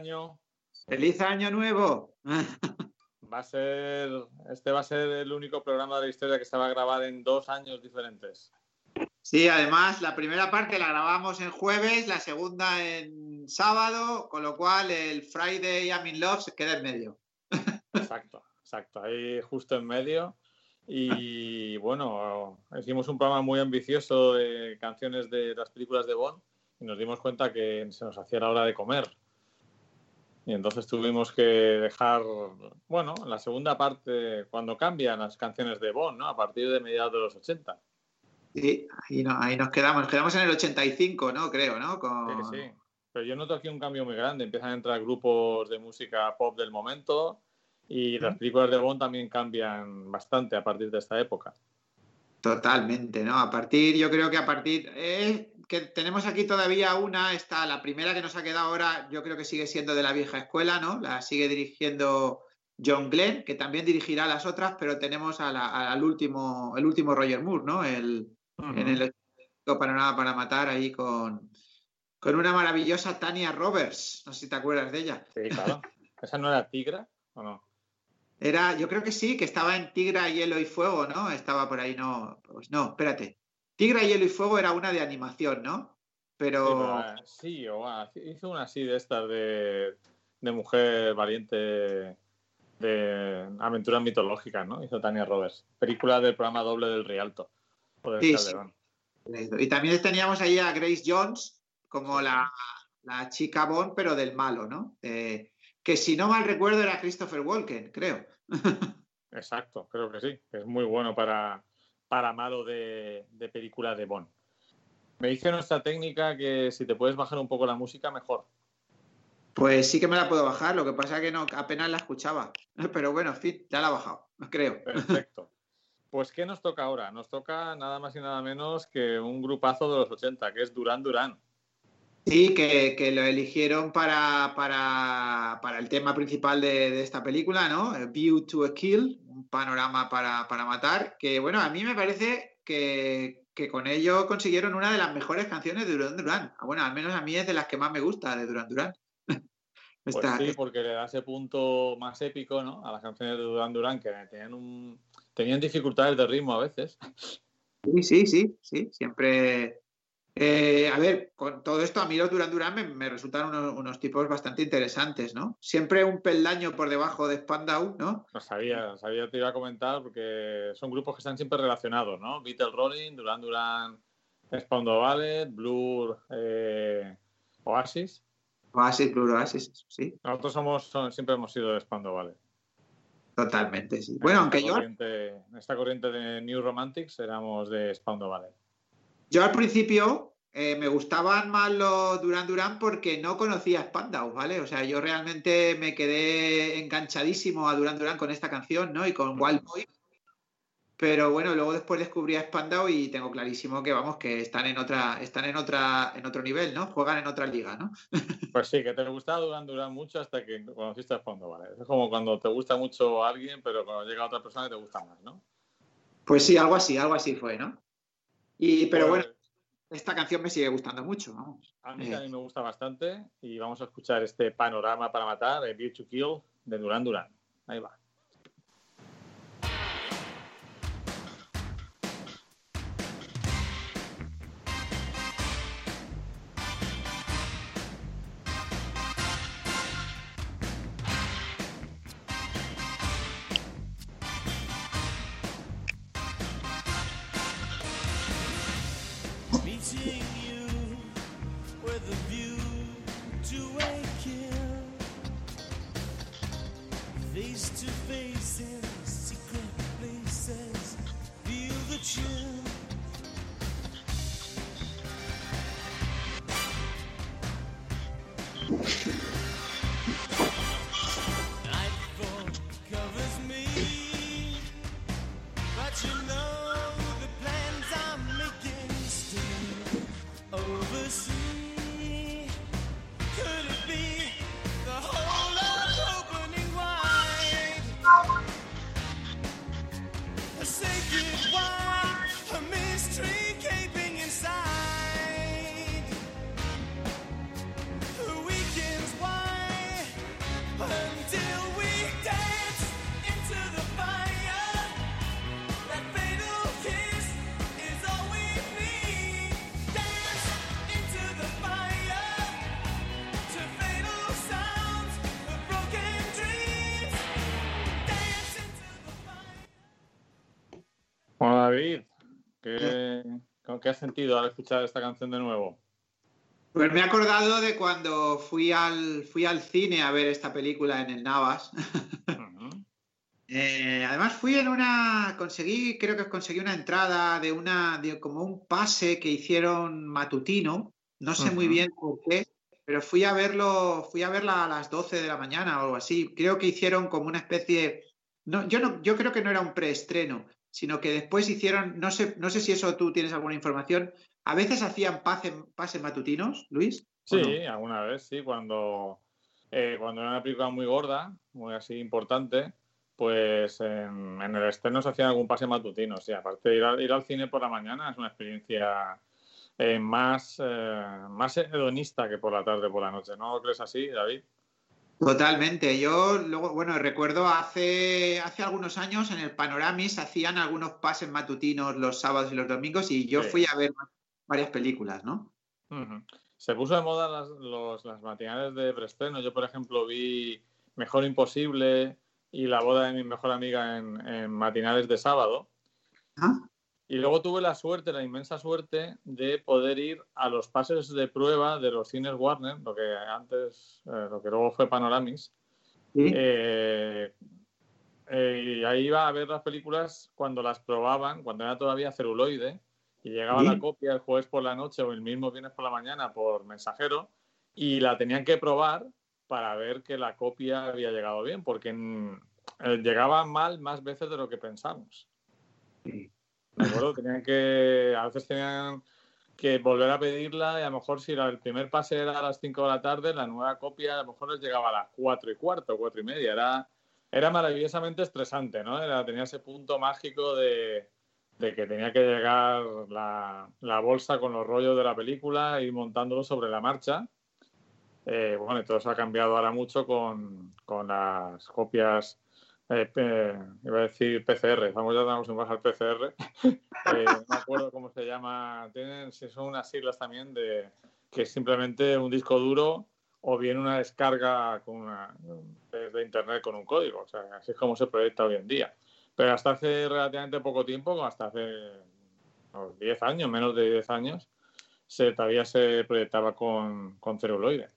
año. Feliz año nuevo. Va a ser, este va a ser el único programa de la historia que se va a grabar en dos años diferentes. Sí, además la primera parte la grabamos en jueves, la segunda en sábado, con lo cual el Friday I'm in Love se queda en medio. Exacto, exacto, ahí justo en medio. Y bueno, hicimos un programa muy ambicioso de canciones de las películas de Bond y nos dimos cuenta que se nos hacía la hora de comer. Y entonces tuvimos que dejar, bueno, la segunda parte, cuando cambian las canciones de Bond, ¿no? A partir de mediados de los 80. Sí, ahí, no, ahí nos quedamos. Nos quedamos en el 85, ¿no? Creo, ¿no? Sí, sí. Pero yo noto aquí un cambio muy grande. Empiezan a entrar grupos de música pop del momento y las películas de Bond también cambian bastante a partir de esta época. Totalmente, ¿no? A partir, yo creo que a partir, eh, que tenemos aquí todavía una, está la primera que nos ha quedado ahora, yo creo que sigue siendo de la vieja escuela, ¿no? La sigue dirigiendo John Glenn, que también dirigirá las otras, pero tenemos al último, el último Roger Moore, ¿no? El, En el para nada para matar ahí con, con una maravillosa Tania Roberts. No sé si te acuerdas de ella. Sí, claro. ¿Esa no era Tigra o no? Era, yo creo que sí, que estaba en Tigra, Hielo y Fuego, ¿no? Estaba por ahí, no. Pues no, espérate. Tigra, Hielo y Fuego era una de animación, ¿no? Pero. Sí, o hizo una así de estas de, de mujer valiente de aventuras mitológicas, ¿no? Hizo Tania Roberts. Película del programa doble del Rialto. Sí, sí. Y también teníamos ahí a Grace Jones como la, la chica Bond, pero del malo, ¿no? que si no mal recuerdo era Christopher Walken, creo. Exacto, creo que sí. Es muy bueno para, para malo de, de película de Bond. Me dice nuestra técnica que si te puedes bajar un poco la música, mejor. Pues sí que me la puedo bajar, lo que pasa es que no, apenas la escuchaba. Pero bueno, en fin, ya la he bajado, creo. Perfecto. Pues ¿qué nos toca ahora? Nos toca nada más y nada menos que un grupazo de los 80, que es Durán Durán. Sí, que, lo eligieron para, para, el tema principal de, esta película, ¿no? View to a Kill, un panorama para, matar, que bueno, a mí me parece que, que, con ello consiguieron una de las mejores canciones de Durán Durán. Bueno, al menos a mí es de las que más me gusta de Durán Durán. Pues sí, porque le da ese punto más épico ¿no? a las canciones de Durán Durán, que tenían, un... tenían dificultades de ritmo a veces. Sí, sí, sí, sí. Siempre. Eh, a ver, con todo esto, a mí los Durán Durán me, resultaron unos, tipos bastante interesantes, ¿no? Siempre un peldaño por debajo de Spandau, ¿no? No sabía, sabía, te iba a comentar, porque son grupos que están siempre relacionados, ¿no? Beatles Rolling, Durán Durán, Spandau Ballet, Blur, eh, Oasis. Oasis, Blue Oasis, sí. Nosotros somos, siempre hemos sido de Spando, ¿vale? Totalmente, sí. Bueno, aunque yo. En esta corriente de New Romantics éramos de Spando, ¿vale? Yo al principio eh, me gustaban más los Duran Duran porque no conocía Spandau, ¿vale? O sea, yo realmente me quedé enganchadísimo a Duran Duran con esta canción, ¿no? Y con Wild Boy, pero bueno, luego después descubrí a Spandau y tengo clarísimo que vamos, que están en otra, están en otra, en otro nivel, ¿no? Juegan en otra liga, ¿no? Pues sí, que te gustaba Duran Duran mucho hasta que conociste a Spandau, ¿vale? Es como cuando te gusta mucho alguien, pero cuando llega otra persona te gusta más, ¿no? Pues sí, algo así, algo así fue, ¿no? Y, pero pues bueno, esta canción me sigue gustando mucho, vamos. A mí también me gusta bastante y vamos a escuchar este panorama para matar, el View to Kill, de Duran Duran. Ahí va. ¿Qué has sentido al escuchar esta canción de nuevo? Pues me he acordado de cuando fui al, fui al cine a ver esta película en el Navas. Eh, además fui en una, conseguí, creo que conseguí una entrada de una, de como un pase que hicieron matutino, no sé muy bien por qué, pero fui a verlo, fui a verla a las 12 de la mañana o algo así. Creo que hicieron como una especie, no, yo no, yo creo que no era un preestreno, sino que después hicieron, no sé, no sé si eso tú tienes alguna información, a veces hacían pases matutinos, Luis. Sí, alguna vez, sí, cuando, eh, cuando era una película muy gorda, muy así importante, pues en, el estreno se hacía algún pase matutino. Sí, aparte de ir, al cine por la mañana es una experiencia eh, más, eh, más hedonista que por la tarde, por la noche. ¿No crees así, David? Totalmente. Yo luego, bueno, recuerdo hace, hace algunos años en el Panoramis hacían algunos pases matutinos los sábados y los domingos y yo fui a ver varias películas, ¿no? Se puso de moda las, los, las matinales de preestreno. Yo, por ejemplo, vi Mejor Imposible, y la boda de mi mejor amiga en, matinales de sábado. Y luego tuve la suerte, la inmensa suerte de poder ir a los pases de prueba de los cines Warner, lo que antes, eh, lo que luego fue Panoramis. Eh, eh, y ahí iba a ver las películas cuando las probaban, cuando era todavía celuloide, y llegaba la copia el jueves por la noche o el mismo viernes por la mañana por mensajero, y la tenían que probar para ver que la copia había llegado bien, porque eh, llegaba mal más veces de lo que pensamos. Tenían que, a veces tenían que volver a pedirla y a lo mejor si el primer pase era a las 5 de la tarde, la nueva copia a lo mejor les llegaba a las 4 y cuarto, 4 y media. Era, era maravillosamente estresante, ¿no? Tenía ese punto mágico de, que tenía que llegar la, la, bolsa con los rollos de la película y montándolo sobre la marcha eh, bueno, y todo eso ha cambiado ahora mucho con, con las copias, eh, iba a decir PCR, estamos ya acostumbrados al PCR, eh, no me acuerdo cómo se llama, tienen, si son unas siglas también de que es simplemente un disco duro o bien una descarga con una, desde internet con un código, o sea, así es como se proyecta hoy en día. Pero hasta hace relativamente poco tiempo, hasta hace unos 10 años, menos de 10 años, se, todavía se proyectaba con, con celuloide.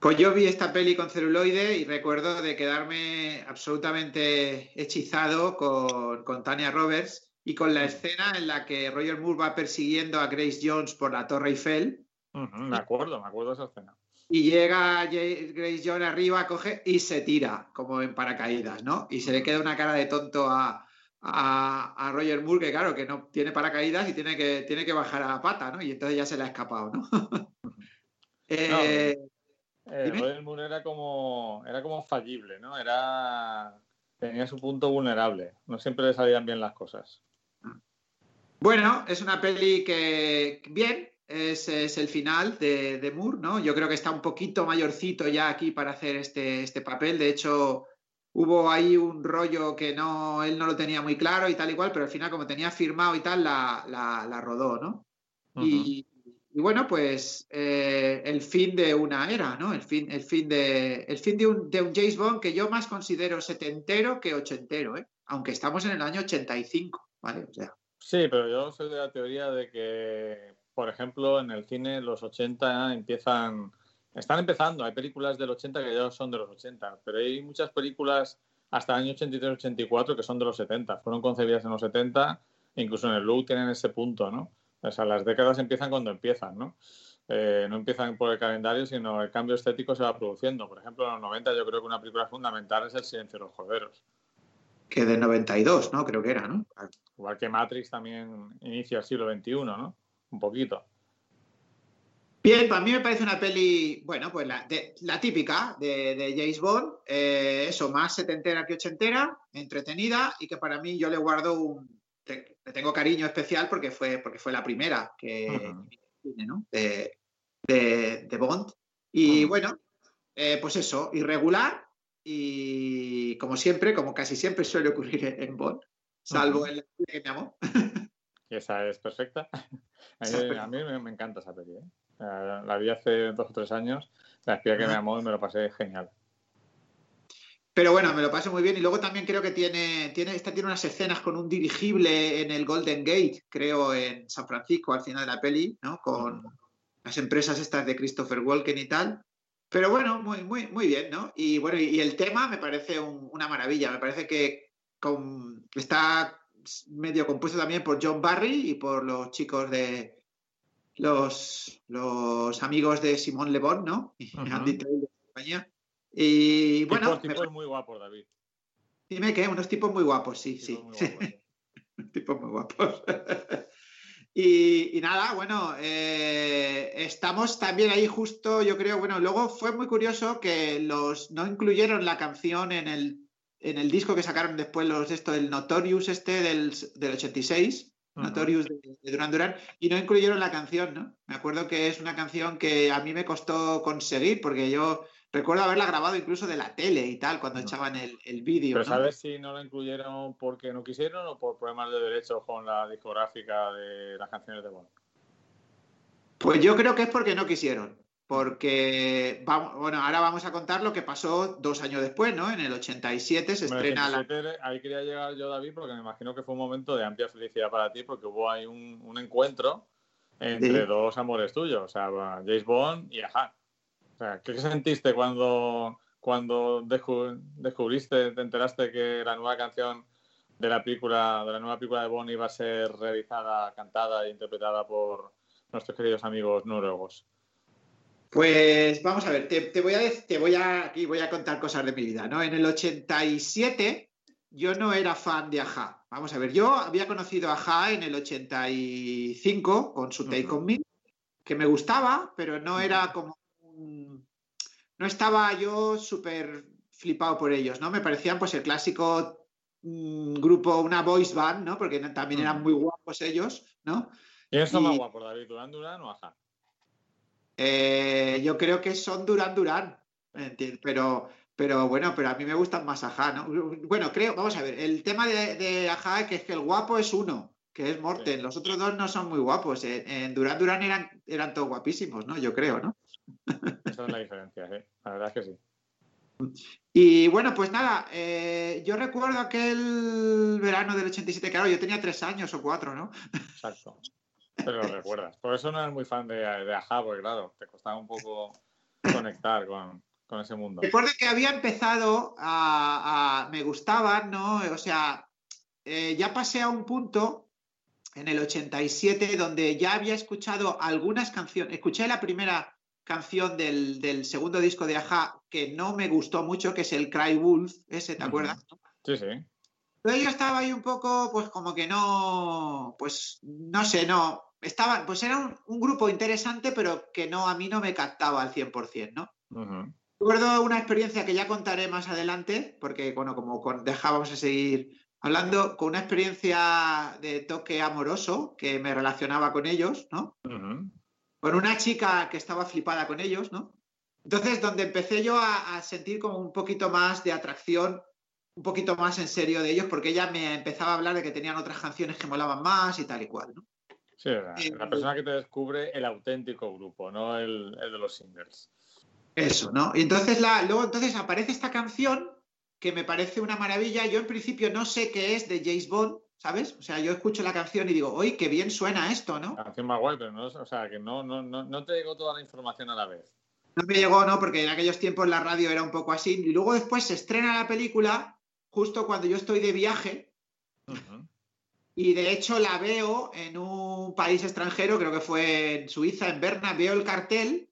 Pues yo vi esta peli con celuloide y recuerdo de quedarme absolutamente hechizado con, Tania Roberts y con la escena en la que Roger Moore va persiguiendo a Grace Jones por la Torre Eiffel. me acuerdo, me acuerdo de esa escena. Y llega Grace Jones arriba, coge y se tira, como en paracaídas, ¿no? Y se le queda una cara de tonto a, Roger Moore, que claro, que no tiene paracaídas y tiene que, tiene que bajar a la pata, ¿no? Y entonces ya se le ha escapado, ¿no? eh, eh, Moore era como, era como fallible, ¿no? Era, tenía su punto vulnerable. No siempre le salían bien las cosas. Bueno, es una peli que, bien, es, el final de, de, Moore, ¿no? Yo creo que está un poquito mayorcito ya aquí para hacer este, este papel. De hecho, hubo ahí un rollo que no, él no lo tenía muy claro y tal igual, pero al final, como tenía firmado y tal, la, la, rodó, ¿no? Y y bueno, pues eh, el fin de una era, ¿no? El fin, el fin, de, el fin de, un, de un James Bond que yo más considero setentero que ochentero, ¿eh? Aunque estamos en el año 85, ¿vale? O sea. Sí, pero yo soy de la teoría de que, por ejemplo, en el cine los 80 empiezan, están empezando, hay películas del 80 que ya son de los 80, pero hay muchas películas hasta el año 83-84 que son de los 70, fueron concebidas en los 70, incluso en el look tienen ese punto, ¿no? O sea, las décadas empiezan cuando empiezan, ¿no? Eh, no empiezan por el calendario, sino el cambio estético se va produciendo. Por ejemplo, en los 90 yo creo que una película fundamental es El silencio de los corderos. Que de 92, ¿no? Creo que era, ¿no? Igual que Matrix también inicia el siglo XXI, ¿no? Un poquito. Bien, para mí me parece una peli, bueno, pues la, típica de, de, James Bond, eh, eso, más setentera que ochentera, entretenida y que para mí yo le guardo un, le tengo cariño especial porque fue, porque fue la primera que, de, Bond. Y bueno, eh, pues eso, irregular y como siempre, como casi siempre suele ocurrir en Bond, salvo en la que me amó. esa es perfecta. A mí, me, encanta esa peli. ¿eh? La, vi hace dos o tres años, la espía que me amó y me lo pasé genial. Pero bueno, me lo paso muy bien. Y luego también creo que tiene, tiene, esta tiene unas escenas con un dirigible en el Golden Gate, creo, en San Francisco, al final de la peli, ¿no? Con las empresas estas de Christopher Walken y tal. Pero bueno, muy, muy, muy bien, ¿no? Y bueno, y, el tema me parece una maravilla. Me parece que está medio compuesto también por John Barry y por los chicos de los, los amigos de Simón Le Bon, ¿no? Y Andy Taylor de compañía. Y bueno. Tipos, tipos muy guapos, David. Dime que unos tipos muy guapos, sí, sí. tipos muy guapos. y, nada, bueno, eh, estamos también ahí justo, yo creo, bueno, luego fue muy curioso que los no incluyeron la canción en el, en el disco que sacaron después los esto, el Notorious este del, del 86. Notorious de, de, Duran Duran, y no incluyeron la canción, ¿no? Me acuerdo que es una canción que a mí me costó conseguir, porque yo Recuerdo haberla grabado incluso de la tele y tal, cuando echaban el, el vídeo. ¿Pero sabes si no la incluyeron porque no quisieron o por problemas de derechos con la discográfica de las canciones de Bond? Pues yo creo que es porque no quisieron. Porque, vamos, bueno, ahora vamos a contar lo que pasó dos años después, ¿no? En el 87 se estrena la... Ahí quería llegar yo, David, porque me imagino que fue un momento de amplia felicidad para ti, porque hubo ahí un, un encuentro entre dos amores tuyos, o sea, James Bond y ¿qué sentiste cuando, cuando descubriste, te enteraste que la nueva canción de la película, de la nueva película de Bonnie iba a ser realizada, cantada e interpretada por nuestros queridos amigos noruegos? Pues vamos a ver, te, voy a te voy a aquí voy a contar cosas de mi vida, ¿no? En el 87 yo no era fan de Aja. Vamos a ver, yo había conocido a Aja en el 85 con su Take On Me, que me gustaba, pero no era como no estaba yo súper flipado por ellos, ¿no? Me parecían pues el clásico mm, grupo, una voice band, ¿no? Porque también eran mm. muy guapos ellos, ¿no? ¿Quiénes son más guapos, David? ¿Durán Durán o Aja? Eh, yo creo que son Durán Durán, pero, pero bueno, pero a mí me gustan más Aja, ¿no? Bueno, creo, vamos a ver, el tema de, de Aja es que el guapo es uno, que es Morten. Los otros dos no son muy guapos. En, en Durán Durán eran, eran todos guapísimos, ¿no? Yo creo, ¿no? Esa es la diferencia, ¿eh? La verdad es que sí. Y bueno, pues nada, eh, yo recuerdo aquel verano del 87, claro, yo tenía tres años o cuatro, ¿no? Exacto. Pero lo recuerdas. Por eso no eres muy fan de, de Aja, porque claro, te costaba un poco conectar con, con ese mundo. Recuerdo que había empezado a, me gustaban, ¿no? O sea, eh, ya pasé a un punto en el 87 donde ya había escuchado algunas canciones, escuché la primera canción del, segundo disco de Aja que no me gustó mucho, que es el Cry Wolf, ese, ¿te acuerdas? Sí, sí. Pero yo estaba ahí un poco, pues como que no, pues no sé, no, estaba, pues era un, grupo interesante, pero que no, a mí no me captaba al 100%, ¿no? Recuerdo una experiencia que ya contaré más adelante, porque, bueno, como dejábamos de seguir hablando, con una experiencia de toque amoroso que me relacionaba con ellos, ¿no? Con una chica que estaba flipada con ellos, ¿no? Entonces, donde empecé yo a, sentir como un poquito más de atracción, un poquito más en serio de ellos, porque ella me empezaba a hablar de que tenían otras canciones que molaban más y tal y cual, ¿no? Sí, la, eh, persona que te descubre el auténtico grupo, no el, de los singles. Eso, ¿no? Y entonces la, luego entonces aparece esta canción que me parece una maravilla. Yo en principio no sé qué es de James Bond, ¿sabes? O sea, yo escucho la canción y digo, ¡oye, qué bien suena esto, ¿no? La canción más guay, pero no, o sea, que no, no, no, no te llegó toda la información a la vez. No me llegó, ¿no? Porque en aquellos tiempos la radio era un poco así. Y luego después se estrena la película justo cuando yo estoy de viaje. Y de hecho la veo en un país extranjero, creo que fue en Suiza, en Berna, veo el cartel.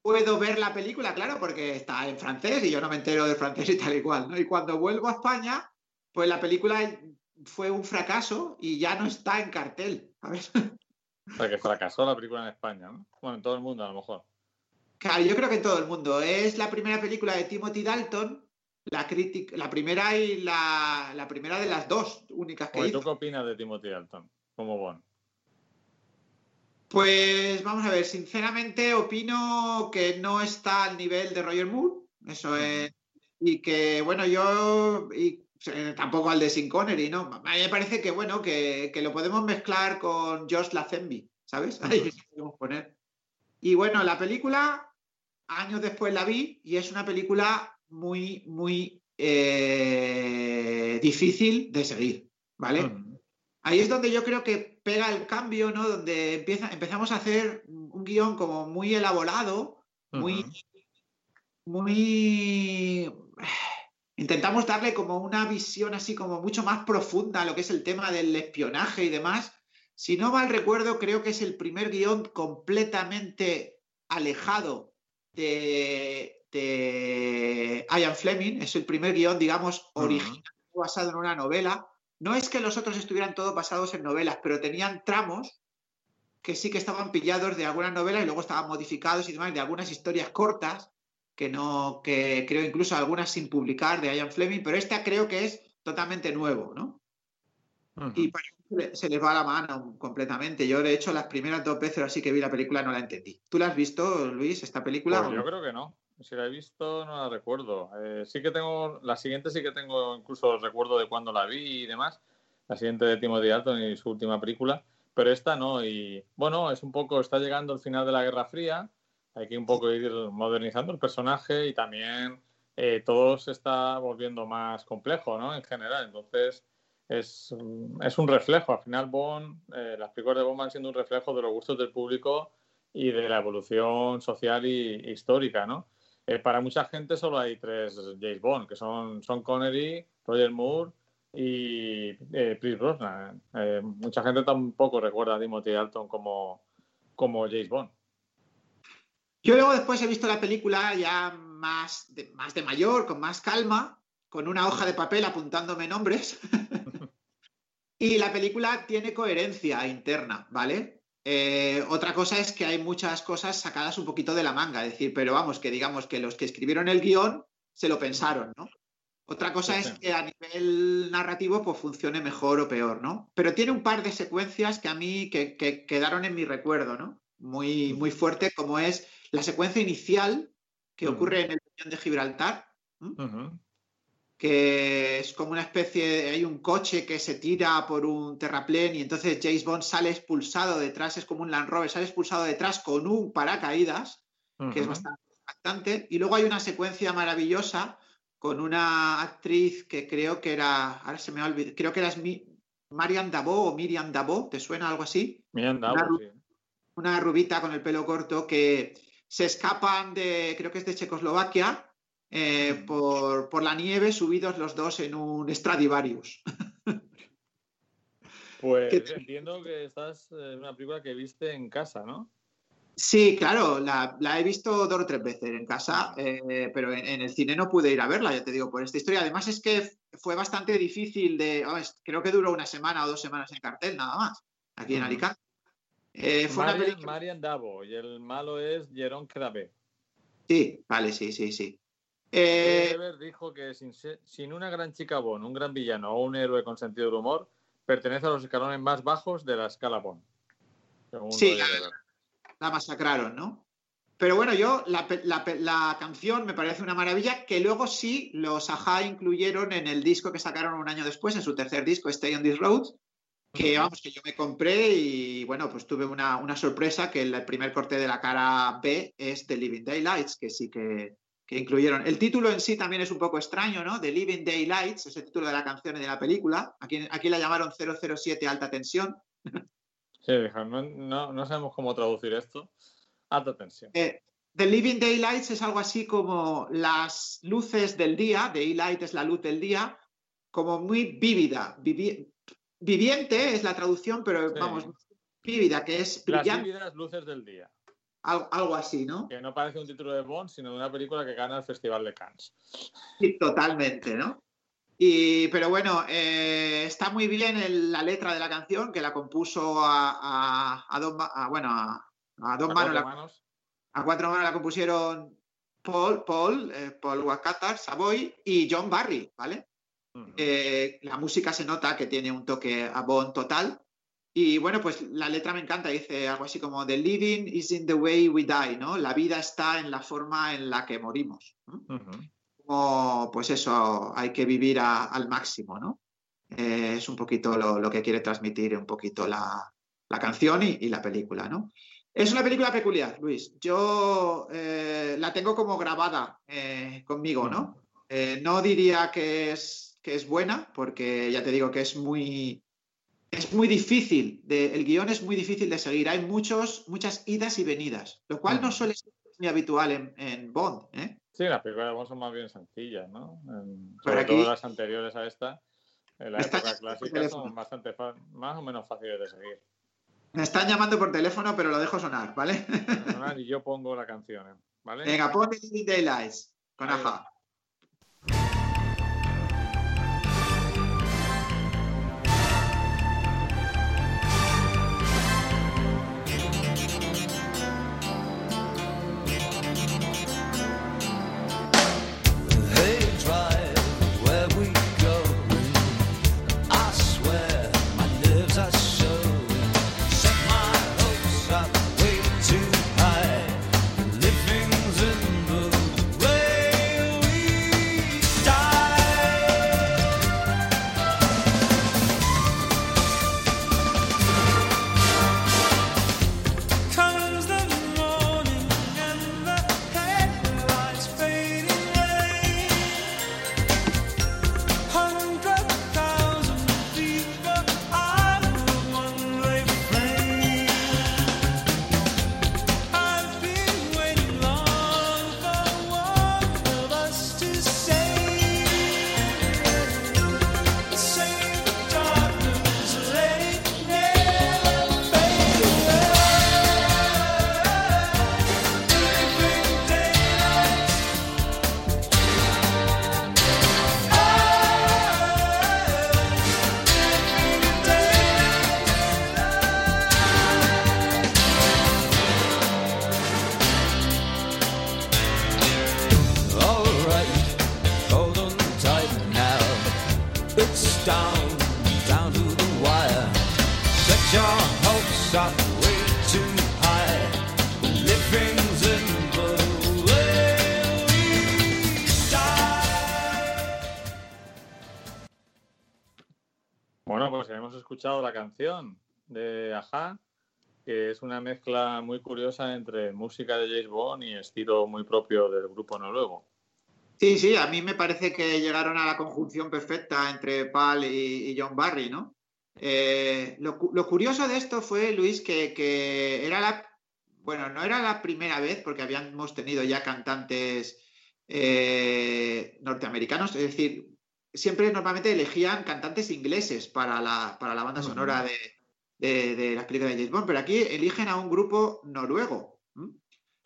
Puedo ver la película, claro, porque está en francés y yo no me entero de francés y tal y cual, ¿no? Y cuando vuelvo a España, pues la película fue un fracaso y ya no está en cartel. ¿sabes? O sea, que fracasó la película en España, ¿no? Bueno, en todo el mundo a lo mejor. Claro, yo creo que en todo el mundo. Es la primera película de Timothy Dalton, la, la primera y la, la, primera de las dos únicas que ¿Tú qué opinas de Timothy Dalton como Bond? Pues vamos a ver, sinceramente opino que no está al nivel de Roger Moore, eso es, y que bueno, yo eh, tampoco al de Sin Connery, ¿no? A mí me parece que, bueno, que, lo podemos mezclar con Josh Lazenby, ¿sabes? Ahí podemos poner. Y bueno, la película, años después la vi y es una película muy, muy eh, difícil de seguir, ¿vale? Mm. Ahí es donde yo creo que pega el cambio, ¿no? Donde empieza, empezamos a hacer un guion como muy elaborado, muy, muy... Intentamos darle como una visión así como mucho más profunda a lo que es el tema del espionaje y demás. Si no mal recuerdo, creo que es el primer guion completamente alejado de, de Ian Fleming. Es el primer guion, digamos, original, basado en una novela. No es que los otros estuvieran todos basados en novelas, pero tenían tramos que sí que estaban pillados de algunas novelas y luego estaban modificados y demás, de algunas historias cortas, que no, que creo incluso algunas sin publicar de Ian Fleming, pero esta creo que es totalmente nuevo, ¿no? Y para se les va la mano completamente. Yo, de hecho, las primeras dos veces así que vi la película no la entendí. ¿Tú la has visto, Luis, esta película? Pues yo creo que no. Si la he visto, no la recuerdo. Eh, sí que tengo, la siguiente sí que tengo incluso recuerdo de cuando la vi y demás. La siguiente de Timothy Dalton y su última película. Pero esta no. Y bueno, es un poco, está llegando el final de la Guerra Fría. Hay que un poco ir modernizando el personaje y también eh, todo se está volviendo más complejo, ¿no? En general. Entonces, es, es un reflejo. Al final, Bond, eh, las películas de Bond van siendo un reflejo de los gustos del público y de la evolución social y histórica, ¿no? Eh, para mucha gente solo hay tres James Bond, que son Sean Connery, Roger Moore y eh, Chris Brosnan. Eh, mucha gente tampoco recuerda a Timothy Dalton como, como James Bond. Yo luego después he visto la película ya más de, más de mayor, con más calma, con una hoja de papel apuntándome nombres. y la película tiene coherencia interna, ¿vale? Eh, otra cosa es que hay muchas cosas sacadas un poquito de la manga, es decir, pero vamos, que digamos que los que escribieron el guion se lo pensaron, ¿no? Otra cosa es que a nivel narrativo pues funcione mejor o peor, ¿no? Pero tiene un par de secuencias que a mí que, quedaron en mi recuerdo, ¿no? Muy, muy fuerte, como es la secuencia inicial que ocurre en el cañón de Gibraltar que es como una especie, hay un coche que se tira por un terraplén y entonces James Bond sale expulsado detrás, es como un Land Rover, sale expulsado detrás con un paracaídas, que es bastante impactante. Y luego hay una secuencia maravillosa con una actriz que creo que era, ahora se me ha olvidado, creo que era Marian Dabo o Miriam Dabo, ¿te suena algo así? Miriam Dabo, una, una rubita con el pelo corto que se escapan de, creo que es de Checoslovaquia, eh, por, la nieve subidos los dos en un Stradivarius. Pues entiendo que estás en una película que viste en casa, ¿no? Sí, claro, la, he visto dos o tres veces en casa, eh, pero en, el cine no pude ir a verla, ya te digo, por esta historia. Además es que fue bastante difícil de, creo que duró una semana o dos semanas en cartel, nada más, aquí en Alicante. Eh, fue Marian, Marian Davo y el malo es Jerón Cravé. Sí, vale, sí, sí, sí. Eh, dijo que sin, una gran chica Bond, un gran villano o un héroe con sentido del humor, pertenece a los escalones más bajos de la escala Bond. Sí, la, masacraron, ¿no? Pero bueno, yo, la, canción me parece una maravilla, que luego sí los Aja incluyeron en el disco que sacaron un año después, en su tercer disco, Stay on This Road, que vamos, que yo me compré y bueno, pues tuve una, una sorpresa que el primer corte de la cara B es The Living Daylights, que sí que, que incluyeron. El título en sí también es un poco extraño, ¿no? The Living Daylights, es el título de la canción y de la película. Aquí, aquí la llamaron 007 Alta Tensión. Sí, no, no, sabemos cómo traducir esto. Alta tensión. Eh, The Living Daylights es algo así como las luces del día, Daylight es la luz del día, como muy vívida. Viviente es la traducción, pero vamos, vívida, que es brillante. Las luces del día algo así, ¿no? Que no parece un título de Bond, sino de una película que gana el Festival de Cannes. Sí, totalmente, ¿no? Y, pero bueno, eh, está muy bien la letra de la canción, que la compuso a, a, dos, bueno, a, dos manos, A cuatro manos la compusieron Paul, Paul, eh, Paul Wakatar, Savoy y John Barry, ¿vale? Eh, la música se nota que tiene un toque a Bond total. Y bueno, pues la letra me encanta, dice algo así como The living is in the way we die, ¿no? La vida está en la forma en la que morimos. Como, pues eso, hay que vivir al máximo, ¿no? Eh, es un poquito lo, que quiere transmitir un poquito la, canción y, la película, ¿no? Es una película peculiar, Luis. Yo eh, la tengo como grabada eh, conmigo, ¿no? no diría que es, que es buena, porque ya te digo que es muy, es muy difícil, el guion es muy difícil de seguir. Hay muchos, muchas idas y venidas, lo cual no suele ser muy habitual en, Bond. ¿eh? Sí, las películas de Bond son más bien sencillas, ¿no? sobre todo las anteriores a esta, en la época clásica, son bastante más o menos fáciles de seguir. Me están llamando por teléfono, pero lo dejo sonar, ¿vale? y yo pongo la canción, ¿vale? Venga, pon Daylights con Aja. Escuchado la canción de Aja, que es una mezcla muy curiosa entre música de James Bond y estilo muy propio del grupo noruego. Sí, sí, a mí me parece que llegaron a la conjunción perfecta entre Paul y, John Barry, ¿no? Eh, lo, curioso de esto fue, Luis, que, era la, bueno, no era la primera vez, porque habíamos tenido ya cantantes eh, norteamericanos, es decir, siempre normalmente elegían cantantes ingleses para la, para la banda sonora de, de, las películas de James Bond, pero aquí eligen a un grupo noruego.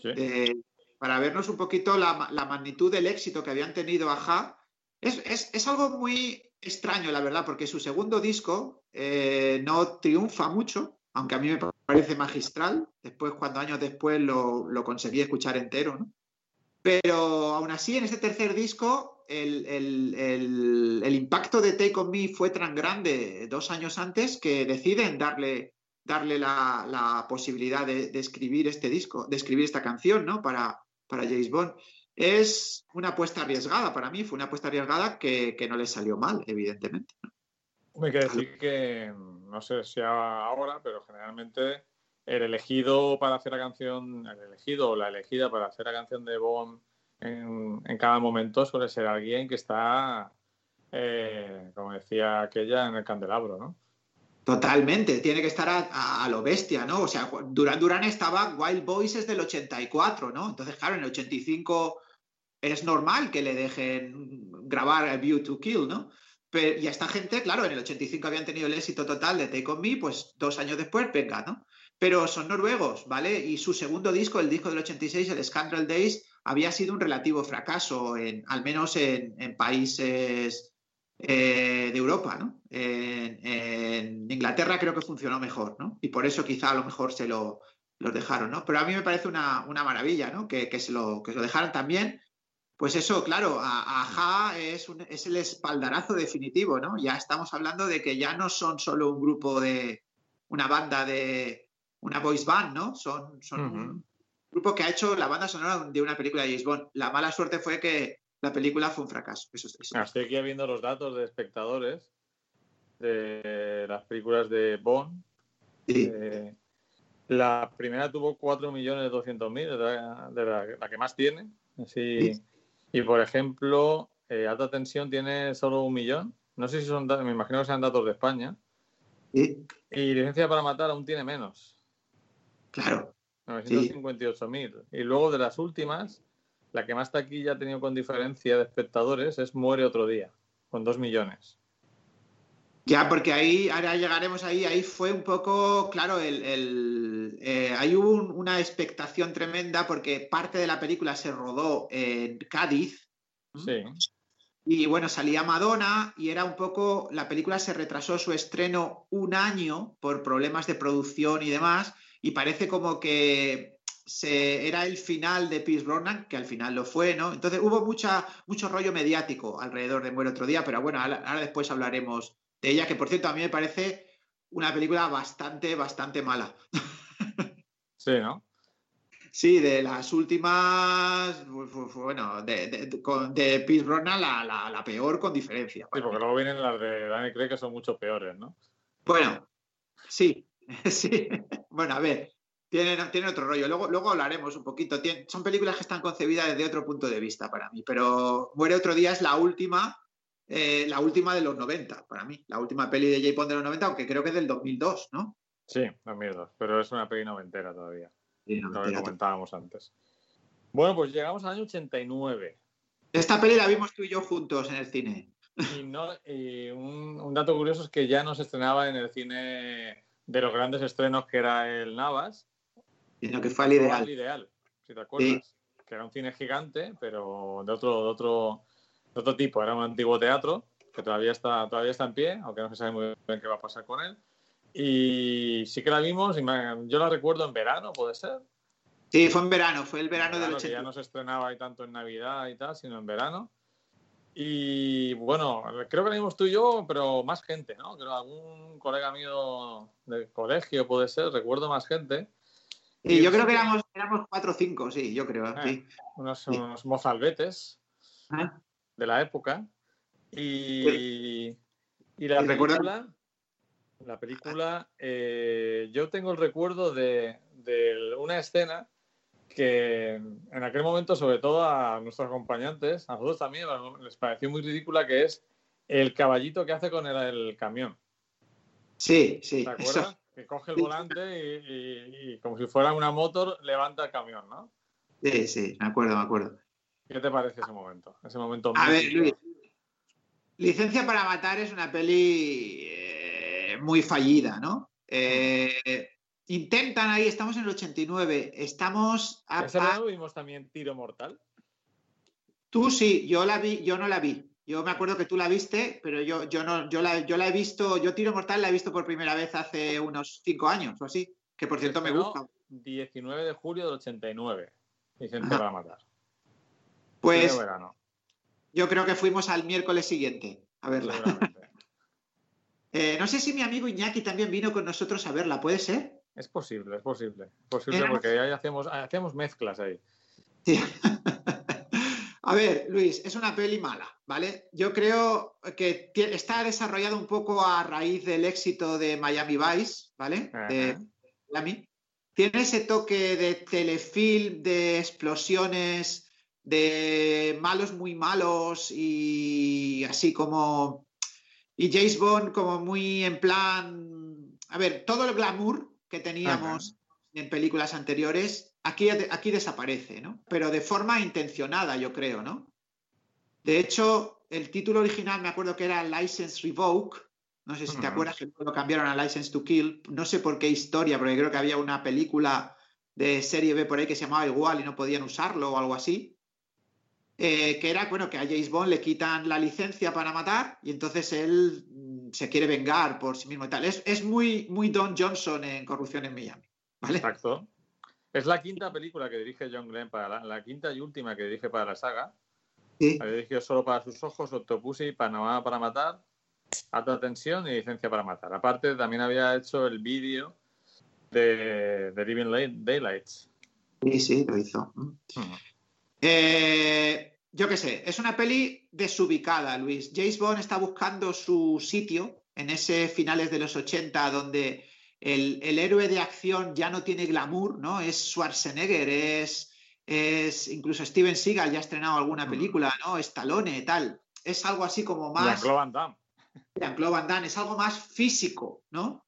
Eh, para vernos un poquito la, magnitud del éxito que habían tenido Aja. Es, es, algo muy extraño, la verdad, porque su segundo disco eh, no triunfa mucho, aunque a mí me parece magistral. Después, cuando años después lo, lo conseguí escuchar entero, ¿no? Pero aún así, en este tercer disco, el, impacto de Take On Me fue tan grande dos años antes que deciden darle, darle la, posibilidad de, escribir este disco, de escribir esta canción, ¿no? Para, para James Bond. Es una apuesta arriesgada para mí, fue una apuesta arriesgada que, no le salió mal, evidentemente. Hay que decir que, no sé si ahora, pero generalmente el elegido para hacer la canción, el elegido o la elegida para hacer la canción de Bond en, cada momento suele ser alguien que está, eh, como decía aquella, en el candelabro, ¿no? Totalmente, tiene que estar a, lo bestia, ¿no? O sea, Duran Duran estaba Wild Boys es del 84, ¿no? Entonces, claro, en el 85 es normal que le dejen grabar a View to Kill, ¿no? Pero, y esta gente, claro, en el 85 habían tenido el éxito total de Take On Me, pues dos años después, venga, ¿no? Pero son noruegos, ¿vale? Y su segundo disco, el disco del 86, el Scandal Days, había sido un relativo fracaso, en, al menos en, países eh, de Europa, ¿no? En, Inglaterra creo que funcionó mejor, ¿no? Y por eso quizá a lo mejor se lo dejaron, ¿no? Pero a mí me parece una, maravilla, ¿no? Que, se lo, que lo dejaran también. Pues eso, claro, Aja es, es el espaldarazo definitivo, ¿no? Ya estamos hablando de que ya no son solo un grupo de, una banda de, una voice band, ¿no? Son grupo que ha hecho la banda sonora de una película de James Bond. La mala suerte fue que la película fue un fracaso. Eso, Estoy aquí viendo los datos de espectadores de las películas de Bond. Eh, la primera tuvo 4.200.000, de, la, de la, que más tiene. Y por ejemplo, eh, alta tensión tiene solo un millón. No sé si son, me imagino que sean datos de España. Y licencia para matar aún tiene menos. Claro. 958.000. Y luego de las últimas, la que más taquilla ha tenido con diferencia de espectadores es Muere otro día, con 2 millones. Ya, porque ahí, ahora llegaremos ahí, ahí fue un poco, claro, el, eh, ahí hubo una expectación tremenda porque parte de la película se rodó en Cádiz. Sí. Y bueno, salía Madonna y era un poco, la película se retrasó su estreno un año por problemas de producción y demás, y parece como que se, era el final de Pierce Brosnan, que al final lo fue, ¿no? Entonces hubo mucha, mucho rollo mediático alrededor de Muere otro día, pero bueno, ahora, después hablaremos de ella, que por cierto a mí me parece una película bastante, bastante mala. Sí, ¿no? Sí, de las últimas, bueno, de, de, de Brosnan la, la, peor con diferencia. Sí, porque luego vienen las de Daniel Craig que son mucho peores, ¿no? Bueno, sí, sí. Bueno, a ver, tienen, otro rollo. Luego, luego hablaremos un poquito. son películas que están concebidas desde otro punto de vista para mí, pero Muere otro día es la última, eh, la última de los 90 para mí. La última peli de J. Pond de los 90, aunque creo que es del 2002, ¿no? Sí, 2002, pero es una peli noventera todavía lo que comentábamos antes. Bueno, pues llegamos al año 89. Esta peli la vimos tú y yo juntos en el cine. Y, un, dato curioso es que ya no se estrenaba en el cine de los grandes estrenos que era el Navas. Sino que fue al ideal. ideal, si te acuerdas. Que era un cine gigante, pero de otro, de otro, de otro tipo. Era un antiguo teatro que todavía está, todavía está en pie, aunque no se sabe muy bien qué va a pasar con él. Y sí que la vimos, y yo la recuerdo en verano, ¿puede ser? Sí, fue en verano, fue el verano, del 80. ya no se estrenaba ahí tanto en Navidad y tal, sino en verano. Y bueno, creo que la vimos tú y yo, pero más gente, ¿no? Creo algún colega mío del colegio puede ser, recuerdo más gente. Y, yo creo que éramos, éramos cuatro o cinco, sí, yo creo. Eh, unos, mozalbetes ah. de la época. Y, y la película, la película, eh, yo tengo el recuerdo de, una escena que en aquel momento, sobre todo a nuestros acompañantes, a nosotros también les pareció muy ridícula, que es el caballito que hace con el, camión. Sí, sí. ¿Te acuerdas? Que coge el volante y, como si fuera una motor, levanta el camión, ¿no? Sí, sí, me acuerdo, me acuerdo. ¿Qué te parece ese momento? Ese momento a ver, Luis, Licencia para Matar es una peli muy fallida, ¿no? Eh, intentan ahí, estamos en el 89, estamos a... ¿Ese vimos también Tiro Mortal? Tú sí, yo la vi, yo no la vi. Yo me acuerdo que tú la viste, pero yo, yo no, yo la, yo la he visto, yo Tiro Mortal la he visto por primera vez hace unos cinco años o así, que por cierto me gusta. 19 de julio del 89, Licencia para matar. Pues yo creo que fuimos al miércoles siguiente a verla. Eh, no sé si mi amigo Iñaki también vino con nosotros a verla, ¿puede ser? Es posible, es posible. posible porque ahí hacemos, hacemos mezclas ahí. a ver, Luis, es una peli mala, ¿vale? Yo creo que está desarrollado un poco a raíz del éxito de Miami Vice, ¿vale? De Miami. Tiene ese toque de telefilm, de explosiones, de malos muy malos y así como y James Bond como muy en plan, a ver, todo el glamour que teníamos en películas anteriores, aquí, aquí desaparece, ¿no? Pero de forma intencionada, yo creo, ¿no? De hecho, el título original me acuerdo que era License Revoke, no sé si te acuerdas que lo cambiaron a License to Kill, no sé por qué historia, porque creo que había una película de serie B por ahí que se llamaba igual y no podían usarlo o algo así. Eh, que era, bueno, que a James Bond le quitan la licencia para matar y entonces él se quiere vengar por sí mismo y tal. Es, muy, muy Don Johnson en Corrupción en Miami. ¿vale? Exacto. Es la quinta película que dirige John Glenn, para la, quinta y última que dirige para la saga. Sí. Había dirigido solo para sus ojos, Octopussy, Panamá para matar, Alta Tensión y Licencia para matar. Aparte, también había hecho el vídeo de, de Living Daylights. Sí, sí, lo hizo. eh, yo qué sé, es una peli desubicada, Luis. James Bond está buscando su sitio en ese finales de los 80 donde el, héroe de acción ya no tiene glamour, ¿no? Es Schwarzenegger, es, es incluso Steven Seagal ya ha estrenado alguna mm. película, ¿no? Stallone, tal. es algo así como más. Jean-Claude Van Damme. Jean-Claude Van Damme, es algo más físico, ¿no?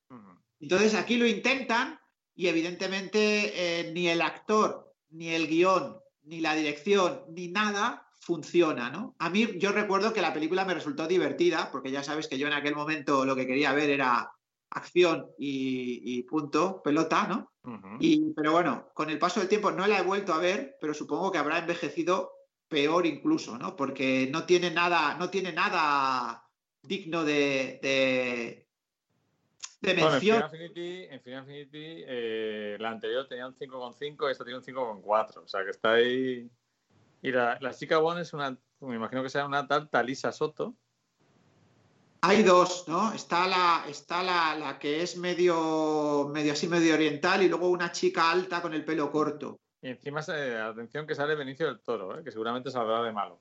Entonces aquí lo intentan y evidentemente eh, ni el actor, ni el guion, ni la dirección, ni nada funciona, ¿no? A mí yo recuerdo que la película me resultó divertida, porque ya sabes que yo en aquel momento lo que quería ver era acción y, punto, pelota, ¿no? y, pero bueno, con el paso del tiempo no la he vuelto a ver, pero supongo que habrá envejecido peor incluso, ¿no? Porque no tiene nada, no tiene nada digno de, de, mención. en Final Infinity, eh, la anterior tenía un 5,5 y esta tiene un 5,4, o sea que está ahí... Y la, chica One es una, me imagino que sea una tal Talisa Soto, hay dos, ¿no? Está la, está la, que es medio, medio así, medio oriental, y luego una chica alta con el pelo corto. Y encima, atención, que sale Benicio del Toro, ¿eh? que seguramente saldrá de malo.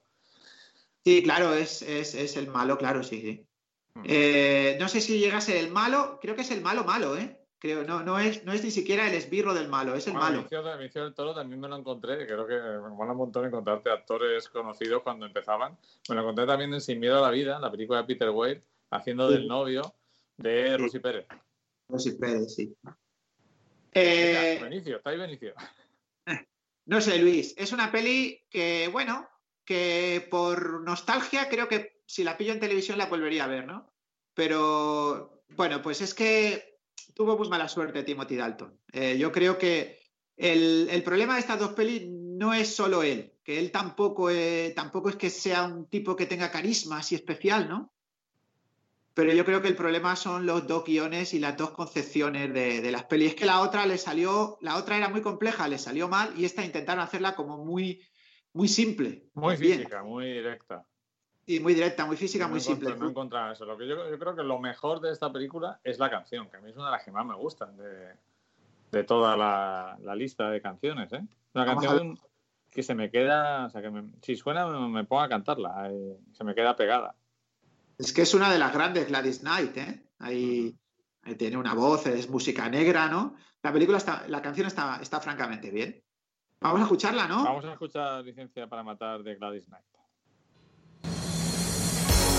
Sí, claro, es, el malo, claro, sí, sí. Mm. Eh, no sé si llega a ser el malo, creo que es el malo malo, ¿eh? Creo, no, no, es, no es ni siquiera el esbirro del malo, es el malo. Benicio, del Toro también me lo encontré, creo que me mola un montón encontrarte actores conocidos cuando empezaban. Me lo encontré también en Sin Miedo a la Vida, la película de Peter Weir, haciendo del novio de Rosy Pérez. Rosy Pérez, sí. Eh, Benicio, está ahí Benicio. No sé, Luis, es una peli que, bueno, que por nostalgia creo que si la pillo en televisión la volvería a ver, ¿no? Pero, bueno, pues es que tuvo muy mala suerte Timothy Dalton. Eh, yo creo que el, problema de estas dos pelis no es solo él, que él tampoco, eh, tampoco es que sea un tipo que tenga carisma así especial, ¿no? pero yo creo que el problema son los dos guiones y las dos concepciones de, las pelis. Es que la otra le salió, la otra era muy compleja, le salió mal y esta intentaron hacerla como muy, muy simple. Muy física, muy directa. Y muy directa, muy física, muy simple. No encontrar eso. Lo que yo, creo que lo mejor de esta película es la canción, que a mí es una de las que más me gustan de, toda la, lista de canciones. ¿eh? Una canción que se me queda, o sea, que si suena me, pongo a cantarla, eh, se me queda pegada. Es que es una de las grandes Gladys Knight, ¿eh? Ahí, tiene una voz, es música negra, ¿no? La película está, la canción está, está francamente bien. Vamos a escucharla, ¿no? Vamos a escuchar Licencia para Matar de Gladys Knight.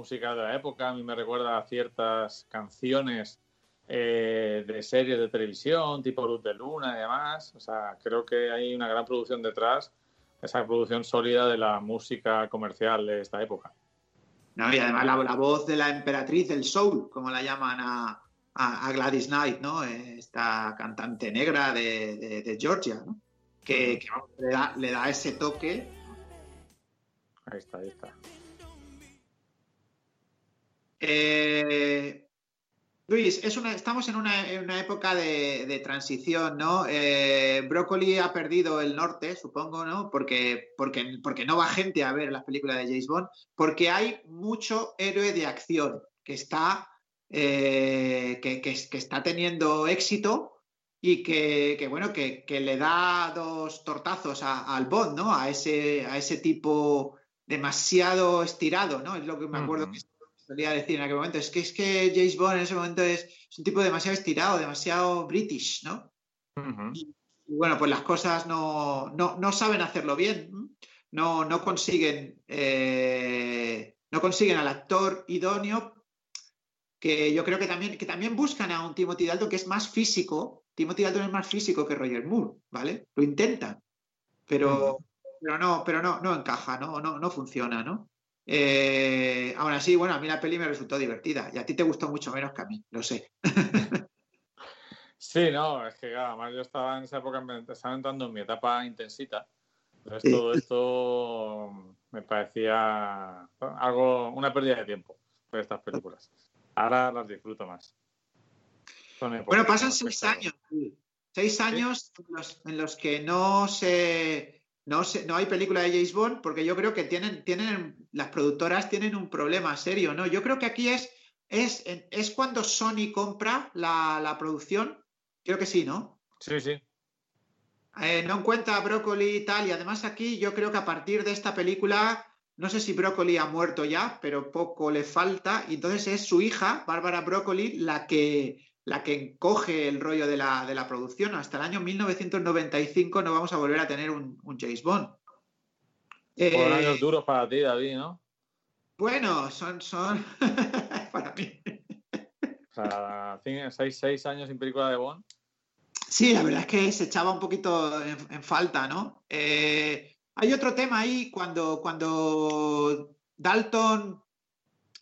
musical de la época. A mí me recuerda a ciertas canciones eh, de series de televisión, tipo Luz de Luna y demás. O sea, creo que hay una gran producción detrás, esa producción sólida de la música comercial de esta época. No, y además la, voz de la emperatriz del soul, como la llaman a, Gladys Knight, ¿no? Esta cantante negra de, Georgia, ¿no? Que, le da ese toque Ahí está, ahí está. Eh, Luis, estamos en una, época de, transición, ¿no? Eh, Broccoli ha perdido el norte, supongo, ¿no? Porque, porque, porque no va gente a ver las películas de James Bond, porque hay mucho héroe de acción que está, eh, que, está teniendo éxito y que, bueno, que, le da dos tortazos al Bond, ¿no? A ese, a ese tipo demasiado estirado, ¿no? Es lo que me acuerdo que solía decir en aquel momento, es que, es que James Bond en ese momento es, un tipo demasiado estirado, demasiado british, ¿no? y, bueno, pues las cosas no, no, saben hacerlo bien, no, no consiguen, eh, no consiguen al actor idóneo, que yo creo que también, que también buscan a un Timothy Dalton que es más físico, Timothy Dalton es más físico que Roger Moore, ¿vale? Lo intentan, pero, pero no, pero no, no encaja, no, no, no funciona, ¿no? Eh, aún así, bueno, a mí la peli me resultó divertida y a ti te gustó mucho menos que a mí, lo sé. Sí, no, es que además yo estaba en esa época, estaba entrando en mi etapa intensita. Entonces todo esto me parecía algo, una pérdida de tiempo por estas películas. Ahora las disfruto más. Bueno, pasan seis años. Seis años en los que no se no, no hay película de James Bond porque yo creo que tienen, tienen, las productoras tienen un problema serio, ¿no? Yo creo que aquí es, es, es cuando Sony compra la, producción, creo que sí, ¿no? Sí, sí. Eh, no encuentra Broccoli y tal, y además aquí yo creo que a partir de esta película, no sé si Broccoli ha muerto ya, pero poco le falta, y entonces es su hija, Bárbara Broccoli, la que, la que coge el rollo de la, de la, producción. Hasta el año 1995 no vamos a volver a tener un, un James Bond. Eh, años duros para ti, David, ¿no? Bueno, son, son para mí. O sea, seis, seis años sin película de Bond. Sí, la verdad es que se echaba un poquito en, falta, ¿no? Eh, hay otro tema ahí cuando, cuando Dalton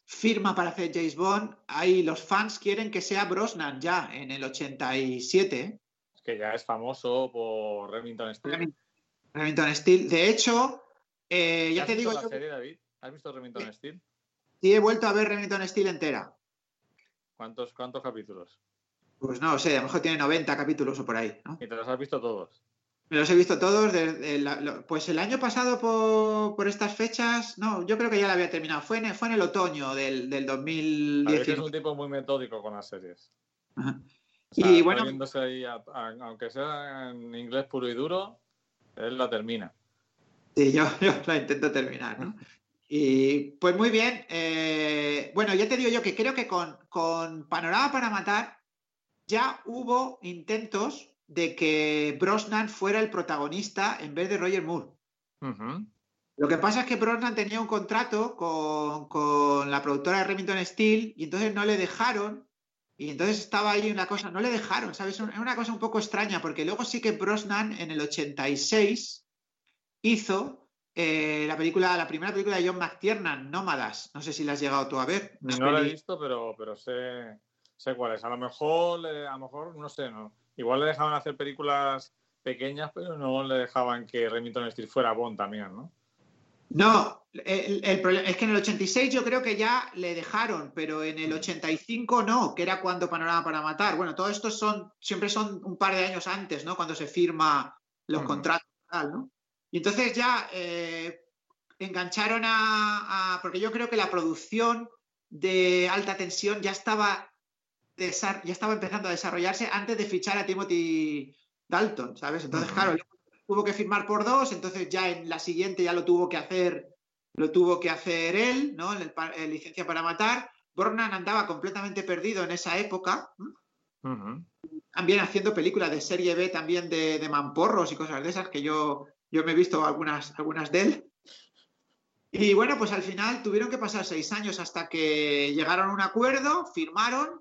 firma para hacer James Bond, ahí los fans quieren que sea Brosnan ya en el 87. Es que ya es famoso por Remington Steel. Remington Steel. De hecho, eh, ya te digo. La serie, David? ¿Has visto Remington Steel? Sí, he vuelto a ver Remington Steel entera. ¿Cuántos, cuántos capítulos? Pues no sé, a lo mejor tiene 90 capítulos o por ahí. ¿Y te los has visto todos? Me los he visto todos. pues el año pasado por, estas fechas, no, yo creo que ya la había terminado. Fue en, fue en el otoño del, del 2019. Es un tipo muy metódico con las series. y bueno. aunque sea en inglés puro y duro, él la termina. Sí, yo, la intento terminar, ¿no? Y pues muy bien. Eh, bueno, ya te digo yo que creo que con, con Panorama para Matar ya hubo intentos de que Brosnan fuera el protagonista en vez de Roger Moore. Lo que pasa es que Brosnan tenía un contrato con, la productora de Remington Steel y entonces no le dejaron. Y entonces estaba ahí una cosa, no le dejaron, ¿sabes? Es una cosa un poco extraña porque luego sí que Brosnan en el 86 hizo eh, la película, la primera película de John McTiernan, Nómadas. No sé si la has llegado tú a ver. No la he visto, pero, pero sé, sé cuál es. A lo mejor, a lo mejor, no sé, no Igual le dejaban hacer películas pequeñas, pero no le dejaban que Remington Steel fuera Bond también, ¿no? No, el, problema es que en el 86 yo creo que ya le dejaron, pero en el 85 no, que era cuando Panorama para Matar. Bueno, todo esto son, siempre son un par de años antes, ¿no? Cuando se firma los contratos tal, ¿no? Y entonces ya eh, engancharon a, Porque yo creo que la producción de alta tensión ya estaba ya estaba empezando a desarrollarse antes de fichar a Timothy Dalton, ¿sabes? Entonces, claro, tuvo que firmar por dos, entonces ya en la siguiente ya lo tuvo que hacer, lo tuvo que hacer él, ¿no? En el, licencia para matar. Bornan andaba completamente perdido en esa época. También haciendo películas de serie B, también de, de, mamporros y cosas de esas, que yo, yo me he visto algunas, algunas de él. Y bueno, pues al final tuvieron que pasar seis años hasta que llegaron a un acuerdo, firmaron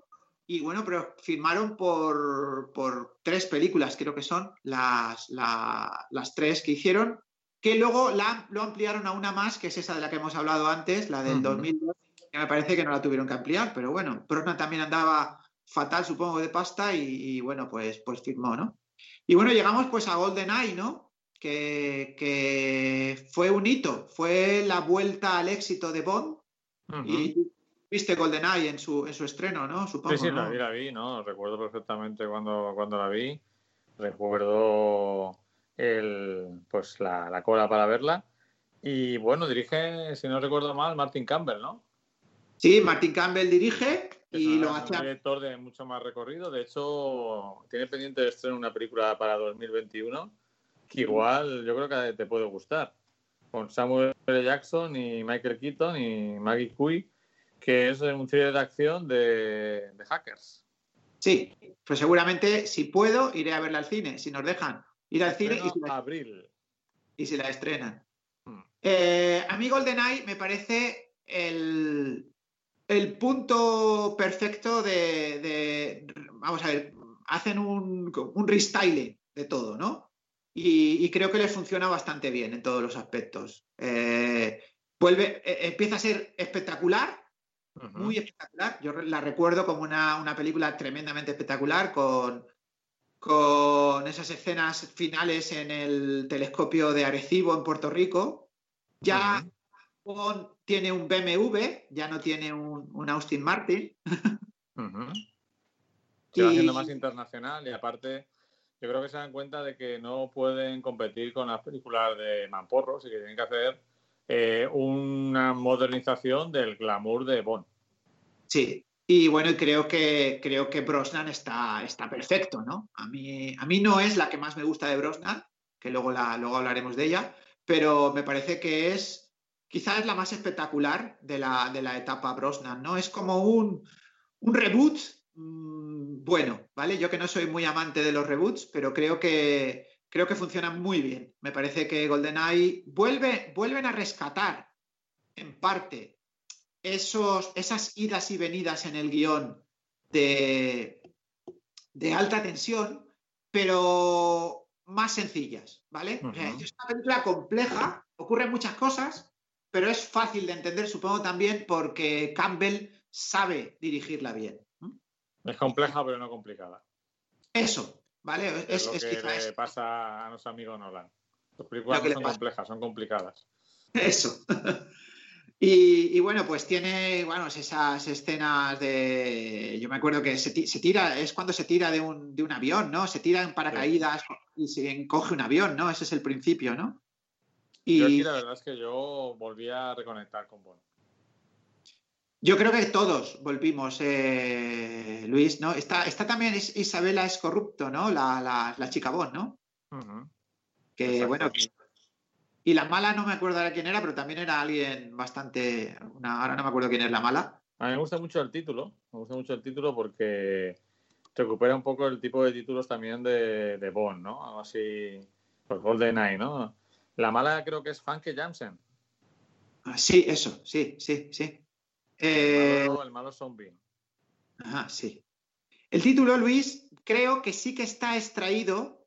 y bueno, pero firmaron por, tres películas, creo que son las, las tres que hicieron, que luego la, lo ampliaron a una más, que es esa de la que hemos hablado antes, la del 2002, que me parece que no la tuvieron que ampliar, pero bueno, Brosnan también andaba fatal, supongo, de pasta y, bueno, pues, pues firmó, ¿no? Y bueno, llegamos pues a GoldenEye, ¿no? Que, que fue un hito, fue la vuelta al éxito de Bond. Y Viste GoldenEye en su, en su estreno, ¿no? Supongo, sí, sí, la vi, la vi, ¿no? Recuerdo perfectamente cuando, cuando la vi. Recuerdo el, pues la, la cola para verla. Y bueno, dirige, si no recuerdo mal, Martin Campbell, ¿no? Sí, Martin Campbell dirige y lo hace. Es un director de mucho más recorrido. De hecho, tiene pendiente de estrenar una película para 2021 que igual yo creo que te puede gustar. Con Samuel L. Jackson y Michael Keaton y Maggie Cui que es un thriller de acción de, hackers. Sí, pues seguramente si puedo iré a verla al cine, si nos dejan ir al cine y si, la, abril. y si la estrenan. Hmm. Eh, a mí GoldenEye me parece el, el punto perfecto de, Vamos a ver, hacen un, un restyle de todo, ¿no? Y, creo que les funciona bastante bien en todos los aspectos. Eh, vuelve, e, empieza a ser espectacular, muy espectacular. Yo la recuerdo como una, película tremendamente espectacular con, con esas escenas finales en el telescopio de Arecibo en Puerto Rico. Ya tiene un BMW, ya no tiene un, Austin Martin. Se va haciendo más internacional y aparte yo creo que se dan cuenta de que no pueden competir con las películas de Mamporros y que tienen que hacer eh, una modernización del glamour de Bond. Sí, y bueno, creo que creo que Brosnan está, está perfecto, ¿no? A mí, a mí no es la que más me gusta de Brosnan, que luego, la, luego hablaremos de ella, pero me parece que es quizás la más espectacular de la, de la etapa Brosnan, ¿no? Es como un, un reboot Mm, bueno, ¿vale? Yo que no soy muy amante de los reboots, pero creo que, creo que funcionan muy bien. Me parece que GoldenEye vuelve, vuelven a rescatar en parte esos, esas idas y venidas en el guion de, de alta tensión, pero más sencillas, ¿vale? es una película compleja, ocurren muchas cosas, pero es fácil de entender, supongo también porque Campbell sabe dirigirla bien. Es compleja, pero no complicada. Eso, ¿vale? Es, lo que le pasa a nuestro amigo Nolan. Las películas no son complejas, son complicadas. Eso. Y, bueno, pues tiene, bueno, esas escenas de. Yo me acuerdo que se, tira, es cuando se tira de un, de un, avión, ¿no? Se tira en paracaídas y se encoge un avión, ¿no? Ese es el principio, ¿no? Y la verdad es que yo volví a reconectar con Bond. Yo creo que todos volvimos, eh, Luis, ¿no? Está, está también Isabela es corrupto, ¿no? La, chica Bon, ¿no? Que bueno, y la mala no me acuerdo de quién era, pero también era alguien bastante. ahora no me acuerdo quién es la mala. A mí me gusta mucho el título, me gusta mucho el título porque recupera un poco el tipo de títulos también de, de Bond, ¿no? Algo así, por GoldenEye, ¿no? La mala creo que es Funke Jansen. Ah, sí, eso, sí, sí, sí. Eh, el, malo, zombie. Ajá, sí. El título, Luis, creo que sí que está extraído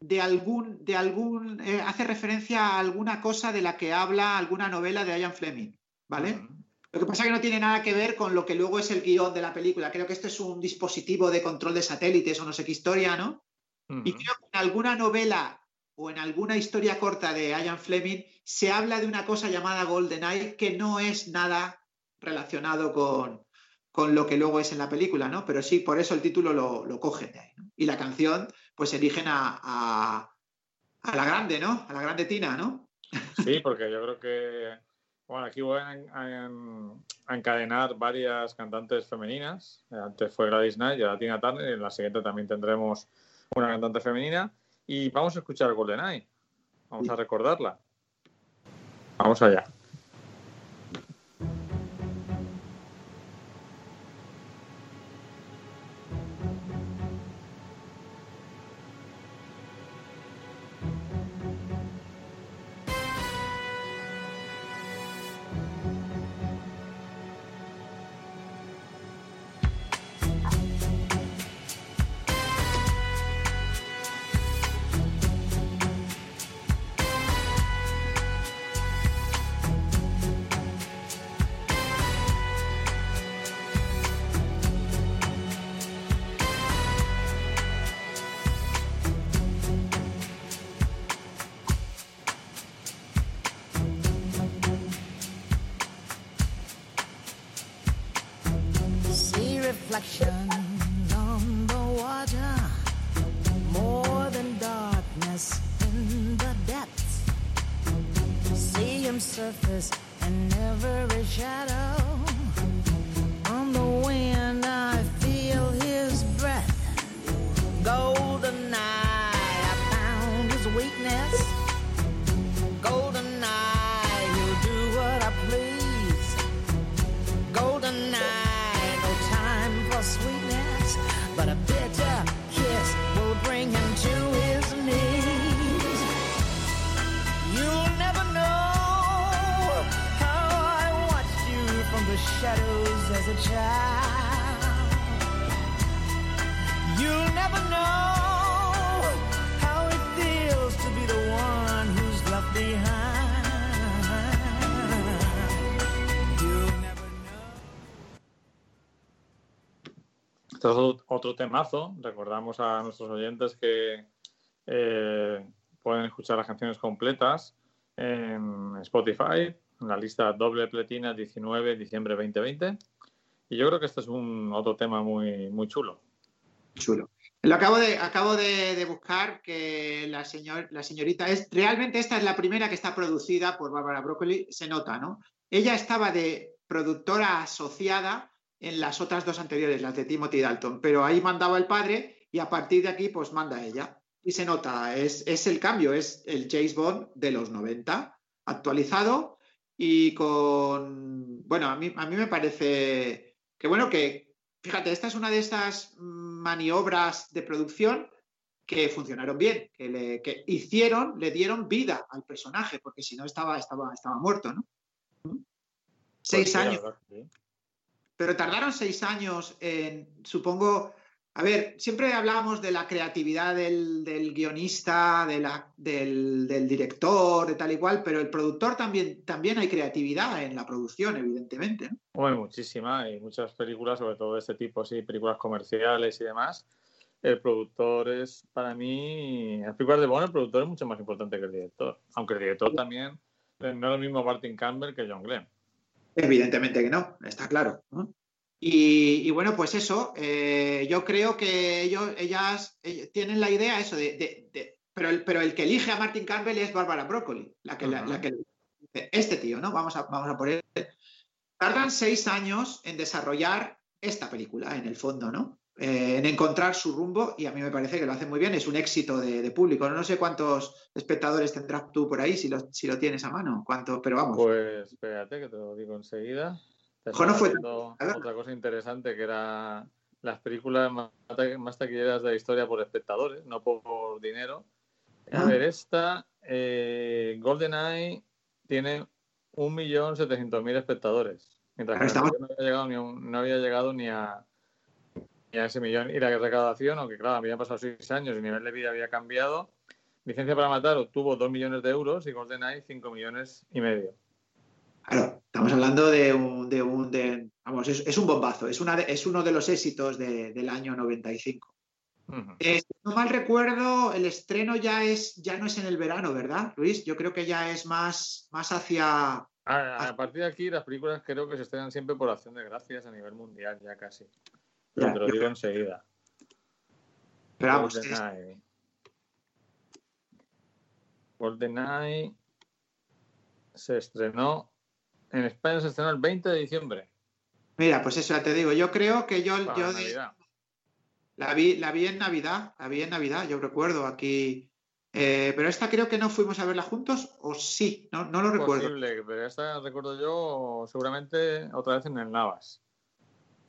de algún, de algún, eh, hace referencia a alguna cosa de la que habla alguna novela de Ian Fleming, ¿vale? Lo que pasa es que no tiene nada que ver con lo que luego es el guion de la película. Creo que esto es un dispositivo de control de satélites o no sé qué historia, ¿no? Y creo que en alguna novela o en alguna historia corta de Ian Fleming se habla de una cosa llamada GoldenEye que no es nada relacionado con, lo que luego es en la película, ¿no? Pero sí, por eso el título lo, lo cogen de ahí. Y la canción, pues eligen a, a, la grande, ¿no? A la grande Tina, ¿no? Sí, porque yo creo que, bueno, aquí voy a, encadenar varias cantantes femeninas. Antes fue Gladys Knight y ahora Tina Turner. En la siguiente también tendremos una cantante femenina. Y vamos a escuchar GoldenEye. Vamos a recordarla. Vamos allá. Otro temazo. Recordamos a nuestros oyentes que eh, pueden escuchar las canciones completas en Spotify, en la lista doble pletina 19 diciembre 2020. Y yo creo que este es un otro tema muy, muy chulo. Chulo. Lo acabo de, acabo de, buscar que la, señor, la señorita es. Realmente esta es la primera que está producida por Bárbara Broccoli, se nota, ¿no? Ella estaba de productora asociada en las otras dos anteriores, las de Timothy Dalton, pero ahí mandaba el padre y a partir de aquí, pues manda ella. Y se nota, es, es el cambio, es el James Bond de los 90, actualizado y con. Bueno, a mí, a mí me parece que, bueno, que fíjate, esta es una de estas maniobras de producción que funcionaron bien, que, le, que hicieron, le dieron vida al personaje, porque si no estaba, estaba, estaba muerto, ¿no? Pues seis años. Pero tardaron seis años en, supongo, a ver, siempre hablábamos de la creatividad del, guionista, del, director, de tal y cual, pero el productor también, también hay creatividad en la producción, evidentemente. Bueno, muchísima, hay muchas películas, sobre todo de este tipo, sí, películas comerciales y demás. El productor es, para mí, las películas de Bond, el productor es mucho más importante que el director. Aunque el director también no es lo mismo Martin Campbell que John Glenn. Evidentemente que no, está claro. Y, bueno, pues eso, eh, yo creo que ellos, ellas, eh, tienen la idea eso de, pero, el, pero el que elige a Martin Campbell es Bárbara Broccoli, la que, la, que este tío, ¿no? Vamos a, vamos a poner. Tardan seis años en desarrollar esta película, en el fondo, ¿no? Eh, en encontrar su rumbo y a mí me parece que lo hacen muy bien, es un éxito de, público. No, sé cuántos espectadores tendrás tú por ahí, si lo, si lo tienes a mano, cuánto, pero vamos. Pues espérate que te lo digo enseguida fue otra cosa interesante que era las películas más, taquilleras de la historia por espectadores, no por, dinero. A ah. ver, esta eh, GoldenEye tiene 1.700.000 espectadores. Mientras que no había, llegado ni no había llegado ni a ese millón. Y la recaudación, aunque claro, habían pasado seis años y el nivel de vida había cambiado, Licencia para Matar obtuvo 2 millones de euros y GoldenEye 5 millones y medio. Claro, estamos hablando de un, de un vamos, es, un bombazo, es, una es uno de los éxitos del año 95. Eh, si no mal recuerdo, el estreno ya es, ya no es en el verano, ¿verdad, Luis? Yo creo que ya es más, más hacia. A, partir de aquí, las películas creo que se estrenan siempre por acción de gracias a nivel mundial, ya casi. Pero te lo digo enseguida. Pero vamos. GoldenEye se estrenó en España se estrenó el 20 de diciembre. Mira, pues eso ya te digo. Yo creo que yo, yo la vi, la vi en Navidad, la vi en Navidad, yo recuerdo aquí. Eh, pero esta creo que no fuimos a verla juntos, o sí, no, no lo recuerdo. Posible, pero esta recuerdo yo seguramente otra vez en el Navas.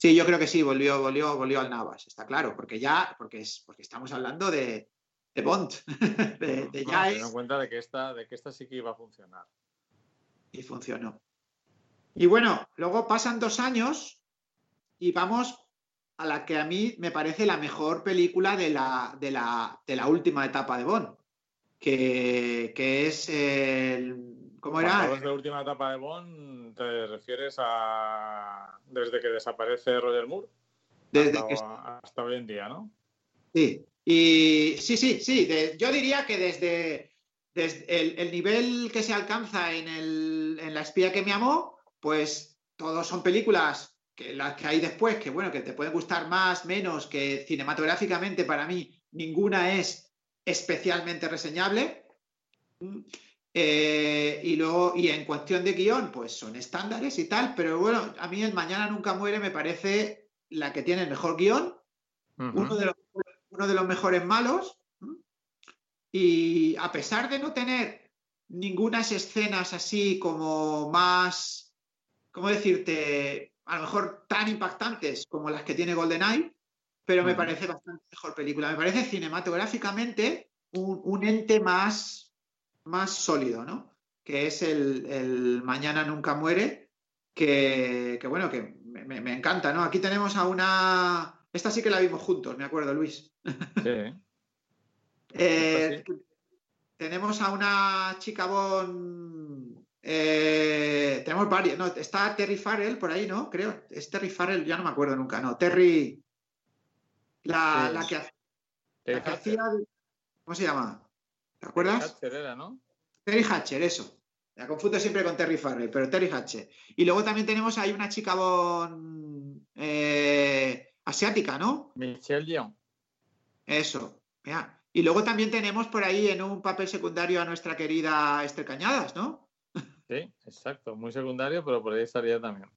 Sí, yo creo que sí, volvió, volvió, volvió al Navas, está claro, porque ya, porque es, porque estamos hablando de, de Bond. de, de ya es... cuenta de que esta, de que esta sí que iba a funcionar. Y funcionó. Y bueno, luego pasan dos años y vamos a la que a mí me parece la mejor película de la, de la, última etapa de Bond, que, es el... ¿Cómo era? Cuando de la última etapa de Bond, ¿te refieres a desde que desaparece Roger Moore? Desde hasta, hoy en día, ¿no? Sí, y sí, sí, sí. yo diría que desde, desde el, nivel que se alcanza en, el, en La espía que me amó, pues todos son películas que las que hay después, que bueno, que te pueden gustar más, menos, que cinematográficamente para mí ninguna es especialmente reseñable. Eh, y luego, y en cuestión de guion, pues son estándares y tal, pero bueno, a mí el Mañana Nunca Muere me parece la que tiene el mejor guion, uno, de los, uno de los mejores malos, y a pesar de no tener ninguna escenas así como más ¿cómo decirte? A lo mejor tan impactantes como las que tiene GoldenEye, pero me parece bastante mejor película. Me parece cinematográficamente un, ente más, más sólido, ¿no? Que es el, Mañana Nunca Muere, que, bueno, que me, encanta, ¿no? Aquí tenemos a una. Esta sí que la vimos juntos, me acuerdo, Luis. Sí. Eh, tenemos a una chica bon. Eh, tenemos varios. No, está Terry Farrell por ahí, ¿no? Creo. Es Terry Farrell, ya no me acuerdo nunca, no. Terry. La, la que, hacía. ¿Cómo se llama? ¿Te acuerdas? Terry Hatcher era, ¿no? Terry Hatcher, eso. La confundo siempre con Terry Farrell, pero Terry Hatcher. Y luego también tenemos ahí una chica bon, eh, asiática, ¿no? Michelle Yeoh. Eso. Y luego también tenemos por ahí en un papel secundario a nuestra querida Esther Cañadas, ¿no? Sí, exacto. Muy secundario, pero por ahí estaría también.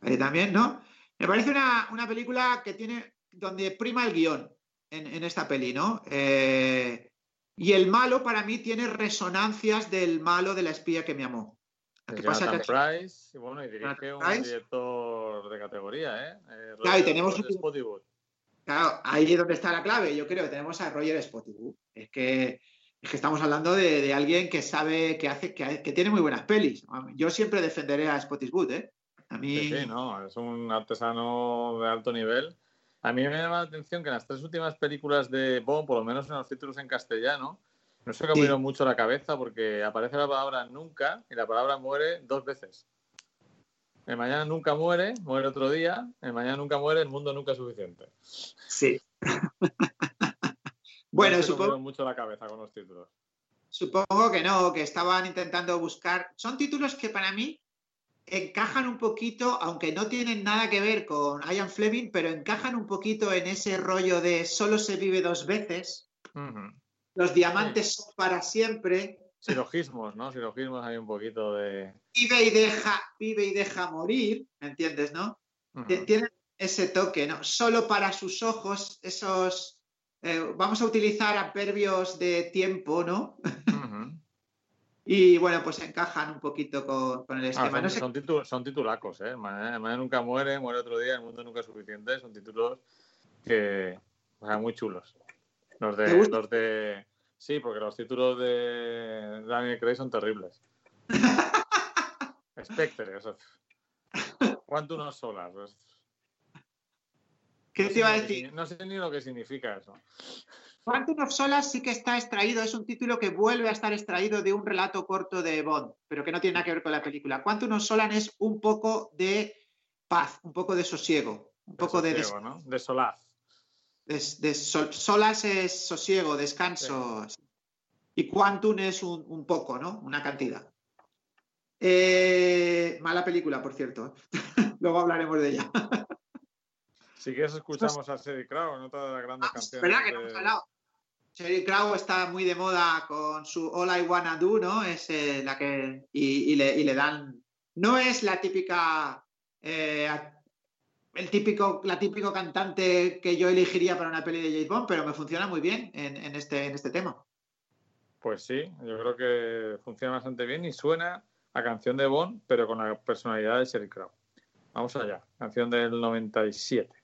Ahí también, ¿no? Me parece una, película que tiene donde prima el guion en, esta peli, ¿no? Eh, y el malo para mí tiene resonancias del malo de la espía que me amó. ¿Qué pasa que... Price, y bueno, y dirige un director de categoría, ¿eh? eh claro, y tenemos. Claro, ahí es donde está la clave. Yo creo que tenemos a Roger Spottiswoode. Es que, es que estamos hablando de, alguien que sabe, que hace, que, tiene muy buenas pelis. Yo siempre defenderé a Spottiswoode, ¿eh? A mí... Sí, sí, no, es un artesano de alto nivel a mí me llama la atención que en las tres últimas películas de Bond, por lo menos en los títulos en castellano, no se me ha mucho la cabeza porque aparece la palabra nunca y la palabra muere dos veces. El mañana nunca muere, muere otro día. El mañana nunca muere, el mundo nunca es suficiente. Sí. bueno, no supongo. mucho la cabeza con los títulos. Supongo que no, que estaban intentando buscar. Son títulos que para mí encajan un poquito, aunque no tienen nada que ver con Ian Fleming, pero encajan un poquito en ese rollo de solo se vive dos veces. Los diamantes son para siempre. Silogismos, ¿no? Silogismos hay un poquito de. Vive y deja, vive y deja morir, ¿me entiendes, no? Tienen ese toque, ¿no? Solo para sus ojos, esos. Eh, vamos a utilizar adverbios de tiempo, ¿no? Y bueno, pues encajan un poquito con, el ah, esquema. son, titulacos, ¿eh? Mañana, nunca muere, muere otro día, el mundo nunca es suficiente. Son títulos que, o sea, muy chulos. Los de, los de. Sí, porque los títulos de Daniel Craig son terribles. Spectre, eso. ¿Cuánto unos solas? ¿Qué te iba a decir? No sé ni lo que significa eso. Quantum of Solas sí que está extraído, es un título que vuelve a estar extraído de un relato corto de Bond, pero que no tiene nada que ver con la película. Quantum of Solas es un poco de paz, un poco de sosiego, un poco de... De solaz. De, solas es sosiego, descanso. Y Quantum es un, poco, ¿no? Una cantidad. Eh, mala película, por cierto. Luego hablaremos de ella. Si quieres escuchamos a Sherry Crow en otra de las grandes ah, canciones. Espera, que no hemos hablado. Sherry Crow está muy de moda con su All I Wanna Do, ¿no? Es eh, la que. Y, le, dan. No es la típica. Eh, el típico, la típico cantante que yo elegiría para una peli de James Bond, pero me funciona muy bien en, este, en este tema. Pues sí, yo creo que funciona bastante bien y suena a canción de Bond, pero con la personalidad de Sherry Crow. Vamos allá, canción del 97.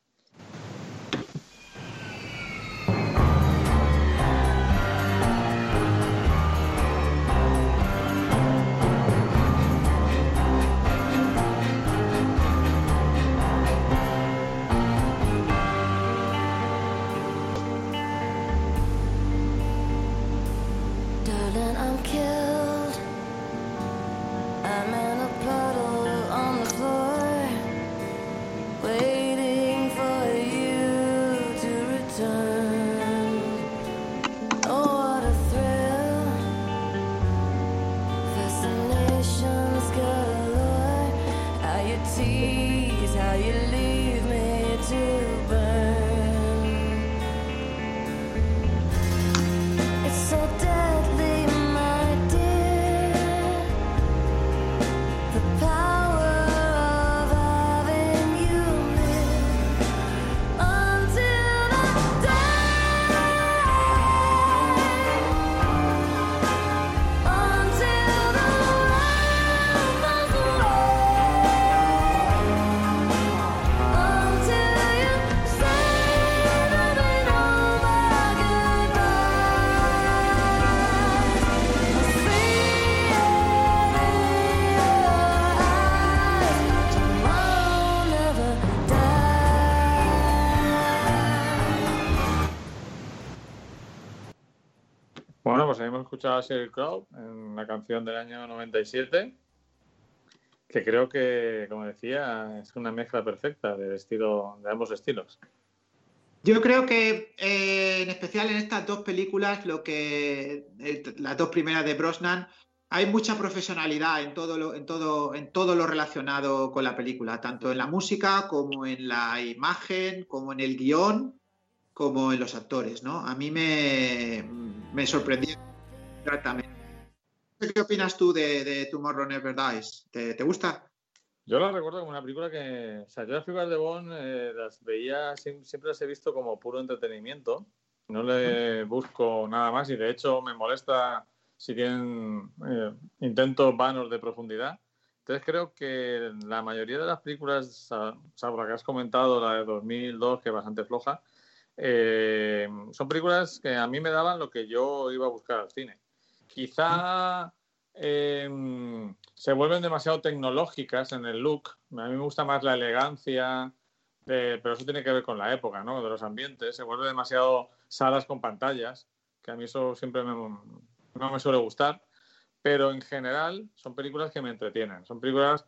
Escuchado a Sheryl Crow en una canción del año 97, que creo que, como decía, es una mezcla perfecta de, estilo, de ambos estilos. Yo creo que eh, en especial en estas dos películas, lo que las dos primeras de Brosnan, hay mucha profesionalidad en todo, lo, en, todo, en todo lo relacionado con la película, tanto en la música como en la imagen, como en el guion, como en los actores, ¿no? A mí me, me sorprendió gratamente. ¿Qué opinas tú de, Tomorrow Never Dies? ¿Te, ¿Te, gusta? Yo la recuerdo como una película que, o sea, yo las películas de Bond eh, las veía, siempre las he visto como puro entretenimiento. No le busco nada más y de hecho me molesta si tienen eh, intentos vanos de profundidad. Entonces creo que la mayoría de las películas, salvo la que has comentado, la de 2002, que es bastante floja, eh, son películas que a mí me daban lo que yo iba a buscar al cine. Quizá em, se vuelven demasiado tecnológicas en el look. A mí me gusta más la elegancia, pero eso tiene que ver con la época, ¿no? De los ambientes. Se vuelve demasiado salas con pantallas, que a mí eso siempre no me suele gustar, pero en general son películas que me entretienen. Son películas,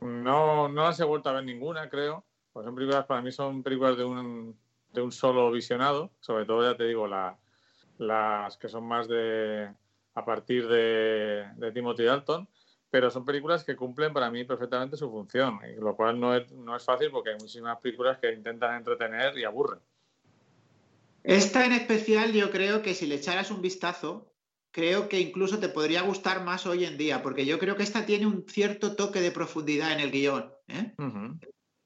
no, no las he vuelto a ver ninguna, creo, pues son películas, para mí son películas de un, de un solo visionado, sobre todo, ya te digo, las que son más de a partir de, de Timothy Dalton, pero son películas que cumplen para mí perfectamente su función, y lo cual no es, no es fácil porque hay muchísimas películas que intentan entretener y aburren. Esta en especial yo creo que si le echaras un vistazo, creo que incluso te podría gustar más hoy en día, porque yo creo que esta tiene un cierto toque de profundidad en el guion. ¿eh?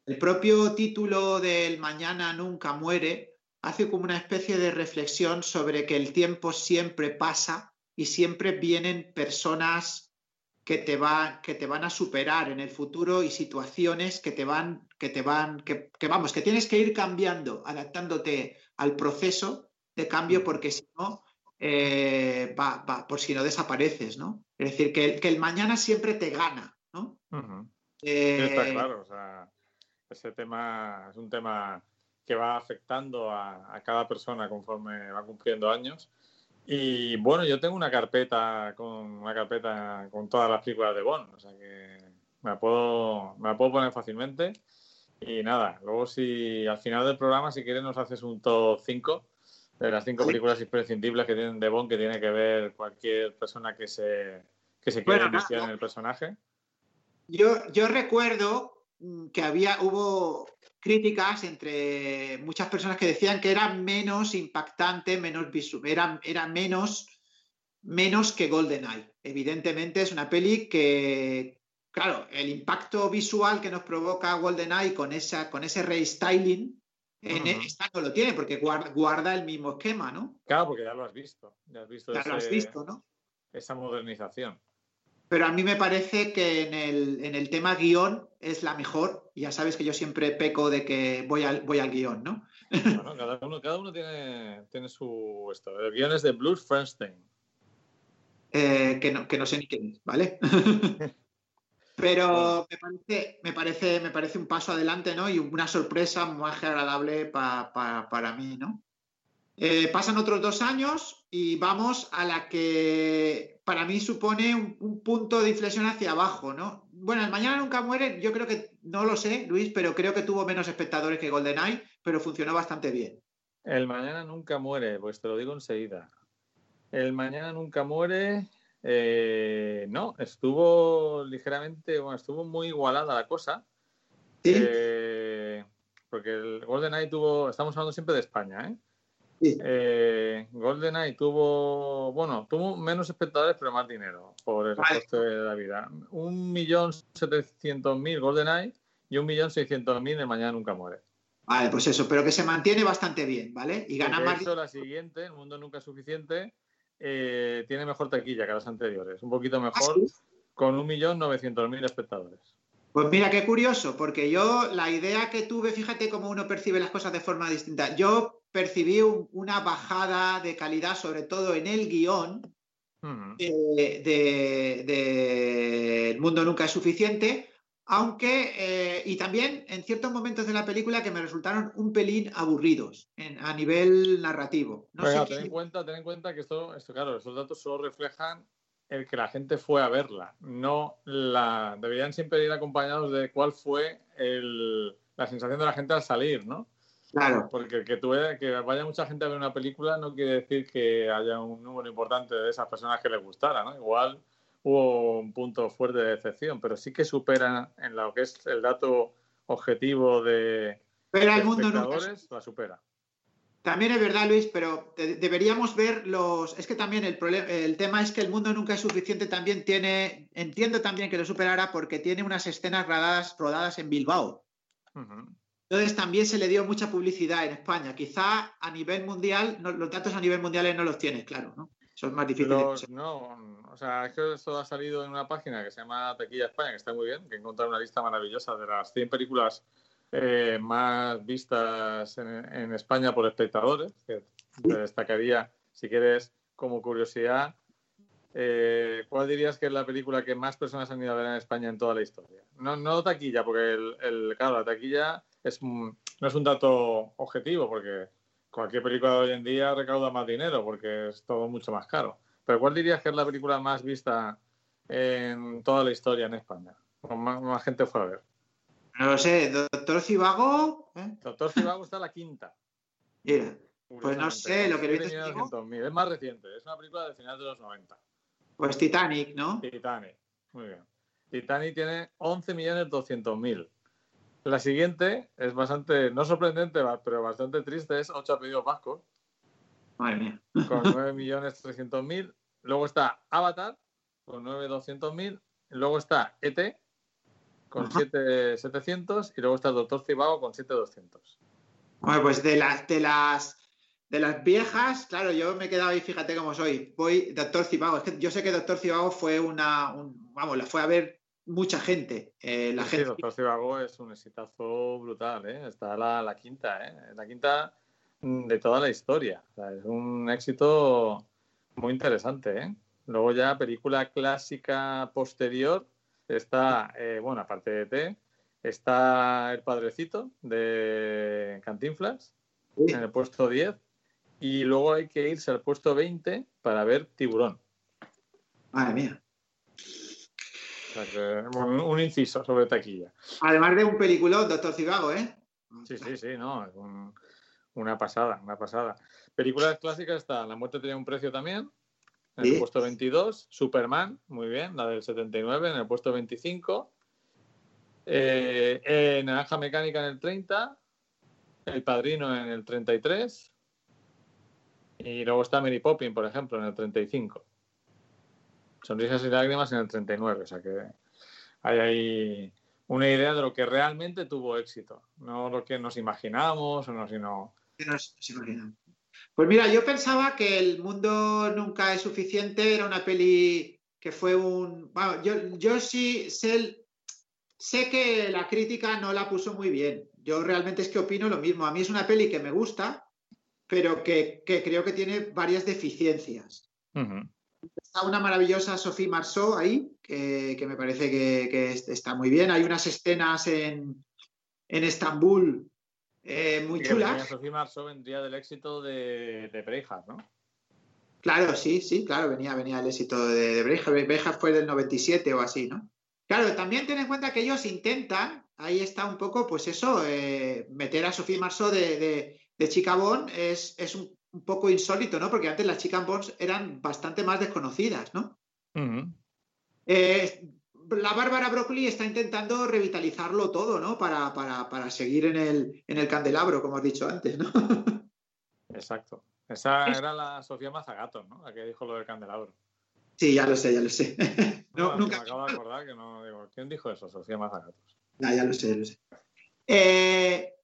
El propio título del Mañana nunca muere hace como una especie de reflexión sobre que el tiempo siempre pasa y siempre vienen personas que te, que te van a superar en el futuro y situaciones que te van, que te van, que, que vamos, que tienes que ir cambiando, adaptándote al proceso de cambio, porque si no, eh, va, por si no desapareces, ¿no? Es decir, que, que el mañana siempre te gana, ¿no? está eh, claro, o sea, ese tema es un tema que va afectando a, cada persona conforme va cumpliendo años. Y bueno, yo tengo una carpeta con una carpeta con todas las películas de Bond, o sea que me la puedo, me la puedo poner fácilmente. Y nada, luego si al final del programa, si quieres, nos haces un top 5 de las cinco películas imprescindibles que tienen de Bond que tiene que ver cualquier persona que se, que se quiera iniciar en el personaje. Yo, yo recuerdo mm, que había, hubo críticas entre muchas personas que decían que era menos impactante, menos visual, era, era menos, menos que GoldenEye. Evidentemente es una peli que, claro, el impacto visual que nos provoca GoldenEye con, esa, con ese restyling en esta no lo tiene porque guarda, el mismo esquema, ¿no? Claro, porque ya lo has visto. Ya, has visto, lo has visto, ¿no? Esa modernización. Pero a mí me parece que en el, en el, tema guion es la mejor. Ya sabes que yo siempre peco de que voy al, voy al guion, ¿no? Bueno, cada uno, cada uno tiene, tiene su... Esto. El guion es de Blues Fernstein. Eh, que, no, que no sé ni quién es, ¿vale? Pero me parece, me parece, me parece un paso adelante, ¿no? Y una sorpresa más agradable para mí, ¿no? Eh, pasan otros dos años y vamos a la que para mí supone un, punto de inflexión hacia abajo, ¿no? Bueno, el Mañana Nunca Muere, yo creo que, no lo sé, Luis, pero creo que tuvo menos espectadores que GoldenEye, pero funcionó bastante bien. El Mañana Nunca Muere, pues te lo digo enseguida. El Mañana Nunca Muere eh, no, estuvo ligeramente, bueno, estuvo muy igualada la cosa. Eh, porque el GoldenEye tuvo, estamos hablando siempre de España, ¿eh? Eh GoldenEye tuvo, bueno, tuvo menos espectadores pero más dinero por el coste de la vida. Un millón setecientos mil GoldenEye y un millón seiscientos mil de Mañana Nunca Muere. Vale, pues eso, pero que se mantiene bastante bien, ¿vale? Y gana más. La siguiente, El Mundo Nunca es Suficiente, eh, tiene mejor taquilla que las anteriores, un poquito mejor, ¿Ah, con 1.900.000 espectadores. Pues mira, qué curioso, porque yo la idea que tuve, fíjate cómo uno percibe las cosas de forma distinta. Yo percibí una bajada de calidad, sobre todo en el guion de, El Mundo Nunca es Suficiente, aunque, eh, y también en ciertos momentos de la película que me resultaron un pelín aburridos a nivel narrativo. No ten, en cuenta, ten en cuenta que esto, esto, claro, estos datos solo reflejan el que la gente fue a verla, no la. Deberían siempre ir acompañados de cuál fue la sensación de la gente al salir, ¿no? Claro. Porque que, que vaya mucha gente a ver una película no quiere decir que haya un número importante de esas personas que les gustara, ¿no? Igual hubo un punto fuerte de decepción, pero sí que supera en lo que es el dato objetivo de, pero el mundo espectadores, la supera. También es verdad, Luis, pero deberíamos ver los. Es que también el, problema, el tema es que el mundo nunca es suficiente. También tiene. Entiendo también que lo superara porque tiene unas escenas rodadas, rodadas en Bilbao. Entonces también se le dio mucha publicidad en España. Quizá a nivel mundial, los datos a nivel mundial no los tienes, claro, ¿no? Son más difíciles. no, o sea, es que esto ha salido en una página que se llama Tequilla España, que está muy bien, que he encontrado una lista maravillosa de las 100 películas eh, más vistas en, España por espectadores, que te destacaría, si quieres, como curiosidad, eh, ¿cuál dirías que es la película que más personas han ido a ver en España en toda la historia? No, no taquilla, porque el, claro, la taquilla es, no es un dato objetivo, porque cualquier película de hoy en día recauda más dinero porque es todo mucho más caro. Pero ¿cuál dirías que es la película más vista en toda la historia en España? O más, gente fue a ver. No lo sé, Doctor Cibago. ¿eh? Doctor Cibago está la quinta. Mira, pues no sé, lo que le Es más reciente, es una película del final de los 90. Pues Titanic, ¿no? Titanic, muy bien. Titanic tiene 11.200.000. La siguiente es bastante, no sorprendente, pero bastante triste, es 8 apellidos vascos. Madre mía. Con 9.300.000. Luego está Avatar, con 9.200.000. Luego está ET, con 7.700. Y luego está Doctor Cibago, con 7.200. Bueno, pues de las, de las de las viejas, claro, yo me he quedado ahí, fíjate cómo soy. Voy, Doctor Cibago. Es que yo sé que Doctor Cibago fue una. vamos, la fue a ver mucha gente. Eh, la sí, Doctor Cibago es un exitazo brutal, ¿eh? Está la, la quinta, ¿eh? La quinta de toda la historia. es un éxito muy interesante, ¿eh? Luego ya película clásica posterior está, eh, bueno, aparte de T, está El Padrecito de Cantinflas en el puesto 10 y luego hay que irse al puesto 20 para ver Tiburón. Madre mía un inciso sobre taquilla. Además de un peliculón, Doctor Cibago, ¿eh? Sí, sí, sí, no, es una pasada, una pasada. Películas clásicas está La muerte tenía un precio también, en el puesto 22, Superman, muy bien, la del 79, en el puesto 25, eh, Naranja Mecánica en el 30, El Padrino en el 33, y luego está Mary Poppins, por ejemplo, en el 35. Sonrisas y lágrimas en el 39. O sea que hay ahí una idea de lo que realmente tuvo éxito, no lo que nos imaginamos, o sino... Pues mira, yo pensaba que El mundo nunca es suficiente, era una peli que fue un... Bueno, yo, yo sí sé, sé que la crítica no la puso muy bien. Yo realmente es que opino lo mismo. A mí es una peli que me gusta, pero que, creo que tiene varias deficiencias. Está una maravillosa Sophie Marceau ahí, que, me parece que, está muy bien. Hay unas escenas en, en Estambul eh, muy chulas. Sophie Marceau vendría del éxito de, de ¿no? Claro, sí, sí, claro, venía, venía el éxito de, de fue del 97 o así, ¿no? Claro, también ten en cuenta que ellos intentan, ahí está un poco, pues eso, eh, meter a Sophie Marceau de, de, de Chicabón es, es un, un poco insólito, ¿no? Porque antes las Chicken Bones eran bastante más desconocidas, ¿no? Eh, la Bárbara Broccoli está intentando revitalizarlo todo, ¿no? Para, seguir en el, en el candelabro, como has dicho antes, ¿no? Exacto. Esa era la Sofía Mazagato, ¿no? La que dijo lo del candelabro. Sí, ya lo sé, ya lo sé. no, nunca... Me acabo de acordar que no digo, ¿quién dijo eso? Sofía Mazagatos. Ya, ya lo sé, ya lo sé. Eh,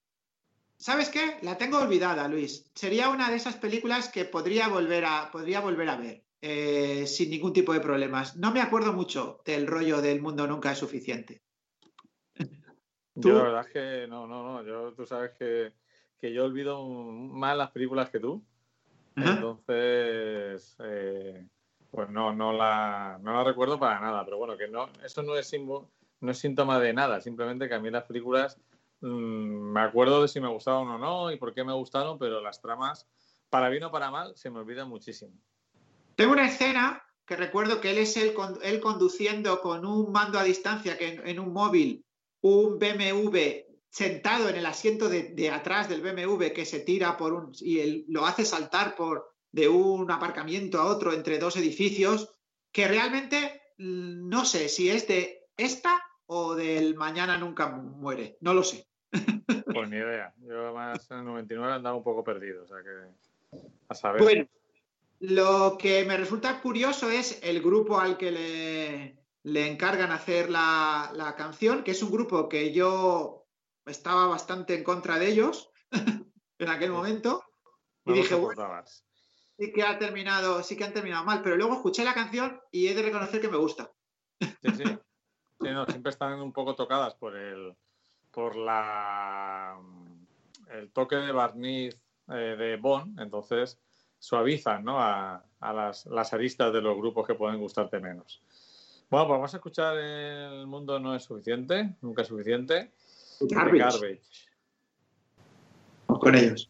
¿Sabes qué? La tengo olvidada, Luis. Sería una de esas películas que podría volver a, podría volver a ver eh, sin ningún tipo de problemas. No me acuerdo mucho del rollo del mundo nunca es suficiente. Yo la verdad es que no, no, no. Yo, tú sabes que, yo olvido más las películas que tú. Entonces, eh, pues no, no la, no la recuerdo para nada. Pero bueno, que no, eso no es no es síntoma de nada, simplemente que a mí las películas mm, me acuerdo de si me gustaban o no y por qué me gustaron, pero las tramas, para bien o para mal, se me olvidan muchísimo. Tengo una escena que recuerdo que él es él, conduciendo con un mando a distancia que en, un móvil, un BMW sentado en el asiento de, atrás del BMW que se tira por un y él lo hace saltar por de un aparcamiento a otro entre dos edificios que realmente mm, no sé si es de esta o del mañana nunca muere, no lo sé. Pues ni idea. Yo además en el 99 andaba un poco perdido, o sea que a saber. Bueno, lo que me resulta curioso es el grupo al que le, encargan hacer la, canción, que es un grupo que yo estaba bastante en contra de ellos en aquel momento. y dije, bueno, sí que ha terminado, sí que han terminado mal, pero luego escuché la canción y he de reconocer que me gusta. Sí, sí. siempre están un poco tocadas por el por la el toque de barniz eh, de Bon, entonces suavizan ¿no? a, las, las, aristas de los grupos que pueden gustarte menos. Bueno, pues vamos a escuchar El mundo no es suficiente, nunca es suficiente. Garbage. Con ellos.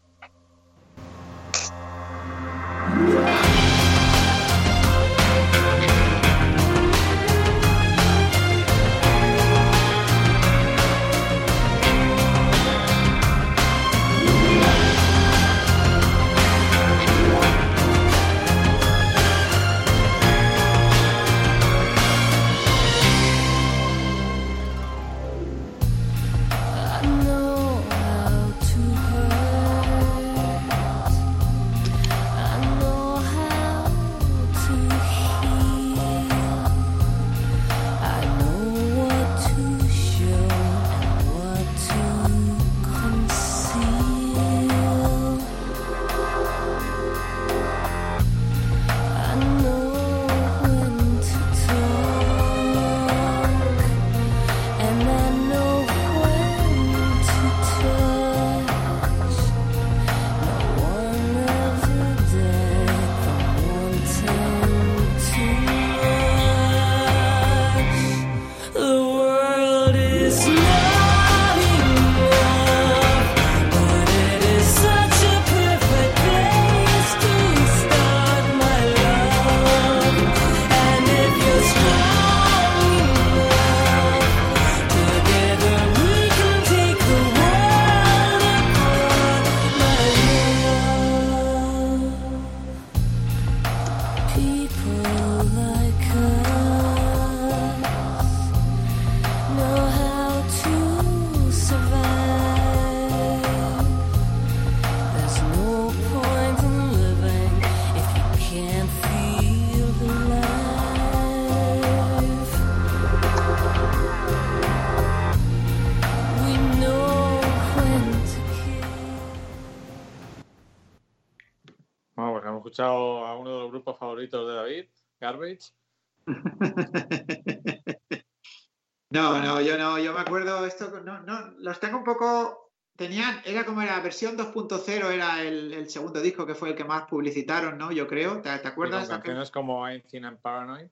No, no, yo no, yo me acuerdo esto, no, no, los tengo un poco, tenían, era como la versión 2.0, era el, segundo disco que fue el que más publicitaron, ¿no? Yo creo, ¿te, acuerdas? canciones como I'm and Paranoid.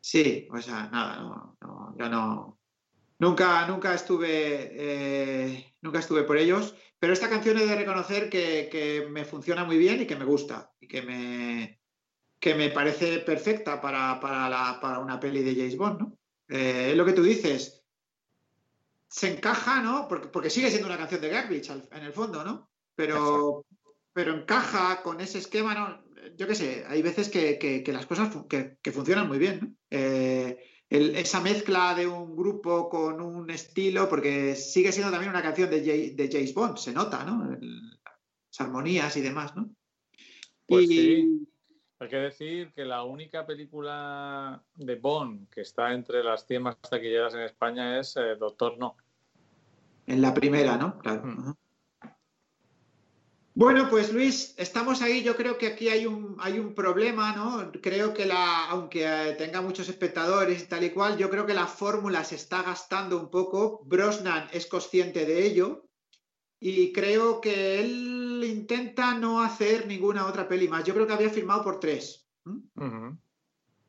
Sí, o sea, nada, no, yo no, nunca, nunca estuve, eh, nunca estuve por ellos, pero esta canción he de reconocer que, que me funciona muy bien y que me gusta y que me, que me parece perfecta para, para, una peli de James Bond, ¿no? Eh, es lo que tú dices. Se encaja, ¿no? Porque, sigue siendo una canción de Garbage en el fondo, ¿no? Pero, pero encaja con ese esquema, ¿no? Yo qué sé, hay veces que, las cosas que, funcionan muy bien, ¿no? Eh, esa mezcla de un grupo con un estilo, porque sigue siendo también una canción de, de James Bond, se nota, ¿no? las armonías y demás, ¿no? Pues sí. Hay que decir que la única película de Bond que está entre las 100 más taquilleras en España es eh, Doctor No. En la primera, ¿no? Claro. Hmm. Bueno, pues Luis, estamos ahí. Yo creo que aquí hay un, hay un problema, ¿no? Creo que la, aunque eh, tenga muchos espectadores y tal y cual, yo creo que la fórmula se está gastando un poco. Brosnan es consciente de ello y creo que él intenta no hacer ninguna otra peli más. Yo creo que había firmado por tres.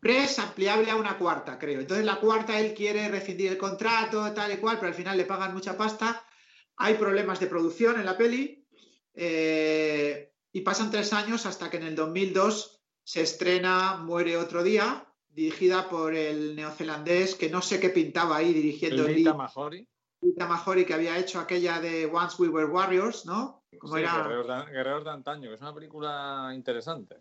es ampliable a una cuarta, creo. Entonces la cuarta él quiere rescindir el contrato, tal y cual, pero al final le pagan mucha pasta. Hay problemas de producción en la peli eh, y pasan tres años hasta que en el 2002 se estrena Muere otro día, dirigida por el neozelandés que no sé qué pintaba ahí dirigiendo el Lita Mahori. Lita Mahori que había hecho aquella de Once We Were Warriors, ¿no? Como era... Guerreros de, Antaño, que es una película interesante.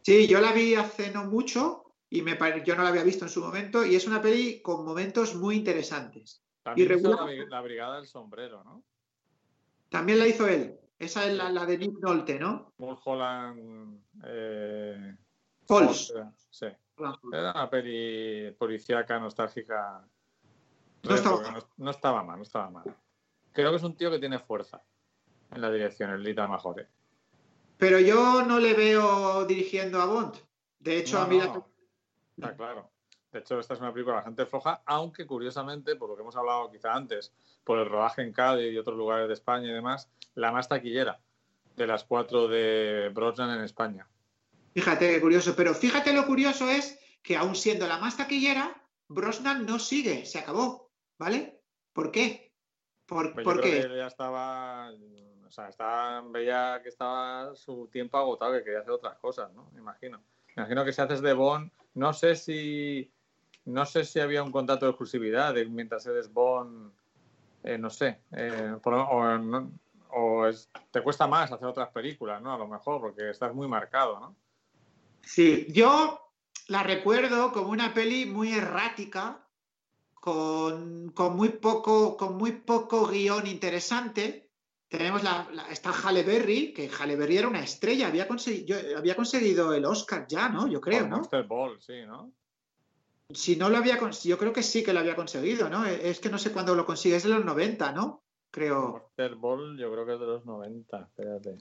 Sí, yo la vi hace no mucho y me yo no la había visto en su momento y es una peli con momentos muy interesantes. También hizo la, Brigada del Sombrero, ¿no? También la hizo él. Esa es la, de Nick Nolte, ¿no? Mulholland eh, Falls. Sí. Era una peli policíaca, nostálgica. No estaba, no, estaba mal, no estaba mal. Creo que es un tío que tiene fuerza en la dirección, el Lita Majore. Pero yo no le veo dirigiendo a Bond. De hecho, a mí Está claro. De hecho, esta es una película bastante floja, aunque curiosamente, por lo que hemos hablado quizá antes, por el rodaje en Cádiz y otros lugares de España y demás, la más taquillera de las cuatro de Brosnan en España. Fíjate qué curioso, pero fíjate lo curioso es que aún siendo la más taquillera, Brosnan no sigue, se acabó, ¿vale? ¿Por qué? ¿Por, pues qué? ya estaba, o sea, veía que estaba su tiempo agotado, que quería hacer otras cosas, ¿no? Me imagino. Me imagino que si haces de Bond, no sé si no sé si había un contrato de exclusividad de, mientras eres Bond, eh, no sé, eh, o, te cuesta más hacer otras películas, ¿no? A lo mejor, porque estás muy marcado, ¿no? Sí, yo la recuerdo como una peli muy errática, con, muy, poco, con muy poco guion interesante. Tenemos la, está Halle Berry, que Halle Berry era una estrella, había, conseguido, había conseguido el Oscar ya, ¿no? Yo creo, ¿no? Monster Ball, sí, ¿no? Si no lo había yo creo que sí que lo había conseguido, ¿no? Es que no sé cuándo lo consigue, es de los 90, ¿no? Creo. Monster Ball yo creo que es de los 90, espérate.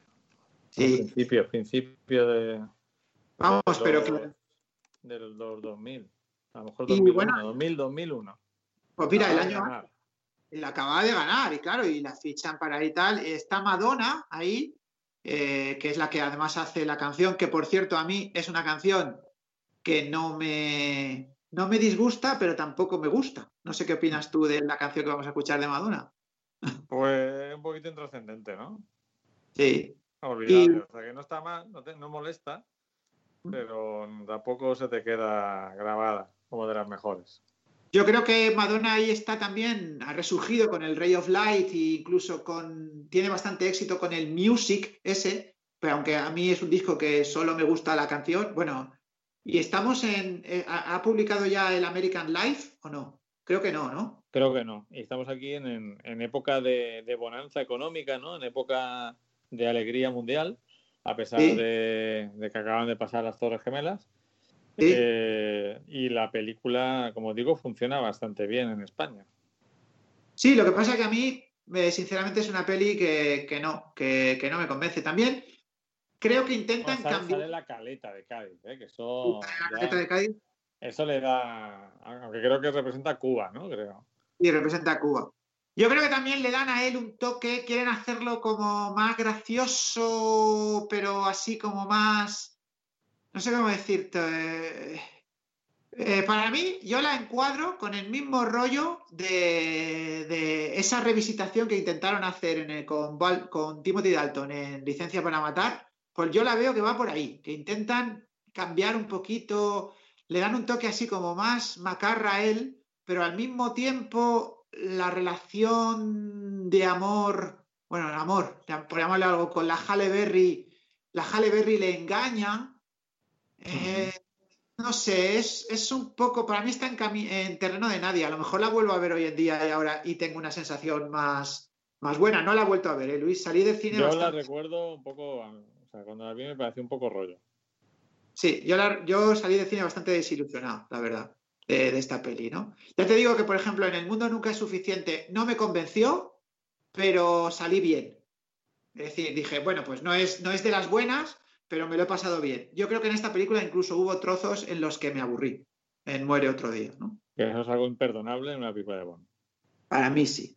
Sí. Principio, principio de... Vamos, pero que... Del 2000. A lo mejor 2001, 2000, 2001. Pues mira, el año la acaba de ganar y claro, y la fichan para ahí tal. Está Madonna ahí, eh, que es la que además hace la canción, que por cierto a mí es una canción que no me, no me disgusta, pero tampoco me gusta. No sé qué opinas tú de la canción que vamos a escuchar de Madonna. Pues un poquito intrascendente, ¿no? Sí. Olvidable, o sea que no está mal, no, no molesta, pero tampoco se te queda grabada como de las mejores. Yo creo que Madonna ahí está también, ha resurgido con el Ray of Light e incluso con, tiene bastante éxito con el Music ese, pero aunque a mí es un disco que solo me gusta la canción, bueno, ¿y estamos en, eh, ha, publicado ya el American Life o no? Creo que no, ¿no? Creo que no. Y estamos aquí en, época de, bonanza económica, ¿no? En época de alegría mundial, a pesar de, de que acaban de pasar las Torres Gemelas. Eh, y la película, como digo, funciona bastante bien en España. Sí, lo que pasa es que a mí, eh, sinceramente, es una peli que, no, que, no me convence. También creo que intentan cambiar. la caleta de Cádiz, ¿eh? que eso. La caleta de Cádiz. Eso le da. Aunque creo que representa Cuba, ¿no? Creo. Sí, representa Cuba. Yo creo que también le dan a él un toque, quieren hacerlo como más gracioso, pero así como más no sé cómo decirte. Eh, para mí, yo la encuadro con el mismo rollo de, esa revisitación que intentaron hacer con, con Timothy Dalton en Licencia para Matar. Pues yo la veo que va por ahí, que intentan cambiar un poquito, le dan un toque así como más macarra a él, pero al mismo tiempo la relación de amor, bueno, el amor, por llamarle algo, con la Halle Berry, la Halle Berry le engaña eh, no sé, es, un poco, para mí está en, terreno de nadie. A lo mejor la vuelvo a ver hoy en día y ahora y tengo una sensación más, más buena. No la he vuelto a ver, ¿eh, Luis. Salí del cine. Yo la recuerdo un poco, sea, cuando la vi me pareció un poco rollo. Sí, yo, yo salí del cine bastante desilusionado, la verdad, de, esta peli, ¿no? Ya te digo que, por ejemplo, en El Mundo Nunca es Suficiente no me convenció, pero salí bien. Es decir, dije, bueno, pues no es, no es de las buenas, pero me lo he pasado bien. Yo creo que en esta película incluso hubo trozos en los que me aburrí. En Muere otro día, ¿no? Que eso es algo imperdonable en una película de Bond. Para mí sí.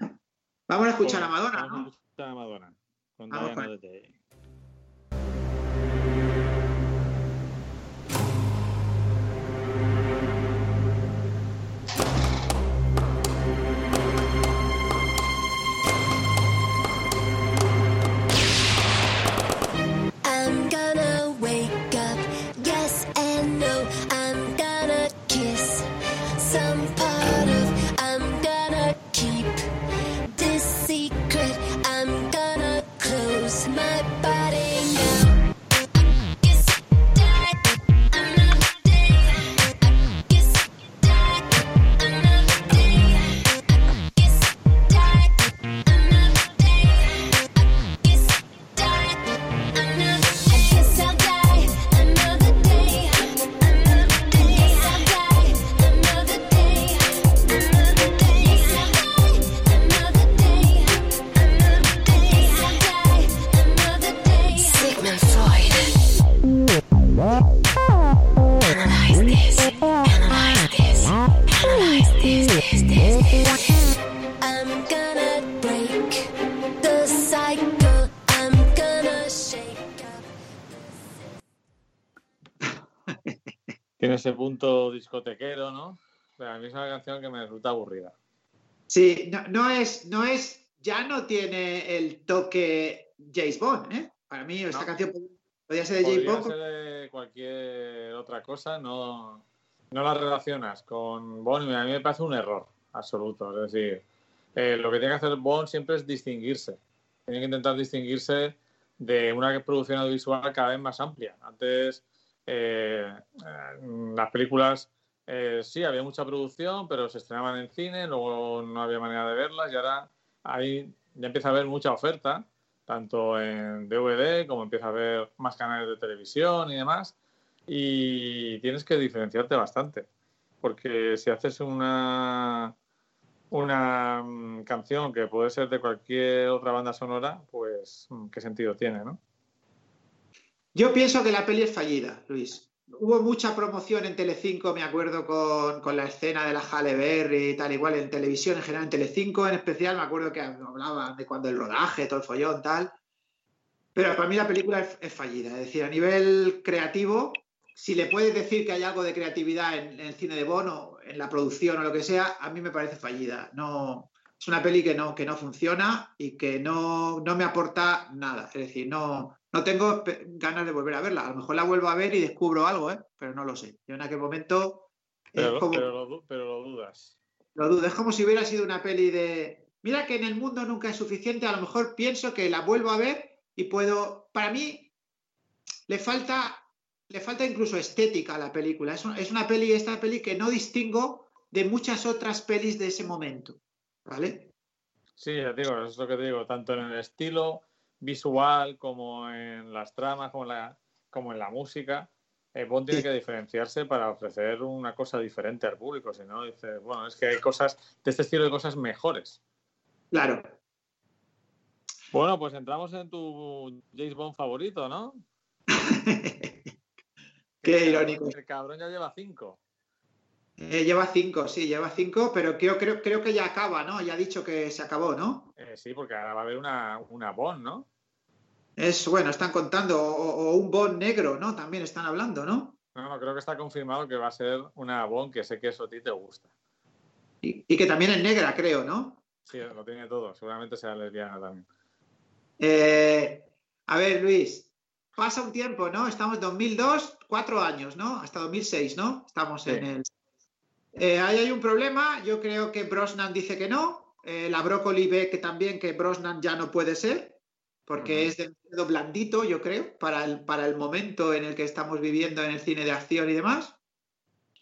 Vamos a escuchar a Madonna, vamos a escuchar a Madonna. Con Diana discotequero, ¿no? Pero a mí es una canción que me resulta aburrida. Sí, no, no es, no es, ya no tiene el toque James Bond, ¿eh? Para mí esta No. canción podría ser de James Podría Bond. ser de cualquier otra cosa, no, no la relacionas con Bond y a mí me parece un error absoluto. Es decir, eh, lo que tiene que hacer Bond siempre es distinguirse. Tiene que intentar distinguirse de una producción audiovisual cada vez más amplia. Antes eh, eh, las películas eh, sí había mucha producción, pero se estrenaban en cine, luego no había manera de verlas y ahora ahí ya empieza a haber mucha oferta, tanto en DVD como empieza a haber más canales de televisión y demás. Y tienes que diferenciarte bastante, porque si haces una una mm, canción que puede ser de cualquier otra banda sonora, pues mm, qué sentido tiene, ¿no? Yo pienso que la peli es fallida, Luis. Hubo mucha promoción en Telecinco, me acuerdo, con, con la escena de la Halle Berry y tal, igual en televisión en general, en Telecinco en especial, me acuerdo que hablaban de cuando el rodaje, todo el follón, tal. Pero para mí la película es, es fallida. Es decir, a nivel creativo, si le puedes decir que hay algo de creatividad en, en el cine de Bono, en la producción o lo que sea, a mí me parece fallida. No, es una peli que no, que no funciona y que no, no me aporta nada. Es decir, no, no tengo ganas de volver a verla. A lo mejor la vuelvo a ver y descubro algo, ¿eh? pero no lo sé. Yo en aquel momento Pero, como, pero lo, du- pero lo dudas. lo dudo. Es como si hubiera sido una peli de. Mira que en el mundo nunca es suficiente. A lo mejor pienso que la vuelvo a ver y puedo. Para mí, le falta, le falta incluso estética a la película. Es una, es una peli, esta peli que no distingo de muchas otras pelis de ese momento. ¿Vale? Sí, ya digo, es lo que te digo, tanto en el estilo visual como en las tramas, como en la, como en la música. eh, Bond tiene que diferenciarse para ofrecer una cosa diferente al público. Si no, dices, bueno, es que hay cosas de este estilo de cosas mejores. Claro. Bueno, pues entramos en tu James Bond favorito, ¿no? Qué El irónico. cabrón- El cabrón ya lleva cinco. Eh, lleva cinco, sí, lleva cinco, pero creo, creo, creo que ya acaba, ¿no? Ya ha dicho que se acabó, ¿no? Eh, sí, porque ahora va a haber una, una Bond, ¿no? Es bueno, están contando, o, o un Bond negro, ¿no? También están hablando, ¿no? No, no, creo que está confirmado que va a ser una Bond, que sé que eso a ti te gusta. Y, y que también es negra, creo, ¿no? Sí, lo tiene todo. Seguramente será lesbiana también. Eh, a ver, Luis, pasa un tiempo, ¿no? Estamos en 2002, cuatro años, ¿no? Hasta 2006, ¿no? Estamos Sí. en el... Eh, ahí hay un problema, yo creo que Brosnan dice que no, eh, la Brócoli ve que también que Brosnan ya no puede ser, porque es demasiado blandito, yo creo, para el, para el momento en el que estamos viviendo en el cine de acción y demás.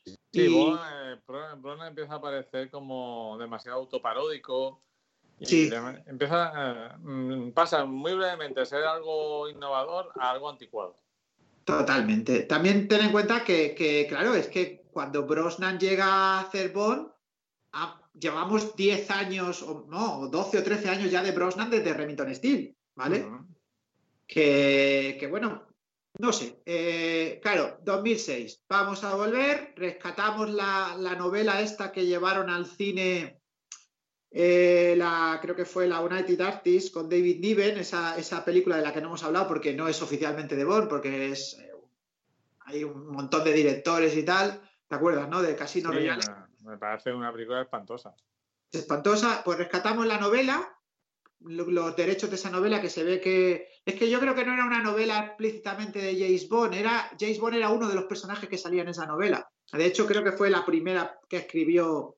Sí, Y- eh, Bron- Bron empieza a parecer como demasiado autoparódico. Y Sí. de- empieza, eh, mm, pasa muy brevemente de ser algo innovador a algo anticuado. Totalmente. También ten en cuenta que, que, claro, es que cuando Brosnan llega a hacer Bond, llevamos 10 años, o no, o 12 o 13 años ya de Brosnan desde Remington Steel, ¿vale? Que, que, bueno, no sé. eh, claro, 2006. Vamos a volver, rescatamos la, la novela esta que llevaron al cine, eh, la, creo que fue la United Artists con David Niven, esa, esa película de la que no hemos hablado porque no es oficialmente de Bond, porque es eh, hay un montón de directores y tal. ¿Te acuerdas, no? De Casino Sí, Royale. me, parece una película espantosa. espantosa, pues rescatamos la novela, los derechos de esa novela que se ve que es que yo creo que no era una novela explícitamente de James Bond, era James Bond era uno de los personajes que salía en esa novela. De hecho, creo que fue la primera que escribió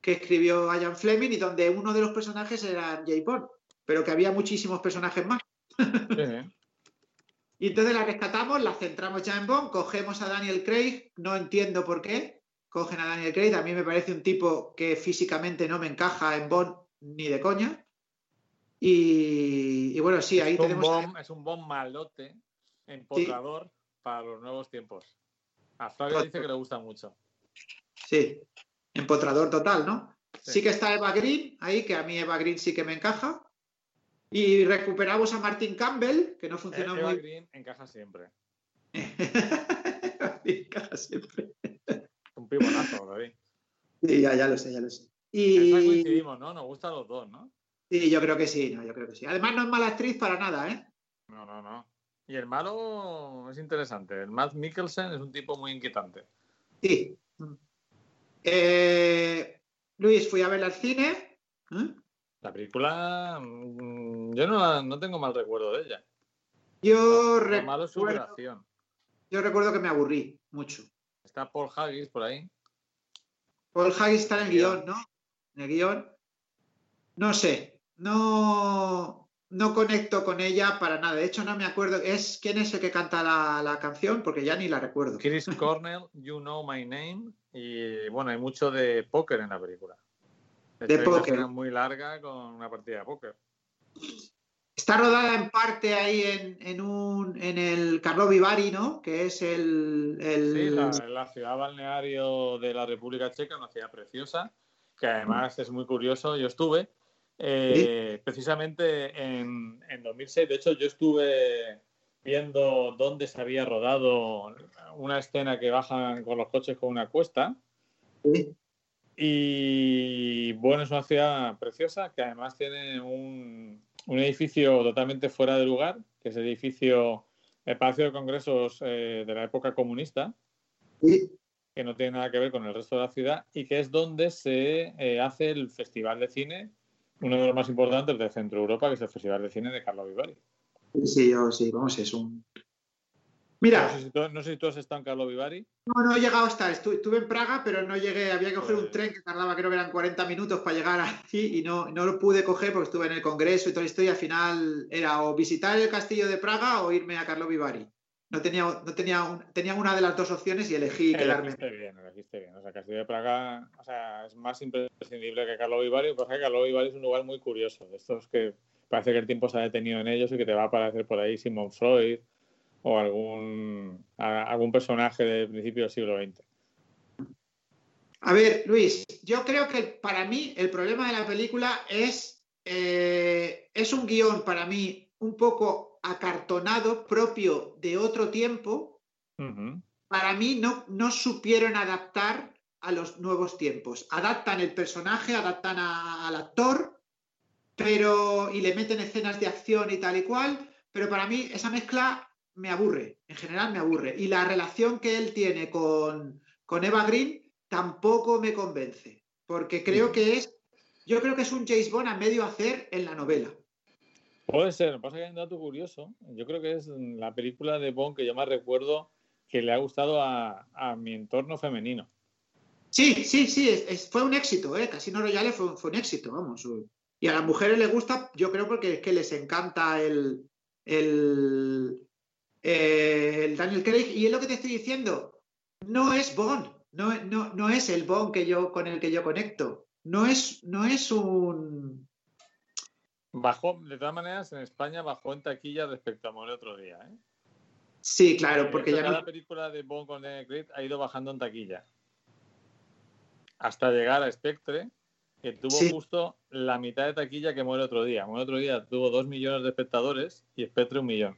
que escribió Ian Fleming y donde uno de los personajes era James Bond, pero que había muchísimos personajes más. Sí. Y entonces la rescatamos, la centramos ya en Bond, cogemos a Daniel Craig, no entiendo por qué, cogen a Daniel Craig, a mí me parece un tipo que físicamente no me encaja en Bond ni de coña. Y, y bueno, sí, ahí es, tenemos... bomb, es un bomb malote, empotrador para los nuevos tiempos. A Flavio dice que le gusta mucho. Sí, empotrador total, ¿no? Sí. Sí. que está Eva Green ahí, que a mí Eva Green sí que me encaja. Y recuperamos a Martin Campbell, que no Eh, funcionó Eva muy Green encaja siempre. encaja siempre. Un pibonazo, David. Sí, ya, ya lo sé, ya lo sé. Esa Y coincidimos, ¿no? Nos gustan los dos, ¿no? Sí, yo creo que sí, no, yo creo que sí. Además no es mala actriz para nada, ¿eh? No, no, no. Y el malo es interesante. El Matt Mikkelsen es un tipo muy inquietante. Sí. Eh, Luis, fui a ver al cine. ¿eh? La película, mm, yo no, no tengo mal recuerdo de ella. Yo Lo malo es su duración. yo recuerdo que me aburrí mucho. Está Paul Haggis por ahí. Paul Haggis está en el guion, ¿no? En el guion. No sé, no, no conecto con ella para nada. De hecho, no me acuerdo. Es, ¿Quién es el que canta la, la canción? Porque ya ni la recuerdo. Chris Cornell, You Know My Name. Y bueno, hay mucho de póker en la película. De hecho, una póker. escena muy larga con una partida de póker. Está rodada en parte ahí en, en un, en el Karlovy Vary, ¿no? Que es el... el- Sí, la, la ciudad balneario de la República Checa, una ciudad preciosa, que además es muy curioso. Yo estuve eh, precisamente en, en 2006. De hecho, yo estuve viendo dónde se había rodado una escena que bajan con los coches con una cuesta. Sí. Y bueno, es una ciudad preciosa que además tiene un, un edificio totalmente fuera de lugar, que es el edificio, el Palacio de Congresos eh, de la época comunista, Sí. que no tiene nada que ver con el resto de la ciudad y que es donde se eh, hace el Festival de Cine, uno de los más importantes de Centro Europa, que es el Festival de Cine de Carlo Vivari. Sí, yo sí, vamos, es un... Mira, No sé, si tú, no sé si tú has estado en Carlo Vivari. no, no he llegado hasta, estu- estuve en Praga, pero no llegué, había que coger un Pues- tren que tardaba, creo que eran 40 minutos para llegar allí y no, no lo pude coger porque estuve en el Congreso y toda la historia. Al final era o visitar el castillo de Praga o irme a Karlovy Vary. No tenía, no tenía, un- tenía una de las dos opciones y elegí quedarme. Elegiste bien, elegiste bien. O sea, Castillo de Praga o sea, es más imprescindible que Carlo Vivari, porque Carlo Vivari es un lugar muy curioso. De estos que parece que el tiempo se ha detenido en ellos y que te va a aparecer por ahí Simon Freud o algún, a- algún personaje del principio del siglo XX. A ver, Luis, yo creo que para mí el problema de la película es, eh, es un guion para mí un poco acartonado, propio de otro tiempo. Para mí no, no supieron adaptar a los nuevos tiempos. Adaptan el personaje, adaptan a- al actor, pero y le meten escenas de acción y tal y cual, pero para mí esa mezcla me aburre, en general me aburre. Y la relación que él tiene con, con Eva Green tampoco me convence, porque creo que es, yo creo que es un James Bond a medio hacer en la novela. Puede ser, pasa que hay un dato curioso. Yo creo que es la película de Bond que yo más recuerdo que le ha gustado a, mi entorno femenino. Sí, sí, sí, fue un éxito, ¿eh? Casino Royale fue, fue un éxito, vamos. Y a las mujeres les gusta, yo creo porque es que les encanta el, el, eh, el Daniel Craig. Y es lo que te estoy diciendo, no es Bond, no, no, no es el Bond que yo, con el que yo conecto. No es, no es un... Bajó, de todas maneras, en España bajó en taquilla respecto a More otro día. ¿eh? Sí, claro, porque ya cada no... película de Bond con Daniel Craig ha ido bajando en taquilla. Hasta llegar a Spectre, que tuvo Sí. justo la mitad de taquilla que Muere otro día. Muere otro día tuvo dos millones de espectadores y Spectre un millón.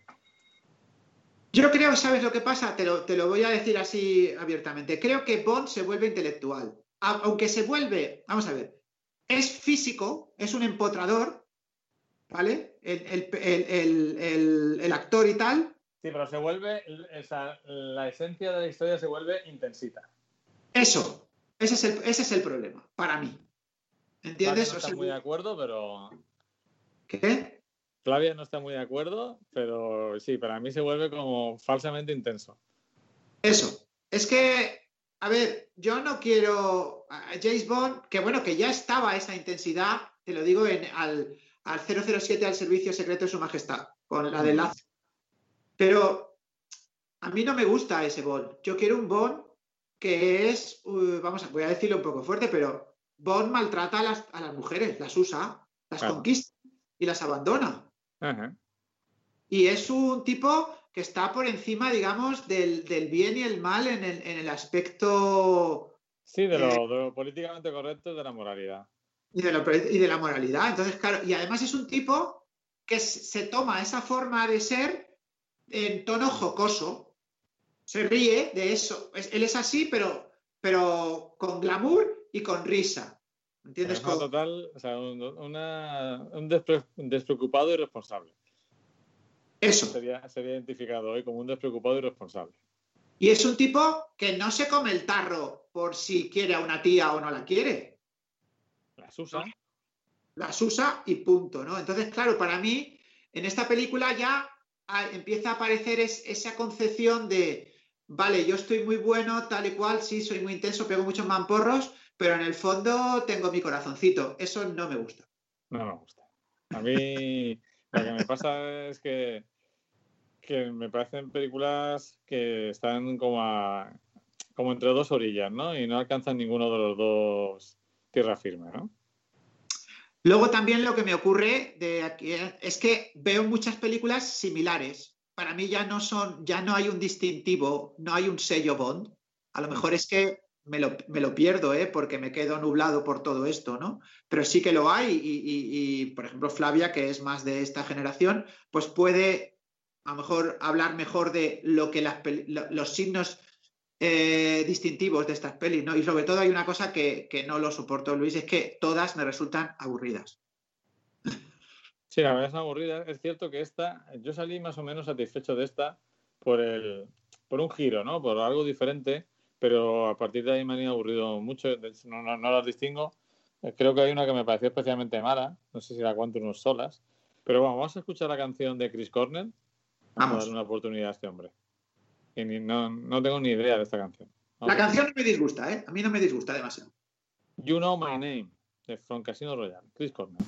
Yo creo, ¿sabes lo que pasa? Te lo, te lo voy a decir así abiertamente. Creo que Bond se vuelve intelectual. Aunque se vuelve, vamos a ver, es físico, es un empotrador, ¿vale? El, el- el- el- actor y tal. Sí, pero se vuelve, esa- la esencia de la historia se vuelve intensita. Eso, ese es el, ese es el problema, para mí. Flavia ¿Entiendes? no O está sea, muy de acuerdo, pero ¿Qué? Flavia no está muy de acuerdo, pero sí, para mí se vuelve como falsamente intenso. Eso. Es que, a ver, yo no quiero a James Bond, que bueno, que ya estaba esa intensidad, te lo digo, en, al, al 007 al servicio secreto de su majestad, con la de Lazo. Pero a mí no me gusta ese Bond. Yo quiero un Bond que es, uh, vamos a, voy a decirlo un poco fuerte, pero Bond maltrata a las, a las mujeres, las usa, las Claro. conquista y las abandona. Ajá. Y es un tipo que está por encima, digamos, del, del bien y el mal en el, en el aspecto Sí, de lo, Eh, de lo políticamente correcto y de la moralidad. Y de, lo- y de la moralidad. Entonces, claro, y además es un tipo que se toma esa forma de ser en tono jocoso. Se ríe de eso. Es- él es así, pero, pero con glamour y con risa. ¿Entiendes? Con- total, o sea, un, una- un despre- un despreocupado y responsable. Eso. Sería, sería identificado hoy como un despreocupado y responsable. Y es un tipo que no se come el tarro por si quiere a una tía o no la quiere. Las usa. Las usa y punto, ¿no? Entonces, claro, para mí, en esta película ya empieza a aparecer esa concepción de, vale, yo estoy muy bueno, tal y cual, sí, soy muy intenso, pego muchos mamporros, pero en el fondo tengo mi corazoncito. Eso no me gusta. No me gusta. A mí lo que me pasa es que, que me parecen películas que están como, como entre dos orillas, ¿no? Y no alcanzan ninguno de los dos tierra firme, ¿no? Luego también lo que me ocurre de aquí es que veo muchas películas similares. Para mí ya no son, ya no hay un distintivo, no hay un sello Bond. A lo mejor es que me lo, pierdo, ¿eh? porque me quedo nublado por todo esto, ¿no? Pero sí que lo hay y, por ejemplo, Flavia, que es más de esta generación, pues puede a lo mejor hablar mejor de lo que los signos eh, distintivos de estas pelis, ¿no? Y sobre todo hay una cosa que, no lo soporto, Luis, es que todas me resultan aburridas. Sí, la verdad es aburrida. Es cierto que esta, yo salí más o menos satisfecho de esta por el, por un giro, ¿no? Por algo diferente pero a partir de ahí me han aburrido mucho, no, no, las distingo. Creo que hay una que me pareció especialmente mala, no sé si la cuento unos solas, pero bueno, vamos a escuchar la canción de Chris Cornell. Vamos, a darle una oportunidad a este hombre. Y no, no tengo ni idea de esta canción. la canción no me disgusta, ¿eh? A mí no me disgusta demasiado. You Know My Name, de From Casino Royale, Chris Cornell.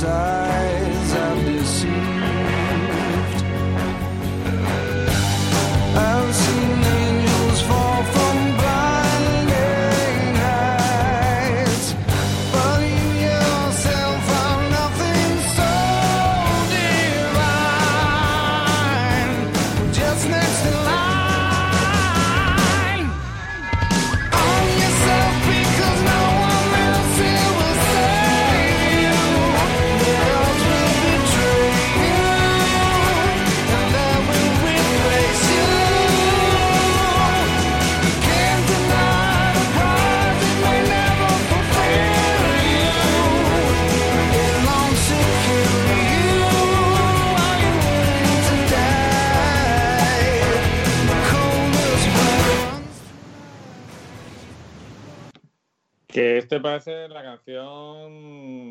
side. Este parece la canción,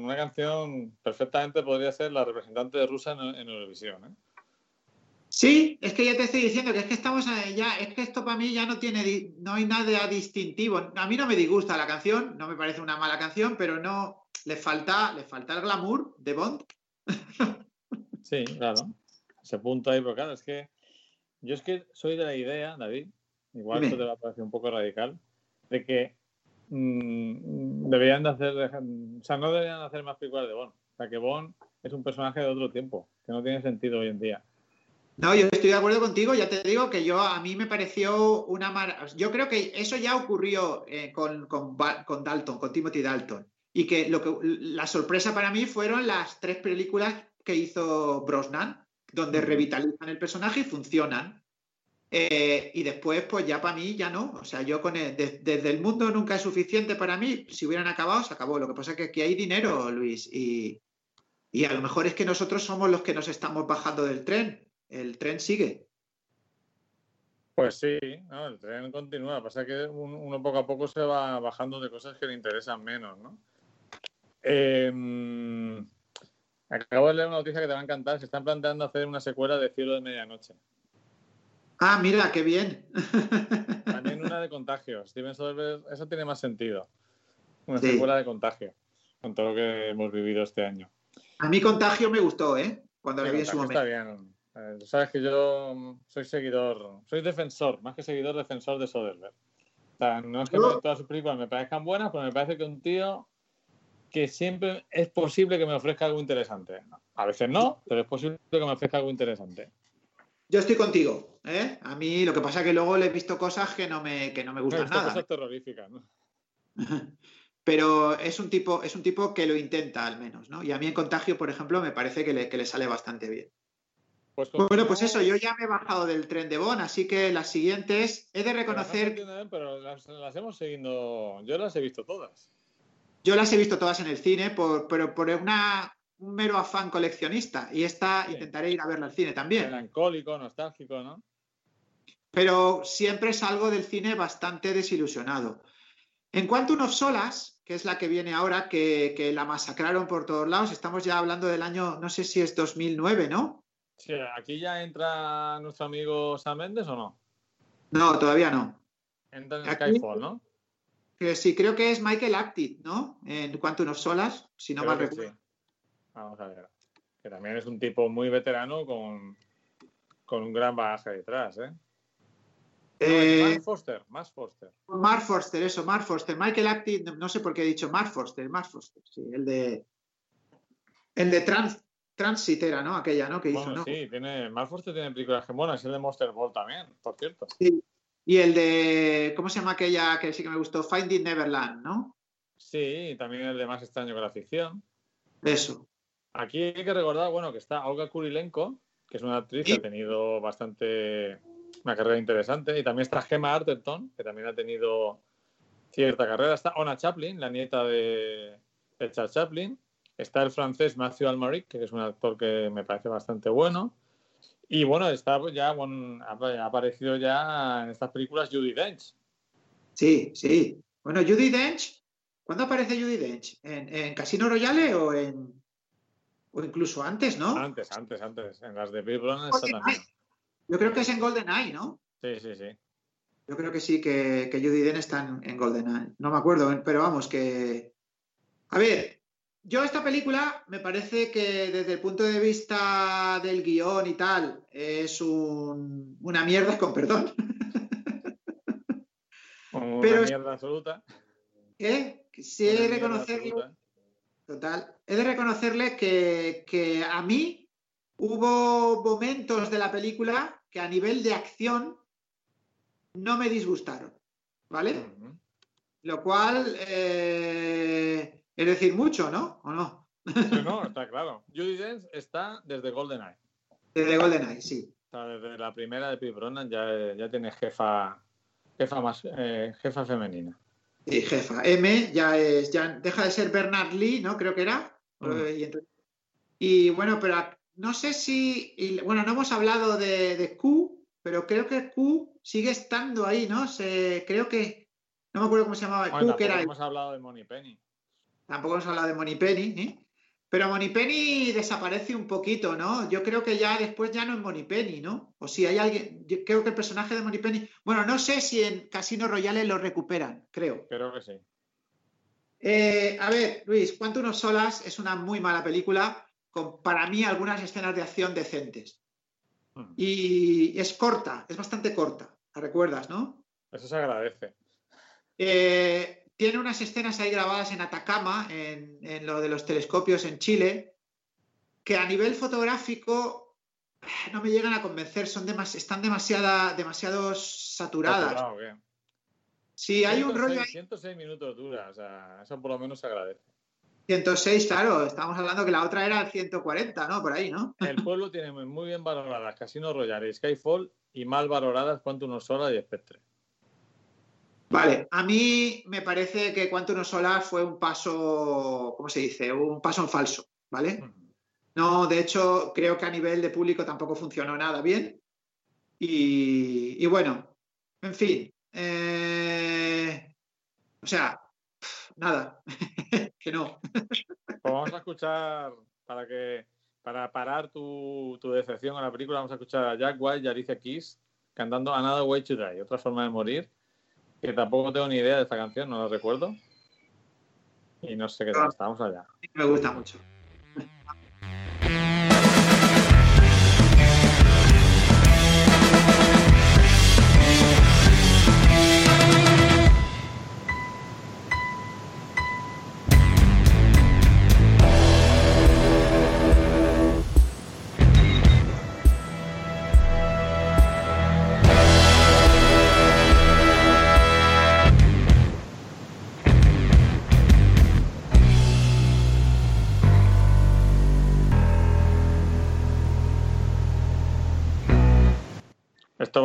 una canción perfectamente podría ser la representante de Rusia en, Eurovisión. ¿eh? Sí, es que ya te estoy diciendo que es que estamos ya, es que esto para mí ya no tiene, no hay nada distintivo. A mí no me disgusta la canción, no me parece una mala canción, pero no, le falta, le falta el glamour de Bond. sí, claro. Ese punto ahí, pero claro, es que yo es que soy de la idea, David, igual esto te va a parecer un poco radical, de que Mm, deberían de hacer, o sea, no deberían hacer más películas de Bond. O sea, que Bond es un personaje de otro tiempo, que no tiene sentido hoy en día. No, yo estoy de acuerdo contigo, ya te digo que yo a mí me pareció una maravilla. Yo creo que eso ya ocurrió eh, con, con, Dalton, con Timothy Dalton. Y que, lo que la sorpresa para mí fueron las tres películas que hizo Brosnan, donde revitalizan el personaje y funcionan. Eh, y después, pues ya para mí, ya no. O sea, yo con desde el mundo nunca es suficiente para mí. Si hubieran acabado, se acabó. Lo que pasa es que aquí hay dinero, Luis. Y, a lo mejor es que nosotros somos los que nos estamos bajando del tren. El tren sigue. Pues sí, el tren continúa. Pasa que uno poco a poco se va bajando de cosas que le interesan menos, ¿no? Em, acabo de leer una noticia que te va a encantar. Se están planteando hacer una secuela de Cielo de Medianoche. Ah, mira, qué bien. También una de contagio. Steven Soderbergh, eso tiene más sentido. Una secuela de contagio, con todo lo que hemos vivido este año. A mí contagio me gustó, ¿eh? Cuando le vi en su momento. Está bien. Eh, sabes que yo soy seguidor, soy defensor, más que seguidor, defensor de Soderbergh. O sea, no es que todas sus películas me parezcan buenas, pero me parece que un tío que siempre es posible que me ofrezca algo interesante. A veces no, pero es posible que me ofrezca algo interesante. Yo estoy contigo. ¿eh? A mí lo que pasa es que luego le he visto cosas que no me, que no me gustan nada. Cosas terroríficas, ¿no? pero es un tipo, es un tipo que lo intenta al menos, ¿no? Y a mí en contagio, por ejemplo, me parece que le, sale bastante bien. Pues bueno, pues eso, yo ya me he bajado del tren de Bon, así que las siguientes he de reconocer. Pero las, hemos seguido, yo las he visto todas. Yo las he visto todas en el cine, por, pero por una, un mero afán coleccionista. Y esta intentaré ir a verla al cine también. Melancólico, nostálgico, ¿no? Pero siempre salgo del cine bastante desilusionado. En cuanto a Solas, que es la que viene ahora, que, la masacraron por todos lados, estamos ya hablando del año, no sé si es 2009, ¿no? Sí, aquí ya entra nuestro amigo Sam Mendes o no? No, todavía no. Entra en Skyfall, ¿no? sí, creo que es Michael Apted, ¿no? En cuanto a Solas, si no mal recuerdo. Vamos a ver. Que también es un tipo muy veterano con, con un gran bagaje detrás, ¿eh? Eh, Mark Foster, Mark Foster. Mark Foster, eso, Mark Foster. Michael Apted, no, sé por qué he dicho Mark Foster, Mark Foster, sí, el de. El de Trans, Transit era, ¿no? Aquella, ¿no? Que hizo, ¿no? Sí, tiene, Mark Foster tiene películas que el de Monster Ball también, por cierto. Sí. Y el de, ¿cómo se llama aquella que sí que me gustó? Finding Neverland, ¿no? Sí, también el de Más extraño que la ficción. Eso. Aquí hay que recordar, bueno, que está Olga Kurilenko, que es una actriz que ha tenido bastante una carrera interesante. Y también está Gemma Arterton, que también ha tenido cierta carrera. Está Ona Chaplin, la nieta de, Charles Chaplin. Está el francés Matthew Almaric, que es un actor que me parece bastante bueno. Y bueno, está ya ha aparecido ya en estas películas Judy Dench. Sí, sí. Bueno, Judy Dench, ¿cuándo aparece Judy Dench? ¿En, Casino Royale o en o incluso antes, no? Antes, antes, antes. En las de Bill está también. Yo creo que es en GoldenEye, ¿no? Sí, sí, sí. Yo creo que sí, que, que Judy Dench está en, en GoldenEye. No me acuerdo, pero vamos, que. A ver, yo esta película me parece que desde el punto de vista del guion y tal es una mierda, con perdón. Una pero, mierda absoluta. ¿Eh? De reconocerle. Total. He de reconocerle que, que a mí hubo momentos de la película que a nivel de acción no me disgustaron, ¿vale? Lo cual eh, es decir mucho, ¿no? ¿O no? no, está claro. Judy Dench está desde GoldenEye. Desde GoldenEye, sí. desde la primera de Pete Bronan ya, ya tiene jefa, jefa más, eh, jefa femenina. Sí, jefa. M ya es, ya deja de ser Bernard Lee, ¿no? Creo que era. Y, y, bueno, pero no sé si, bueno, no hemos hablado de, Q, pero creo que Q sigue estando ahí, ¿no? Se, creo que, no me acuerdo cómo se llamaba, Q, que era... hemos hablado de Penny. Tampoco hemos hablado de Penny, ¿eh? Pero Penny desaparece un poquito, ¿no? Yo creo que ya después ya no es Penny, ¿no? O si hay alguien, yo creo que el personaje de Penny, bueno, no sé si en Casino Royale lo recuperan, creo. Creo que sí. Eh, a ver, Luis, Cuánto unos solas es una muy mala película con para mí algunas escenas de acción decentes. Hmm. Y es corta, es bastante corta, ¿la recuerdas, no? Eso se agradece. Eh, tiene unas escenas ahí grabadas en Atacama, en, lo de los telescopios en Chile, que a nivel fotográfico eh, no me llegan a convencer, son están demasiada, demasiado saturadas. Sí, hay un rollo. 106 minutos dura, o sea, eso por lo menos se agradece. 106, claro, estamos hablando que la otra era 140, ¿no? Por ahí, ¿no? El pueblo tiene muy bien valoradas Casino Royale y Skyfall y mal valoradas Quantum Solar y Spectre. Vale, a mí me parece que Quantum Solar fue un paso, ¿cómo se dice? Un paso en falso, ¿vale? No, de hecho, creo que a nivel de público tampoco funcionó nada bien. Y, bueno, en fin. Eh, o sea, nada. que no. Pues vamos a escuchar, para que para parar tu, decepción a la película, vamos a escuchar a Jack White y Alicia Keys cantando Another Way to Die, otra forma de morir, que tampoco tengo ni idea de esta canción, no la recuerdo. Y no sé qué tal, estamos allá. Me gusta mucho.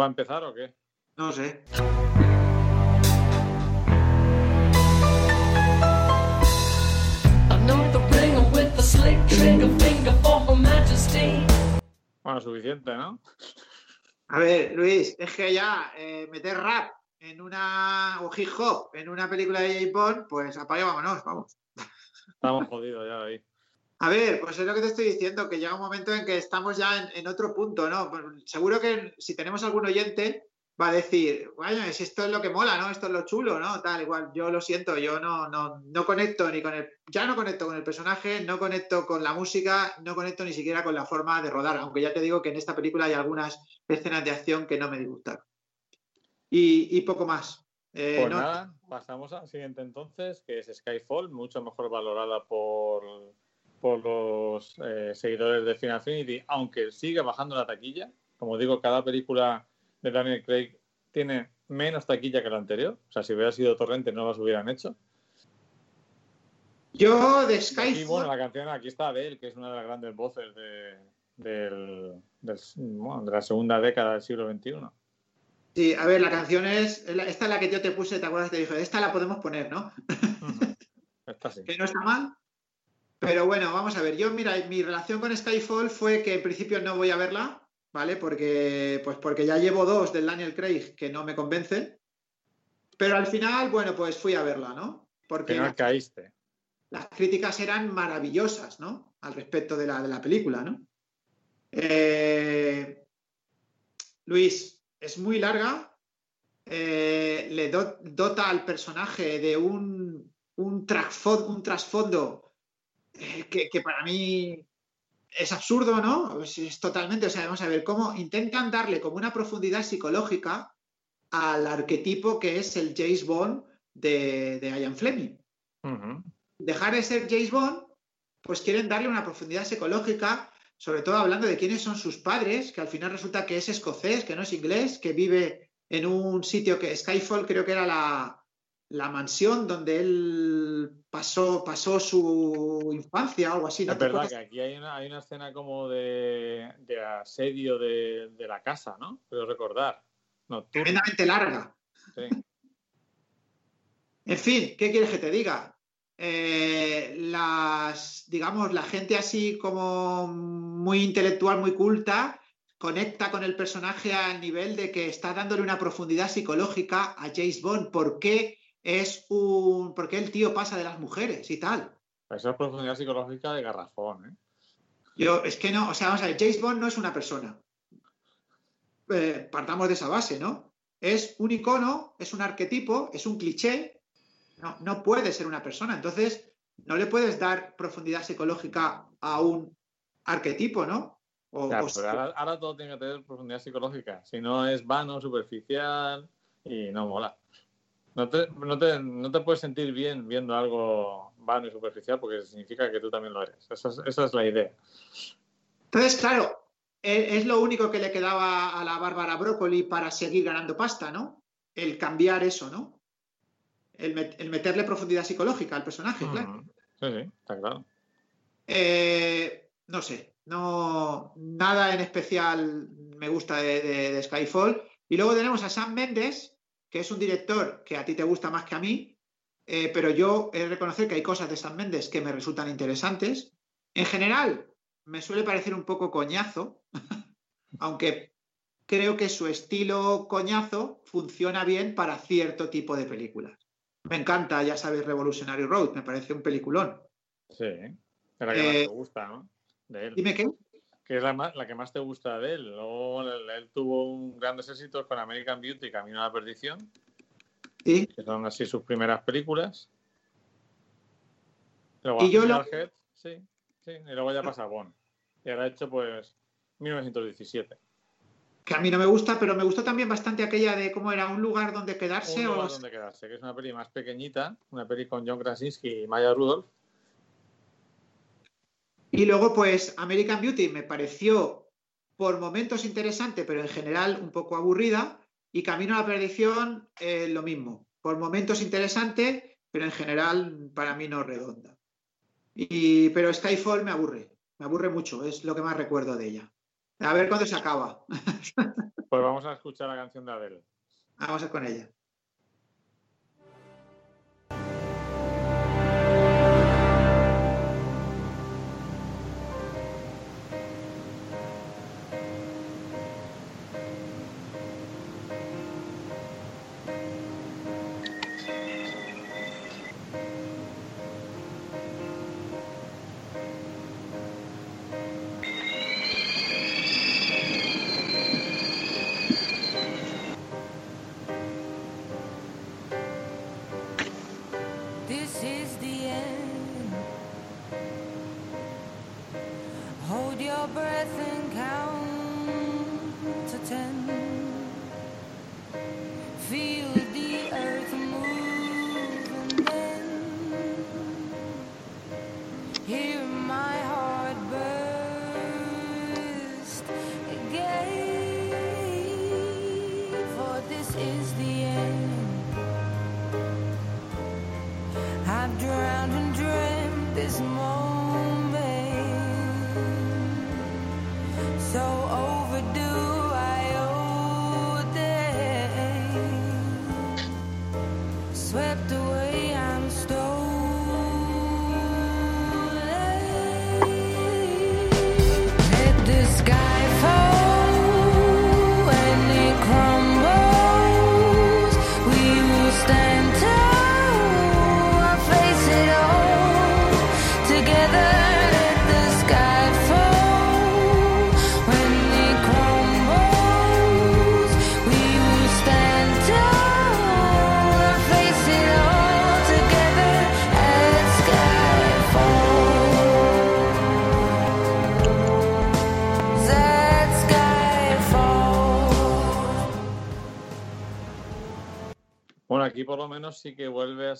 Va a empezar o qué? No sé. Bueno, suficiente, ¿no? A ver, Luis, es que ya eh, meter rap en una, o hip hop en una película de J. Bond, pues apaga, vámonos, vamos. Estamos jodidos ya ahí. A ver, pues es lo que te estoy diciendo, que llega un momento en que estamos ya en, otro punto, ¿no? Pues seguro que si tenemos algún oyente va a decir, bueno, si esto es lo que mola, ¿no? Esto es lo chulo, ¿no? Tal, igual, yo lo siento, yo no, no, no conecto ni con el, ya no conecto con el personaje, no conecto con la música, no conecto ni siquiera con la forma de rodar, aunque ya te digo que en esta película hay algunas escenas de acción que no me disgustaron. Y, poco más. Eh, pues nada, pasamos al siguiente entonces, que es Skyfall, mucho mejor valorada por, por los eh, seguidores de Final Fantasy, aunque sigue bajando la taquilla. Como digo, cada película de Daniel Craig tiene menos taquilla que la anterior. O sea, si hubiera sido Torrente no las hubieran hecho. Yo de Skyfall. Y bueno, la canción aquí está Adele, que es una de las grandes voces de, de la segunda década del siglo XXI. Sí, a ver, la canción es. Esta es la que yo te puse, ¿te acuerdas? Te dije, esta la podemos poner, ¿no? Esta sí. que no está mal. Pero bueno, vamos a ver. Yo, mira, mi relación con Skyfall fue que en principio no voy a verla. ¿vale? Porque, pues porque ya llevo dos del Daniel Craig que no me convencen. Pero al final, bueno, pues fui a verla, ¿no? Porque no caíste. Las críticas eran maravillosas, ¿no? Al respecto de la, de la película, ¿no? Eh, Luis, es muy larga. Eh, le dota al personaje de un, un, un trasfondo eh, que, que, para mí es absurdo, ¿no? Es, totalmente, o sea, vamos a ver cómo intentan darle como una profundidad psicológica al arquetipo que es el James Bond de, de Ian Fleming. Dejar de ser James Bond, pues quieren darle una profundidad psicológica, sobre todo hablando de quiénes son sus padres, que al final resulta que es escocés, que no es inglés, que vive en un sitio que Skyfall creo que era la, la mansión donde él pasó, pasó su infancia o algo así. ¿no? Es verdad que aquí hay una, hay una escena como de, asedio de, la casa, ¿no? Puedo recordar. Tremendamente larga. Sí. En fin, ¿qué quieres que te diga? Eh, las, digamos, la gente así como muy intelectual, muy culta, conecta con el personaje al nivel de que está dándole una profundidad psicológica a James Bond. ¿Por qué es un. porque el tío pasa de las mujeres y tal. Esa es profundidad psicológica de garrafón, ¿eh? Yo, es que no, o sea, vamos a ver, James Bond no es una persona. Eh, partamos de esa base, ¿no? Es un icono, es un arquetipo, es un cliché. No, no puede ser una persona. Entonces, no le puedes dar profundidad psicológica a un arquetipo, ¿no? ahora, ahora, todo tiene que tener profundidad psicológica. Si no es vano, superficial y no mola. No te, no, te, no te, puedes sentir bien viendo algo vano y superficial porque significa que tú también lo eres. Esa es, esa es la idea. Entonces, claro, es lo único que le quedaba a la Bárbara Broccoli para seguir ganando pasta, ¿no? El cambiar eso, ¿no? El, meterle profundidad psicológica al personaje, claro. Sí, sí, está claro. Eh, no sé, no, nada en especial me gusta de, de Skyfall. Y luego tenemos a Sam Mendes, que es un director que a ti te gusta más que a mí, eh, pero yo he de reconocer que hay cosas de San Méndez que me resultan interesantes. En general, me suele parecer un poco coñazo, aunque creo que su estilo coñazo funciona bien para cierto tipo de películas. Me encanta, ya sabes, Revolutionary Road, me parece un peliculón. Sí, la que más te gusta, ¿no? Dime qué. Que es la, la, que más te gusta de él. Luego él, tuvo un grandes éxitos con American Beauty, Camino a la Perdición. Sí. Que son así sus primeras películas. y yo lo... sí, sí, y luego ya pasa Bond. Y ahora ha hecho pues 1917. Que a mí no me gusta, pero me gustó también bastante aquella de cómo era un lugar donde quedarse. Un lugar donde quedarse, que es una peli más pequeñita, una peli con John Krasinski y Maya Rudolph y luego, pues, American Beauty me pareció por momentos interesante, pero en general un poco aburrida. Y Camino a la Perdición, eh, lo mismo. Por momentos interesante, pero en general para mí no redonda. Y, pero Skyfall me aburre, me aburre mucho, es lo que más recuerdo de ella. A ver cuándo se acaba. Pues vamos a escuchar la canción de Adele. Vamos a con ella.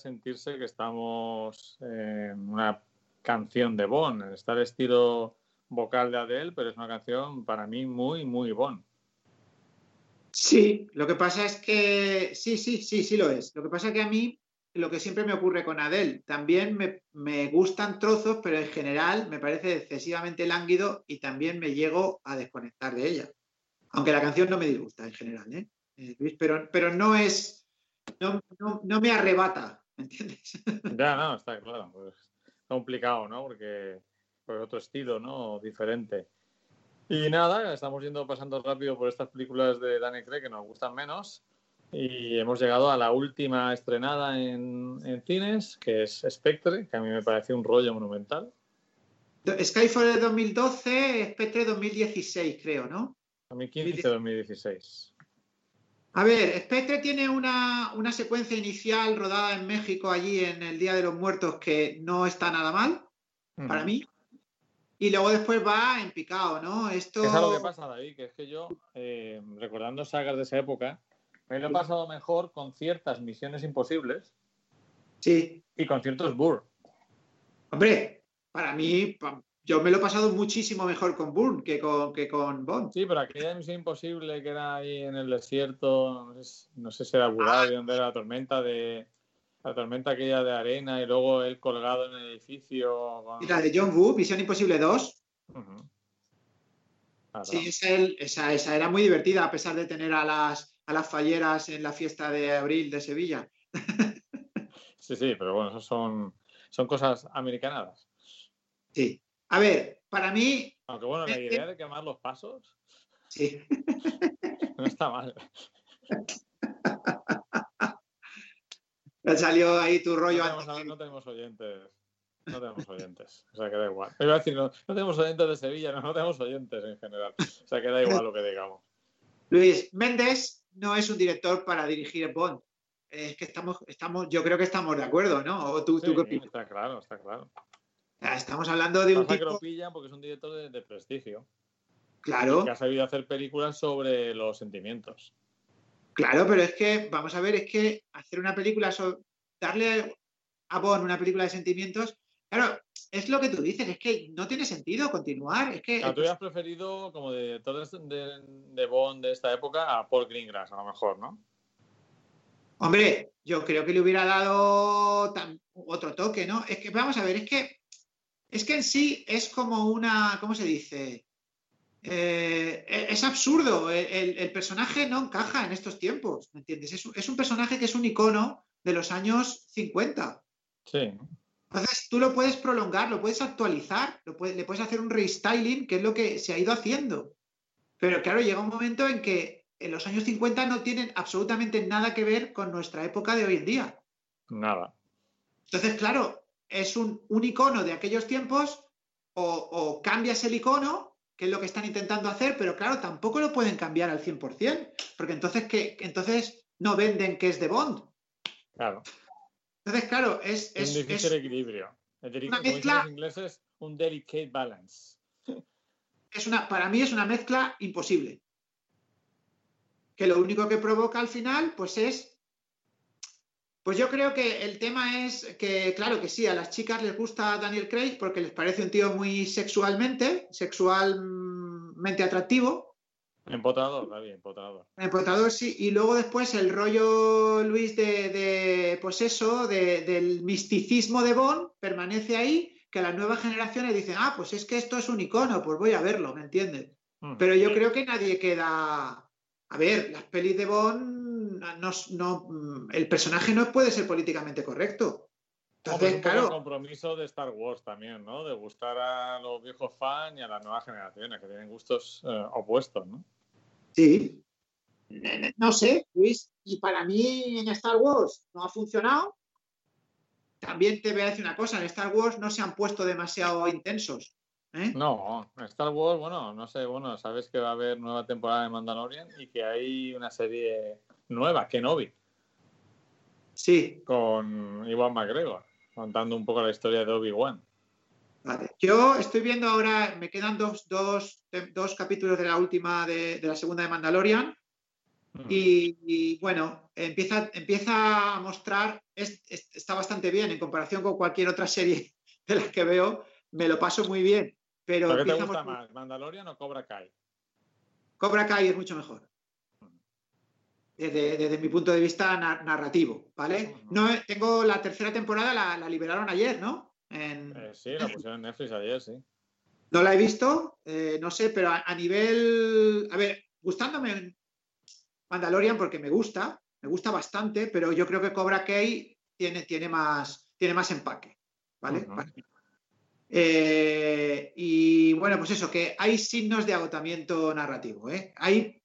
Sentirse que estamos en una canción de Bon. Está el estilo vocal de Adele, pero es una canción para mí muy, muy Bon. Sí, lo que pasa es que sí, sí, sí, sí lo es. Lo que pasa es que a mí lo que siempre me ocurre con Adele, también me, me gustan trozos, pero en general me parece excesivamente lánguido y también me llego a desconectar de ella. Aunque la canción no me disgusta en general, ¿eh? eh pero, pero no es no, no, me arrebata, ¿me entiendes? Ya, no, está claro. Pues, complicado, ¿no? Porque pues otro estilo, ¿no? Diferente. Y nada, estamos yendo pasando rápido por estas películas de Danny Craig que nos gustan menos. Y hemos llegado a la última estrenada en, cines, que es Spectre, que a mí me parece un rollo monumental. Skyfall de 2012, Spectre 2016, creo, ¿no? 2015-2016. A ver, Spectre tiene una, secuencia inicial rodada en México allí en el Día de los Muertos que no está nada mal, para mí. Y luego después va en picado, ¿no? Esto... Es lo que pasa, David, que es que yo, eh, recordando sagas de esa época, me lo he pasado mejor con ciertas misiones imposibles. Sí. Y con ciertos Burr. Hombre, para mí, yo me lo he pasado muchísimo mejor con Bourne que con, que con Bond. Sí, pero aquella misión imposible que era ahí en el desierto, no sé, si era Abu donde era la tormenta de la tormenta aquella de arena y luego él colgado en el edificio. ¿Y la de John Woo, Misión Imposible 2? Sí, esa, esa, era muy divertida a pesar de tener a las, a las falleras en la fiesta de abril de Sevilla. sí, sí, pero bueno, eso son, son cosas americanadas. Sí. A ver, para mí. Aunque bueno, la idea de quemar los pasos. Sí. No está mal. Me salió ahí tu rollo. No tenemos, no tenemos oyentes. No tenemos oyentes. O sea que da igual. iba a decir, no, tenemos oyentes de Sevilla, no, no tenemos oyentes en general. O sea que da igual lo que digamos. Luis, Méndez no es un director para dirigir Bond. Es que estamos, estamos, yo creo que estamos de acuerdo, ¿no? ¿O tú, tú qué opinas? Está claro, está claro. Estamos hablando de un tipo... que lo pillan porque es un director de, prestigio. Claro. Que ha sabido hacer películas sobre los sentimientos. Claro, pero es que, vamos a ver, es que hacer una película, sobre, darle a Bond una película de sentimientos, claro, es lo que tú dices, es que no tiene sentido continuar. Es que, tú hubieras preferido, como director de, de Bond de esta época, a Paul Greengrass, a lo mejor, ¿no? Hombre, yo creo que le hubiera dado otro toque, ¿no? Es que, vamos a ver, es que es que en sí es como una, ¿cómo se dice? eh, e, es absurdo. El, personaje no encaja en estos tiempos, ¿me entiendes? Es, un personaje que es un icono de los años 50. Sí. Entonces tú lo puedes prolongar, lo puedes actualizar, le puedes hacer un restyling, que es lo que se ha ido haciendo. Pero claro, llega un momento en que en los años 50 no tienen absolutamente nada que ver con nuestra época de hoy en día. Nada. Entonces, claro, es un, icono de aquellos tiempos o, cambias el icono, que es lo que están intentando hacer, pero claro, tampoco lo pueden cambiar al 100%, porque entonces, ¿qué? entonces no venden que es de Bond. Claro. Entonces, claro, es... un difícil equilibrio. una mezcla, ingleses, un delicate balance. Es una, para mí es una mezcla imposible. Que lo único que provoca al final, pues es pues yo creo que el tema es que, claro que sí, a las chicas les gusta Daniel Craig porque les parece un tío muy sexualmente, sexualmente atractivo. Empotador, David, empotador. Empotador, sí. Y luego después el rollo, Luis, de, pues eso, del misticismo de Bond permanece ahí, que las nuevas generaciones dicen, ah, pues es que esto es un icono, pues voy a verlo, ¿me entiendes? Mm. Pero yo creo que nadie queda... A ver, las pelis de Bond no, mm, el personaje no puede ser políticamente correcto. Entonces, claro. compromiso de Star Wars también, ¿no? De gustar a los viejos fans y a las nuevas generaciones, que tienen gustos eh, opuestos, ¿no? Sí. No sé, Luis, y para mí en Star Wars no ha funcionado. También te voy a decir una cosa, en Star Wars no se han puesto demasiado intensos. ¿eh? No, en Star Wars, bueno, no sé, bueno, sabes que va a haber nueva temporada de Mandalorian y que hay una serie nueva, Kenobi. Sí. Con Iwan McGregor, contando un poco la historia de Obi-Wan. Vale. Yo estoy viendo ahora, me quedan dos, capítulos de la última, de, la segunda de Mandalorian. Mm. Y, bueno, empieza, empieza a mostrar, está bastante bien en comparación con cualquier otra serie de las que veo, me lo paso muy bien. Pero ¿Qué te gusta más, Mandalorian o Cobra Kai? Cobra Kai es mucho mejor desde, mi punto de vista narrativo, ¿vale? No, tengo la tercera temporada, la, liberaron ayer, ¿no? Eh, sí, la pusieron en Netflix ayer, sí. No la he visto, eh, no sé, pero a, nivel, a ver, gustándome Mandalorian porque me gusta, me gusta bastante, pero yo creo que Cobra Kai tiene, tiene, más, tiene más empaque, ¿vale? Eh, y bueno, pues eso, que hay signos de agotamiento narrativo, ¿eh? Hay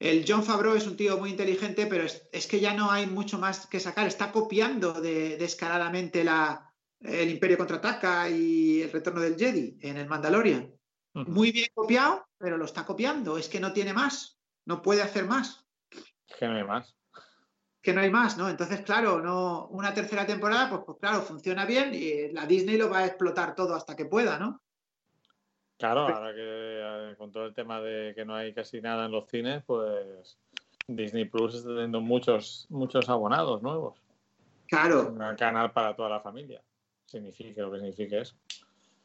el John Favreau es un tío muy inteligente, pero es, que ya no hay mucho más que sacar. Está copiando descaradamente la, el Imperio contraataca y el retorno del Jedi en el Mandalorian. Muy bien copiado, pero lo está copiando. Es que no tiene más. No puede hacer más. Que no hay más. Que no hay más, ¿no? Entonces, claro, no, una tercera temporada, pues, pues claro, funciona bien y la Disney lo va a explotar todo hasta que pueda, ¿no? Claro, ahora que eh, con todo el tema de que no hay casi nada en los cines, pues Disney Plus está teniendo muchos, muchos abonados nuevos. Claro. Un canal para toda la familia. Significa lo que signifique eso.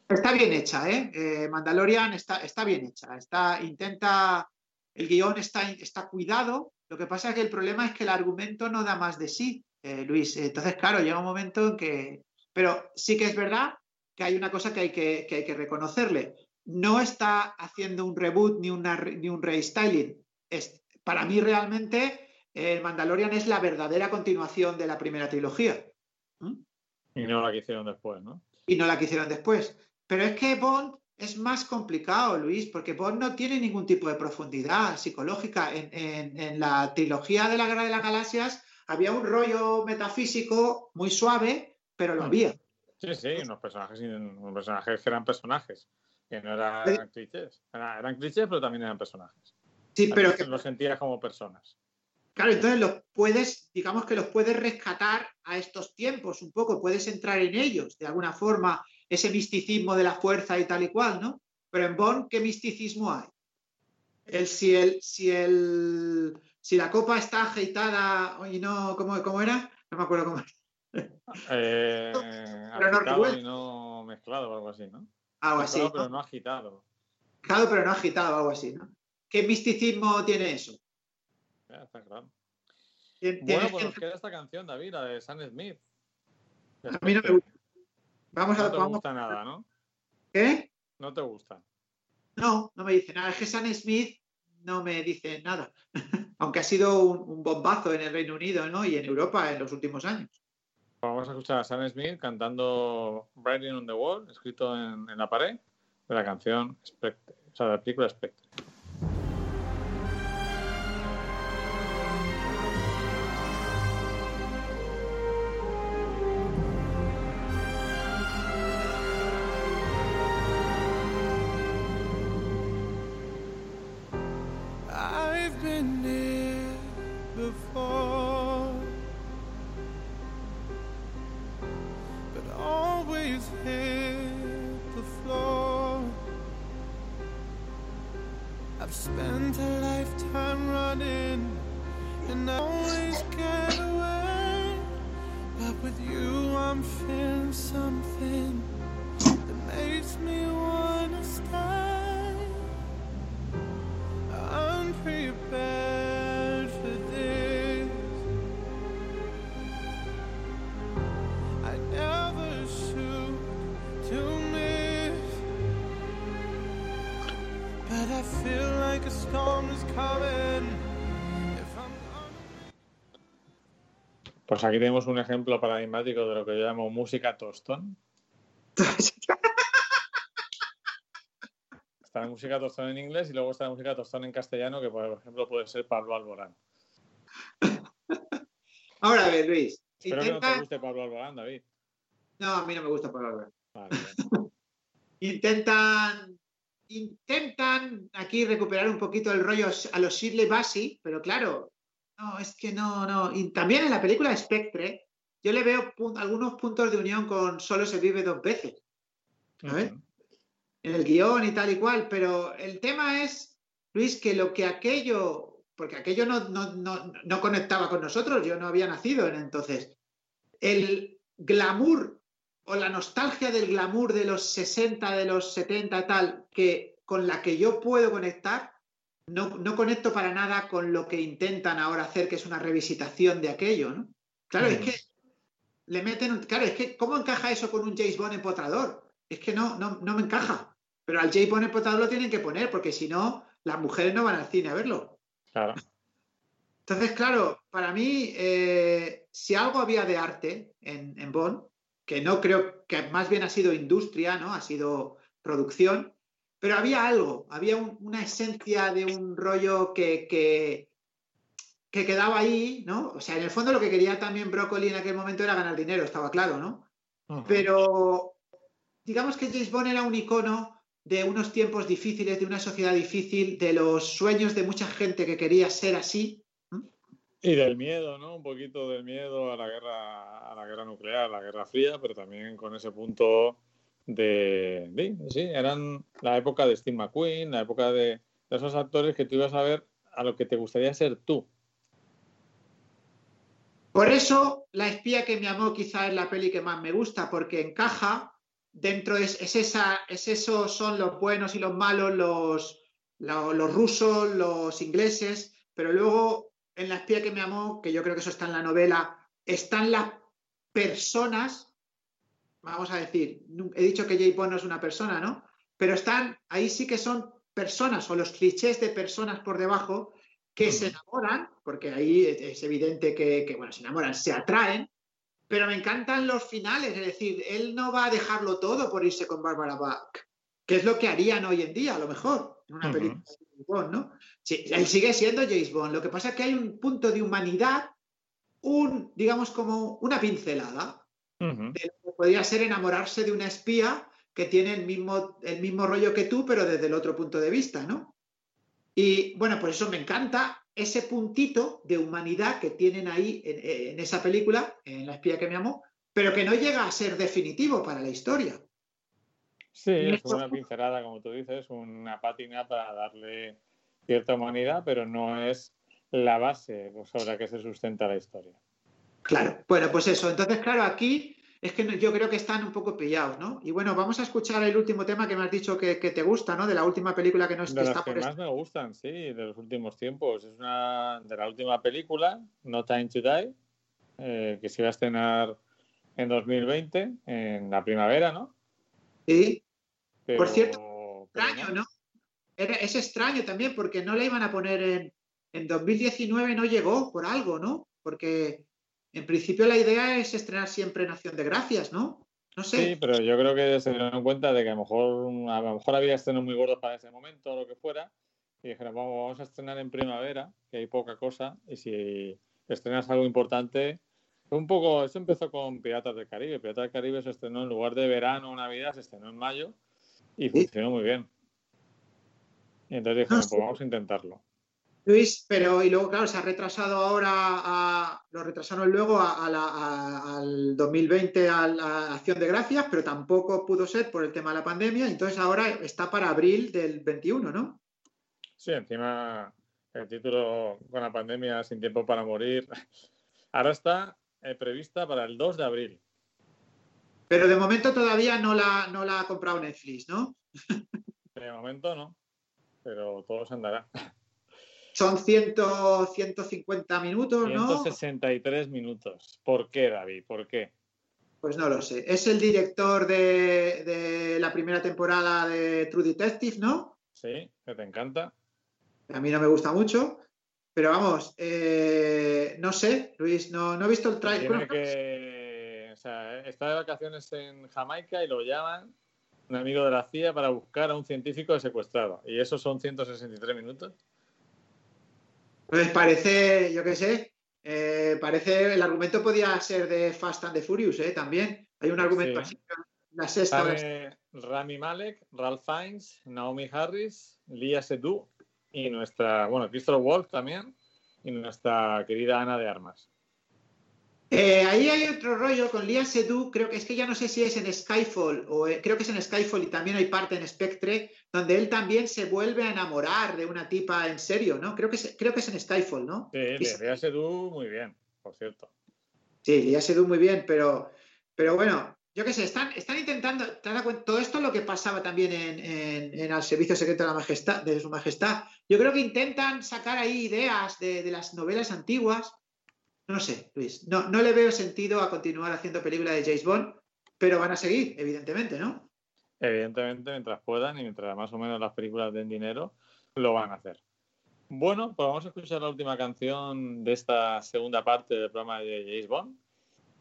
Está bien hecha, ¿eh? eh Mandalorian está, está bien hecha. Está, intenta. El guion está, está cuidado. Lo que pasa es que el problema es que el argumento no da más de sí, eh, Luis. Entonces, claro, llega un momento en que. Pero sí que es verdad que hay una cosa que hay que, que, hay que reconocerle no está haciendo un reboot ni, ni un restyling. Es, para mí realmente el Mandalorian es la verdadera continuación de la primera trilogía. Y no la que hicieron después, ¿no? Y no la que hicieron después. Pero es que Bond es más complicado, Luis, porque Bond no tiene ningún tipo de profundidad psicológica. En, la trilogía de la Guerra de las Galaxias había un rollo metafísico muy suave, pero lo mm. había. Sí, sí, unos personajes, unos personajes que eran personajes que no eran clichés. Eran, clichés, pero también eran personajes. Sí, pero que los sentías como personas. Claro, entonces los puedes, digamos que los puedes rescatar a estos tiempos un poco, puedes entrar en ellos de alguna forma, ese misticismo de la fuerza y tal y cual, ¿no? Pero en Bond, ¿qué misticismo hay? El, si, el, si, el, si la copa está agitada y no, ¿cómo, cómo era? No me acuerdo cómo era. Eh, pero no, y no mezclado o algo así, ¿no? Algo así. pero no agitado. Agitado, pero no agitado, algo así, ¿no? ¿Qué misticismo tiene eso? Ya, está claro. Bueno, pues nos queda esta canción, David, la de Sam Smith. A mí no me gusta. Vamos no a, te gusta nada, ¿no? ¿Qué? No te gusta. No, no me dice nada. Es que Sam Smith no me dice nada. Aunque ha sido un, bombazo en el Reino Unido ¿no? y en Europa en los últimos años. Vamos a escuchar a Sam Smith cantando Writing on the Wall, escrito en, en la pared, de la canción Spectre, o sea, de la película Spectre. Pues aquí tenemos un ejemplo paradigmático de lo que yo llamo música tostón. está la música tostón en inglés y luego está la música tostón en castellano, que por ejemplo puede ser Pablo Alborán. Ahora a ver, Luis. Espero que no te guste Pablo Alborán, David. No, a mí no me gusta Pablo Alborán. intentan, intentan aquí recuperar un poquito el rollo a los Shirley Bassey, pero claro, no, es que no, no. Y también en la película Spectre, yo le veo algunos puntos de unión con Solo se vive dos veces. ¿sabes? En el guion y tal y cual, pero el tema es, Luis, que lo que aquello, porque aquello no, no, conectaba con nosotros, yo no había nacido en entonces. El glamour o la nostalgia del glamour de los 60, de los 70 tal, que con la que yo puedo conectar, no, conecto para nada con lo que intentan ahora hacer, que es una revisitación de aquello, ¿no? Claro, es mm. que le meten, claro, es que ¿cómo encaja eso con un James Bond empotrador? Es que no, no, me encaja. Pero al James Bond empotrador lo tienen que poner, porque si no, las mujeres no van al cine a verlo. Claro. Entonces, claro, para mí, eh, si algo había de arte en, en Bond, que no creo que más bien ha sido industria, ¿no? Ha sido producción, pero había algo, había una esencia de un rollo que, que, quedaba ahí, ¿no? O sea, en el fondo lo que quería también Broccoli en aquel momento era ganar dinero, estaba claro, ¿no? Pero digamos que James Bond era un icono de unos tiempos difíciles, de una sociedad difícil, de los sueños de mucha gente que quería ser así. Y del miedo, ¿no? Un poquito del miedo a la guerra, a la guerra nuclear, a la guerra fría, pero también con ese punto de, sí, eran la época de Steve McQueen, la época de, esos actores que tú ibas a ver a lo que te gustaría ser tú. Por eso, La espía que me amó quizá es la peli que más me gusta, porque encaja dentro, es, es esa, es eso, son los buenos y los malos, los, los, los, rusos, los ingleses, pero luego en La espía que me amó, que yo creo que eso está en la novela, están las personas vamos a decir, he dicho que Jay Bond no es una persona, ¿no? Pero están, ahí sí que son personas o los clichés de personas por debajo que se enamoran, porque ahí es evidente que, bueno, se enamoran, se atraen, pero me encantan los finales, es decir, él no va a dejarlo todo por irse con Barbara Bach, que es lo que harían hoy en día, a lo mejor, en una película de Bond, ¿no? Sí, él sigue siendo James Bond, lo que pasa es que hay un punto de humanidad, un, digamos, como una pincelada, podría ser enamorarse de una espía que tiene el mismo, el mismo rollo que tú, pero desde el otro punto de vista, ¿no? Y bueno, por eso me encanta ese puntito de humanidad que tienen ahí en, esa película, en La espía que me amó, pero que no llega a ser definitivo para la historia. Sí, es una pincelada, como tú dices, una pátina para darle cierta humanidad, pero no es la base sobre la que se sustenta la historia. Claro, bueno, pues eso. Entonces, claro, aquí es que yo creo que están un poco pillados, ¿no? Y bueno, vamos a escuchar el último tema que me has dicho que, te gusta, ¿no? De la última película que no de está que más me gustan, sí, de los últimos tiempos. Es una de la última película, No Time to Die, eh, que se iba a estrenar en 2020, en la primavera, ¿no? Sí. Por cierto, año, ¿no? es extraño también porque no la iban a poner en, en 2019, no llegó por algo, ¿no? Porque en principio la idea es estrenar siempre en Acción de Gracias, ¿no? No sé. Sí, pero yo creo que se dieron cuenta de que a lo mejor, a lo mejor había estrenos muy gordos para ese momento o lo que fuera. Y dijeron, vamos, vamos a estrenar en primavera, que hay poca cosa. Y si estrenas algo importante, un poco, eso empezó con Piratas del Caribe. Piratas del Caribe se estrenó en lugar de verano o Navidad, se estrenó en mayo y funcionó muy bien. Y entonces dijeron, pues vamos a intentarlo. Luis, pero y luego, claro, se ha retrasado ahora, a, lo retrasaron luego al 2020 a la Acción de Gracias, pero tampoco pudo ser por el tema de la pandemia, entonces ahora está para abril del 21, ¿no? Sí, encima el título con la pandemia sin tiempo para morir, ahora está eh, prevista para el 2 de abril. Pero de momento todavía no la, no la ha comprado Netflix, ¿no? De momento no, pero todo se andará. Son 100, 150 minutos, ¿no? 163 minutos. ¿Por qué, David? ¿Por qué? Pues no lo sé. Es el director de, la primera temporada de True Detective, ¿no? Sí, que te encanta. A mí no me gusta mucho. Pero vamos, eh, no sé, Luis, no, he visto el trailer. que, o sea, está de vacaciones en Jamaica y lo llaman un amigo de la CIA para buscar a un científico secuestrado. Y eso son 163 minutos. Pues parece, yo qué sé, eh, parece, el argumento podía ser de Fast and the Furious, ¿eh? También. Hay un argumento así. La sexta. Rami Malek, Ralph Fiennes, Naomi Harris, Lia Sedou y nuestra, bueno, Christopher Wolf también y nuestra querida Ana de Armas. Eh, ahí hay otro rollo con Lia Sedou, creo que es que ya no sé si es en Skyfall o eh, creo que es en Skyfall y también hay parte en Spectre, donde él también se vuelve a enamorar de una tipa en serio, ¿no? Creo que es, creo que es en Skyfall, ¿no? Sí, Lia Sedou muy bien, por cierto. Sí, Lia Sedou muy bien, pero, pero bueno, yo qué sé, están, están intentando, todo esto es lo que pasaba también en, el Servicio Secreto de la Majestad, de su Majestad. Yo creo que intentan sacar ahí ideas de, de las novelas antiguas no sé, Luis, no, no le veo sentido a continuar haciendo películas de James Bond, pero van a seguir, evidentemente, ¿no? Evidentemente, mientras puedan y mientras más o menos las películas den dinero, lo van a hacer. Bueno, pues vamos a escuchar la última canción de esta segunda parte del programa de James Bond,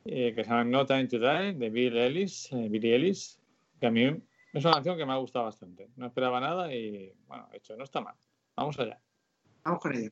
eh, que se llama No Time to Die, de Bill Ellis, eh, Billy Ellis, que a mí es una canción que me ha gustado bastante. No esperaba nada y, bueno, hecho, no está mal. Vamos allá. Vamos con ello.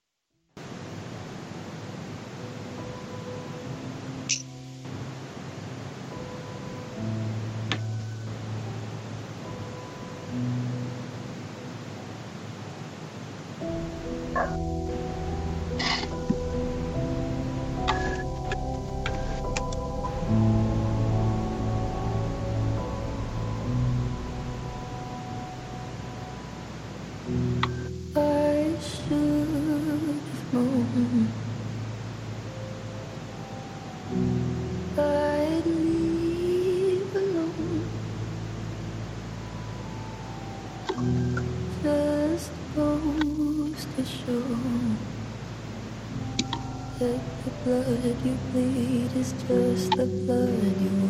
blood you bleed is just the blood you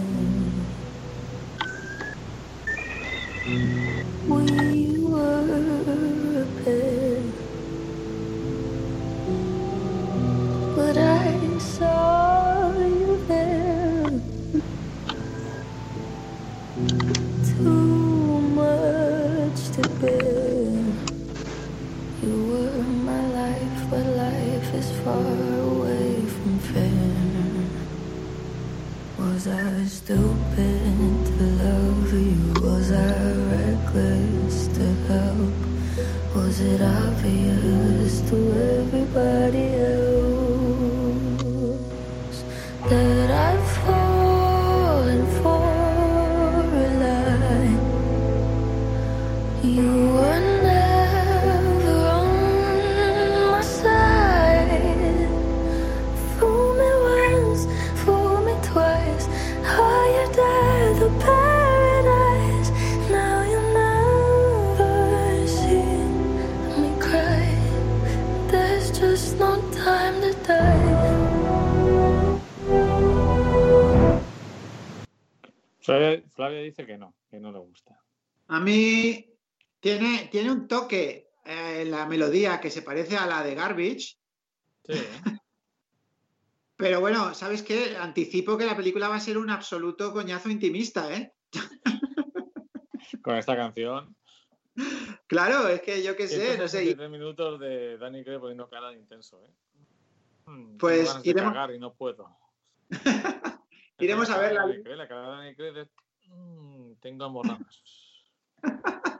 dice que no, que no le gusta. A mí, tiene, tiene un toque en la melodía que se parece a la de Garbage. Sí. Pero bueno, ¿sabes qué? Anticipo que la película va a ser un absoluto coñazo intimista, ¿eh? Con esta canción. Claro, es que yo qué sé, no sé. Tres minutos de Dani Craig poniendo cara de intenso, ¿eh? Hmm, pues iremos. y no puedo. iremos a ver la. La cara de Dani Craig. Mm, tengo amorranas.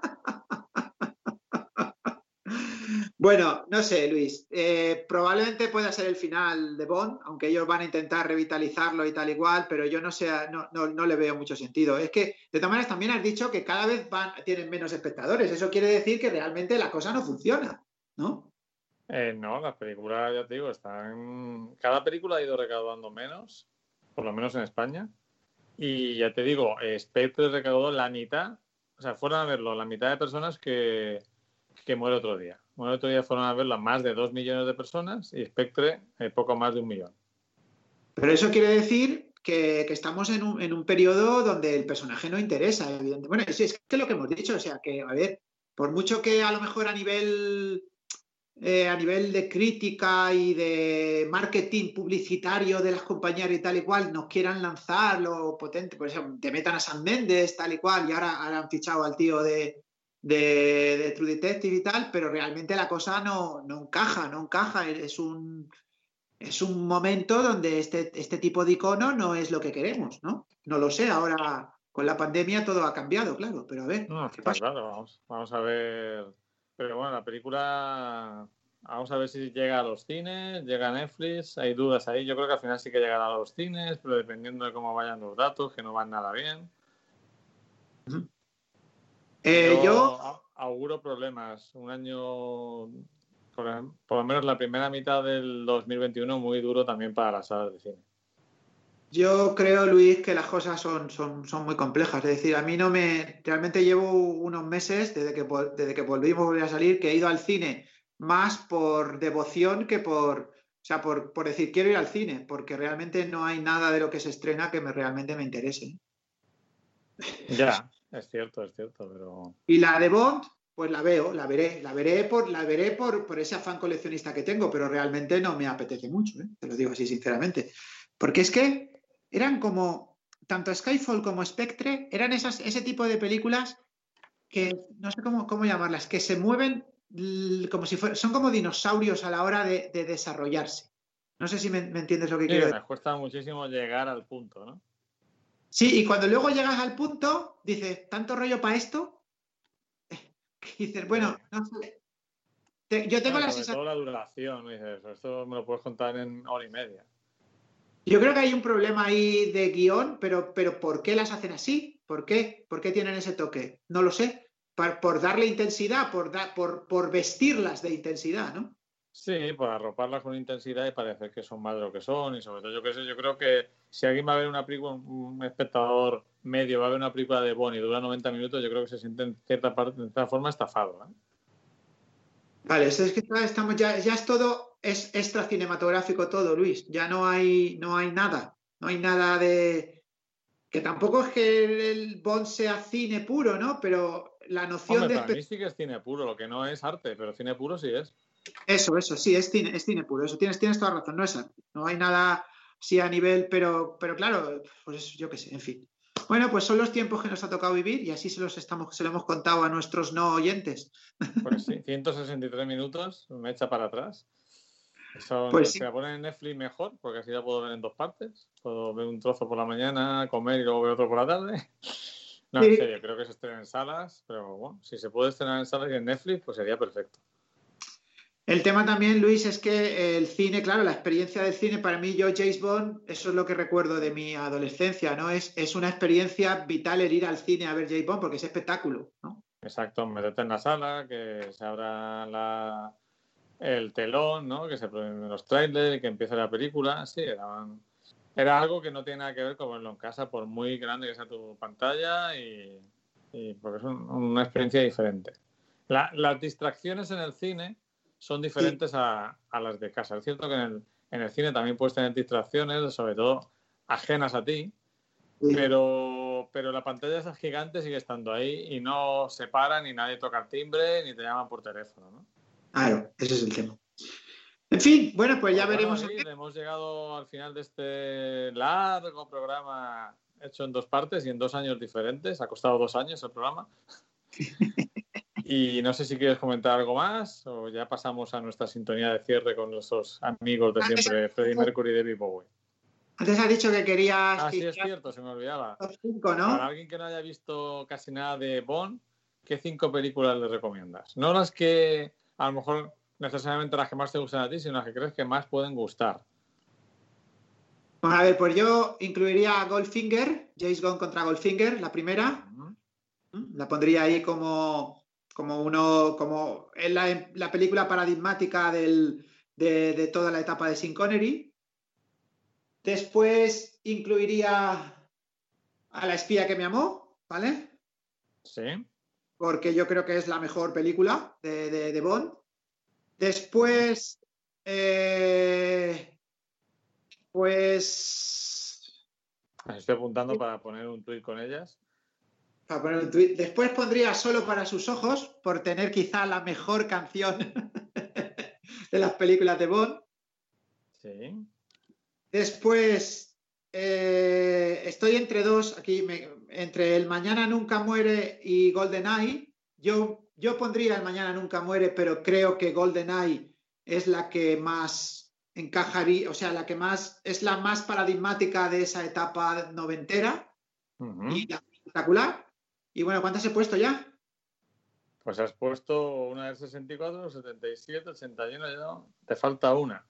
Bueno, no sé, Luis. Eh, probablemente pueda ser el final de Bond, aunque ellos van a intentar revitalizarlo y tal igual, pero yo no sé, no, le veo mucho sentido. Es que, de todas maneras, también has dicho que cada vez van, tienen menos espectadores. Eso quiere decir que realmente la cosa no funciona, ¿no? Eh, no, las películas, ya te digo, están. Cada película ha ido recaudando menos, por lo menos en España. Y ya te digo, Spectre recaudó la mitad, o sea, fueron a verlo la mitad de personas que, que muere otro día. Bueno, otro día fueron a verla más de dos millones de personas y Spectre eh, poco más de un millón. Pero eso quiere decir que, estamos en un, en un, periodo donde el personaje no interesa, evidentemente. Bueno, es, es que lo que hemos dicho, o sea, que, a ver, por mucho que a lo mejor a nivel eh, a nivel de crítica y de marketing publicitario de las compañías y tal y cual nos quieran lanzar lo potente, por ejemplo, te metan a San Méndez tal y cual y ahora, ahora han fichado al tío de, de, True Detective y tal, pero realmente la cosa no, encaja, no encaja. Es un, es un momento donde este, este tipo de icono no es lo que queremos, ¿no? No lo sé, ahora con la pandemia todo ha cambiado, claro, pero a ver. Claro, vamos, a ver. Pero bueno, la película, vamos a ver si llega a los cines, llega a Netflix, hay dudas ahí. Yo creo que al final sí que llegará a los cines, pero dependiendo de cómo vayan los datos, que no van nada bien. Eh, yo, auguro problemas. Un año, por, lo menos la primera mitad del 2021, muy duro también para las salas de cine. Yo creo, Luis, que las cosas son, son, son, muy complejas. Es decir, a mí no me. Realmente llevo unos meses desde que, desde que volvimos a salir que he ido al cine más por devoción que por. O sea, por, por decir quiero ir al cine, porque realmente no hay nada de lo que se estrena que me, realmente me interese. Ya, es cierto, es cierto, pero. Y la de Bond, pues la veo, la veré, la veré por, la veré por, por ese afán coleccionista que tengo, pero realmente no me apetece mucho, ¿eh? te lo digo así sinceramente. Porque es que eran como, tanto Skyfall como Spectre, eran esas, ese tipo de películas que, no sé cómo, cómo llamarlas, que se mueven como si fueran, son como dinosaurios a la hora de, desarrollarse. No sé si me, entiendes lo que quiero decir. Me cuesta muchísimo llegar al punto, ¿no? Sí, y cuando luego llegas al punto, dices, ¿tanto rollo para esto? Y dices, bueno, no sé. yo tengo la sensación. la duración, dices, esto me lo puedes contar en hora y media. Yo creo que hay un problema ahí de guion, pero, pero ¿por qué las hacen así? ¿Por qué? ¿Por qué tienen ese toque? No lo sé. Por, darle intensidad, por, por, por vestirlas de intensidad, ¿no? Sí, por arroparlas con intensidad y parecer que son más de lo que son. Y sobre todo, yo qué sé, yo creo que si alguien va a ver una película, un espectador medio va a ver una película de Bond y dura 90 minutos, yo creo que se siente en cierta, parte, en cierta forma estafado. ¿eh? Vale, es que estamos ya, ya es todo, es extra cinematográfico todo, Luis. Ya no hay, no hay nada. No hay nada de. Que tampoco es que el Bond sea cine puro, ¿no? Pero la noción de. Para mí sí que es cine puro, lo que no es arte, pero cine puro sí es. Eso, eso, sí, es cine, es cine puro. Eso tienes, tienes toda razón, no es No hay nada sí a nivel, pero, pero claro, pues yo qué sé, en fin. Bueno, pues son los tiempos que nos ha tocado vivir y así se los estamos, se lo hemos contado a nuestros no oyentes. Pues sí, 163 minutos, me echa para atrás. Pues se la ponen en Netflix mejor, porque así la puedo ver en dos partes. Puedo ver un trozo por la mañana, comer y luego ver otro por la tarde. No, en serio, creo que se estrena en salas, pero bueno, si se puede estrenar en salas y en Netflix, pues sería perfecto. El tema también, Luis, es que el cine, claro, la experiencia del cine, para mí, yo, James Bond, eso es lo que recuerdo de mi adolescencia, ¿no? Es, es una experiencia vital el ir al cine a ver James Bond porque es espectáculo, ¿no? Exacto, meterte en la sala, que se abra la, el telón, ¿no? Que se ponen los trailers, que empiece la película, sí, era, era algo que no tiene nada que ver con verlo en casa, por muy grande que sea tu pantalla y, porque es una experiencia diferente. las distracciones en el cine son diferentes a, las de casa. Es cierto que en el, cine también puedes tener distracciones, sobre todo ajenas a ti, pero, pero la pantalla esa gigante sigue estando ahí y no se para, ni nadie toca el timbre, ni te llaman por teléfono, ¿no? Claro, ese es el tema. En fin, bueno, pues ya Pues bueno, veremos. sí, hemos llegado al final de este largo programa hecho en dos partes y en dos años diferentes. Ha costado dos años el programa. Y no sé si quieres comentar algo más o ya pasamos a nuestra sintonía de cierre con nuestros amigos de Ah, siempre, Freddie Mercury y David Bowie. Antes has dicho que querías Ah, sí, es cierto, se me olvidaba. cinco, Para ¿no? alguien que no haya visto casi nada de Bond, ¿qué cinco películas le recomiendas? No las que a lo mejor necesariamente las que más te gustan a ti, sino las que crees que más pueden gustar. Bueno, a ver, pues yo incluiría a Goldfinger, James Gunn contra Goldfinger, la primera. ¿Mm? La pondría ahí como, como uno, como la, la película paradigmática del- de, de toda la etapa de Sin Connery. Después incluiría a La espía que me amó, ¿vale? Sí. Porque yo creo que es la mejor película de, de- de Bond. Después, eh, pues estoy apuntando para poner un tuit con ellas. Para poner un tuit. Después pondría solo para sus ojos, por tener quizá la mejor canción de las películas de Bond. Sí. Después eh, estoy entre dos, aquí me- entre el Mañana Nunca Muere y GoldenEye. Yo, yo pondría el Mañana Nunca Muere, pero creo que GoldenEye es la que más encajaría, o sea, la que más es la más paradigmática de esa etapa noventera y la espectacular. Y bueno, ¿cuántas he puesto ya? Pues has puesto una del 64, 77, 81, ya. te falta una.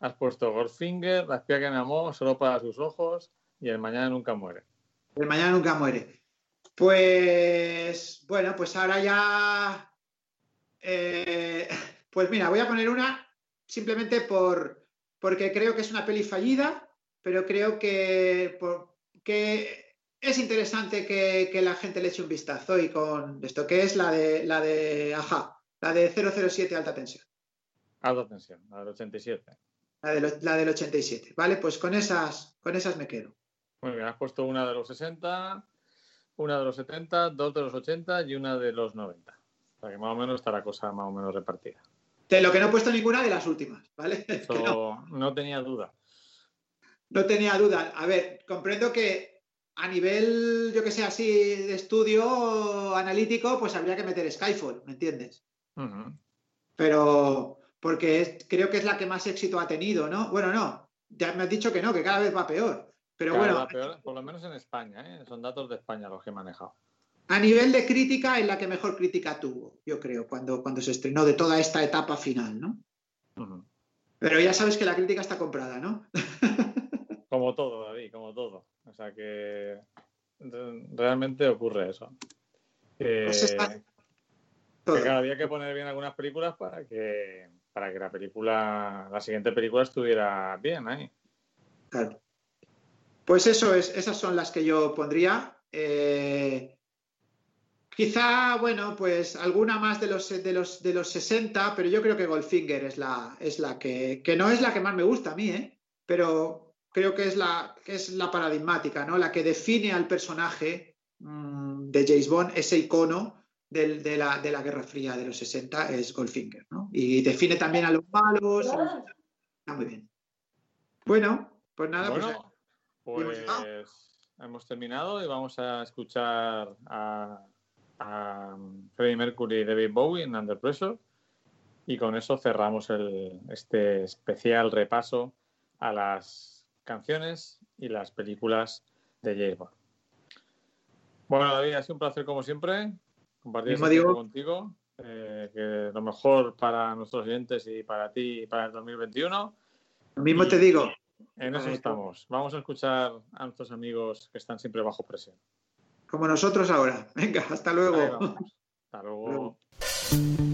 Has puesto Goldfinger, La espía que me amó, Solo para sus ojos y El mañana nunca muere. El mañana nunca muere. Pues bueno, pues ahora ya. eh, pues mira, voy a poner una simplemente por porque creo que es una peli fallida, pero creo que, por- que es interesante que, que la gente le eche un vistazo y con esto, que es la de la de Aja, la de 007 alta tensión, Alta tensión, la del 87. la, del la del 87. Vale, pues con esas, con esas me quedo. Muy bien, has puesto una de los 60, una de los 70, dos de los 80 y una de los 90. O sea que más o menos está la cosa más o menos repartida. De lo que no he puesto ninguna de las últimas, ¿vale? No. Tenía duda. No tenía duda. A ver, comprendo que a nivel, yo que sé, así de estudio analítico, pues habría que meter Skyfall, ¿me entiendes? Pero porque es- creo que es la que más éxito ha tenido, ¿no? Bueno, no, ya me has dicho que no, que cada vez va peor. Pero bueno, peor, por lo menos en España, ¿eh? son datos de España los que he manejado. a nivel de crítica es la que mejor crítica tuvo, yo creo, cuando, cuando se estrenó de toda esta etapa final, ¿no? Pero ya sabes que la crítica está comprada, ¿no? Como todo, David, como todo. O sea que re- realmente ocurre eso. Que, Pues está- que claro, había que poner bien algunas películas para que, para que la película, la siguiente película estuviera bien ahí. Claro. Pues eso es, esas son las que yo pondría. Eh, quizá, bueno, pues alguna más de los, de los, de los 60, pero yo creo que Goldfinger es la, es la que, que no es la que más me gusta a mí, ¿eh? pero creo que es la, que es la paradigmática, ¿no? La que define al personaje mm, de James Bond, ese icono del- de, la, de la Guerra Fría de los 60 es Goldfinger, ¿no? Y define también a los malos. Está muy bien. Bueno, pues nada, pues, bueno, hemos pues hemos terminado y vamos a escuchar a, a Freddie Mercury y David Bowie en Under Pressure. Y con eso cerramos el- este especial repaso a las canciones y las películas de James Bond. Bueno, David, ha sido un placer como siempre compartir este tiempo contigo. eh, que lo mejor para nuestros oyentes y para ti y para el 2021. Lo mismo te digo. En eso estamos. Vamos a escuchar a nuestros amigos que están siempre bajo presión. Como nosotros ahora. Venga, hasta luego. Hasta luego. Luego.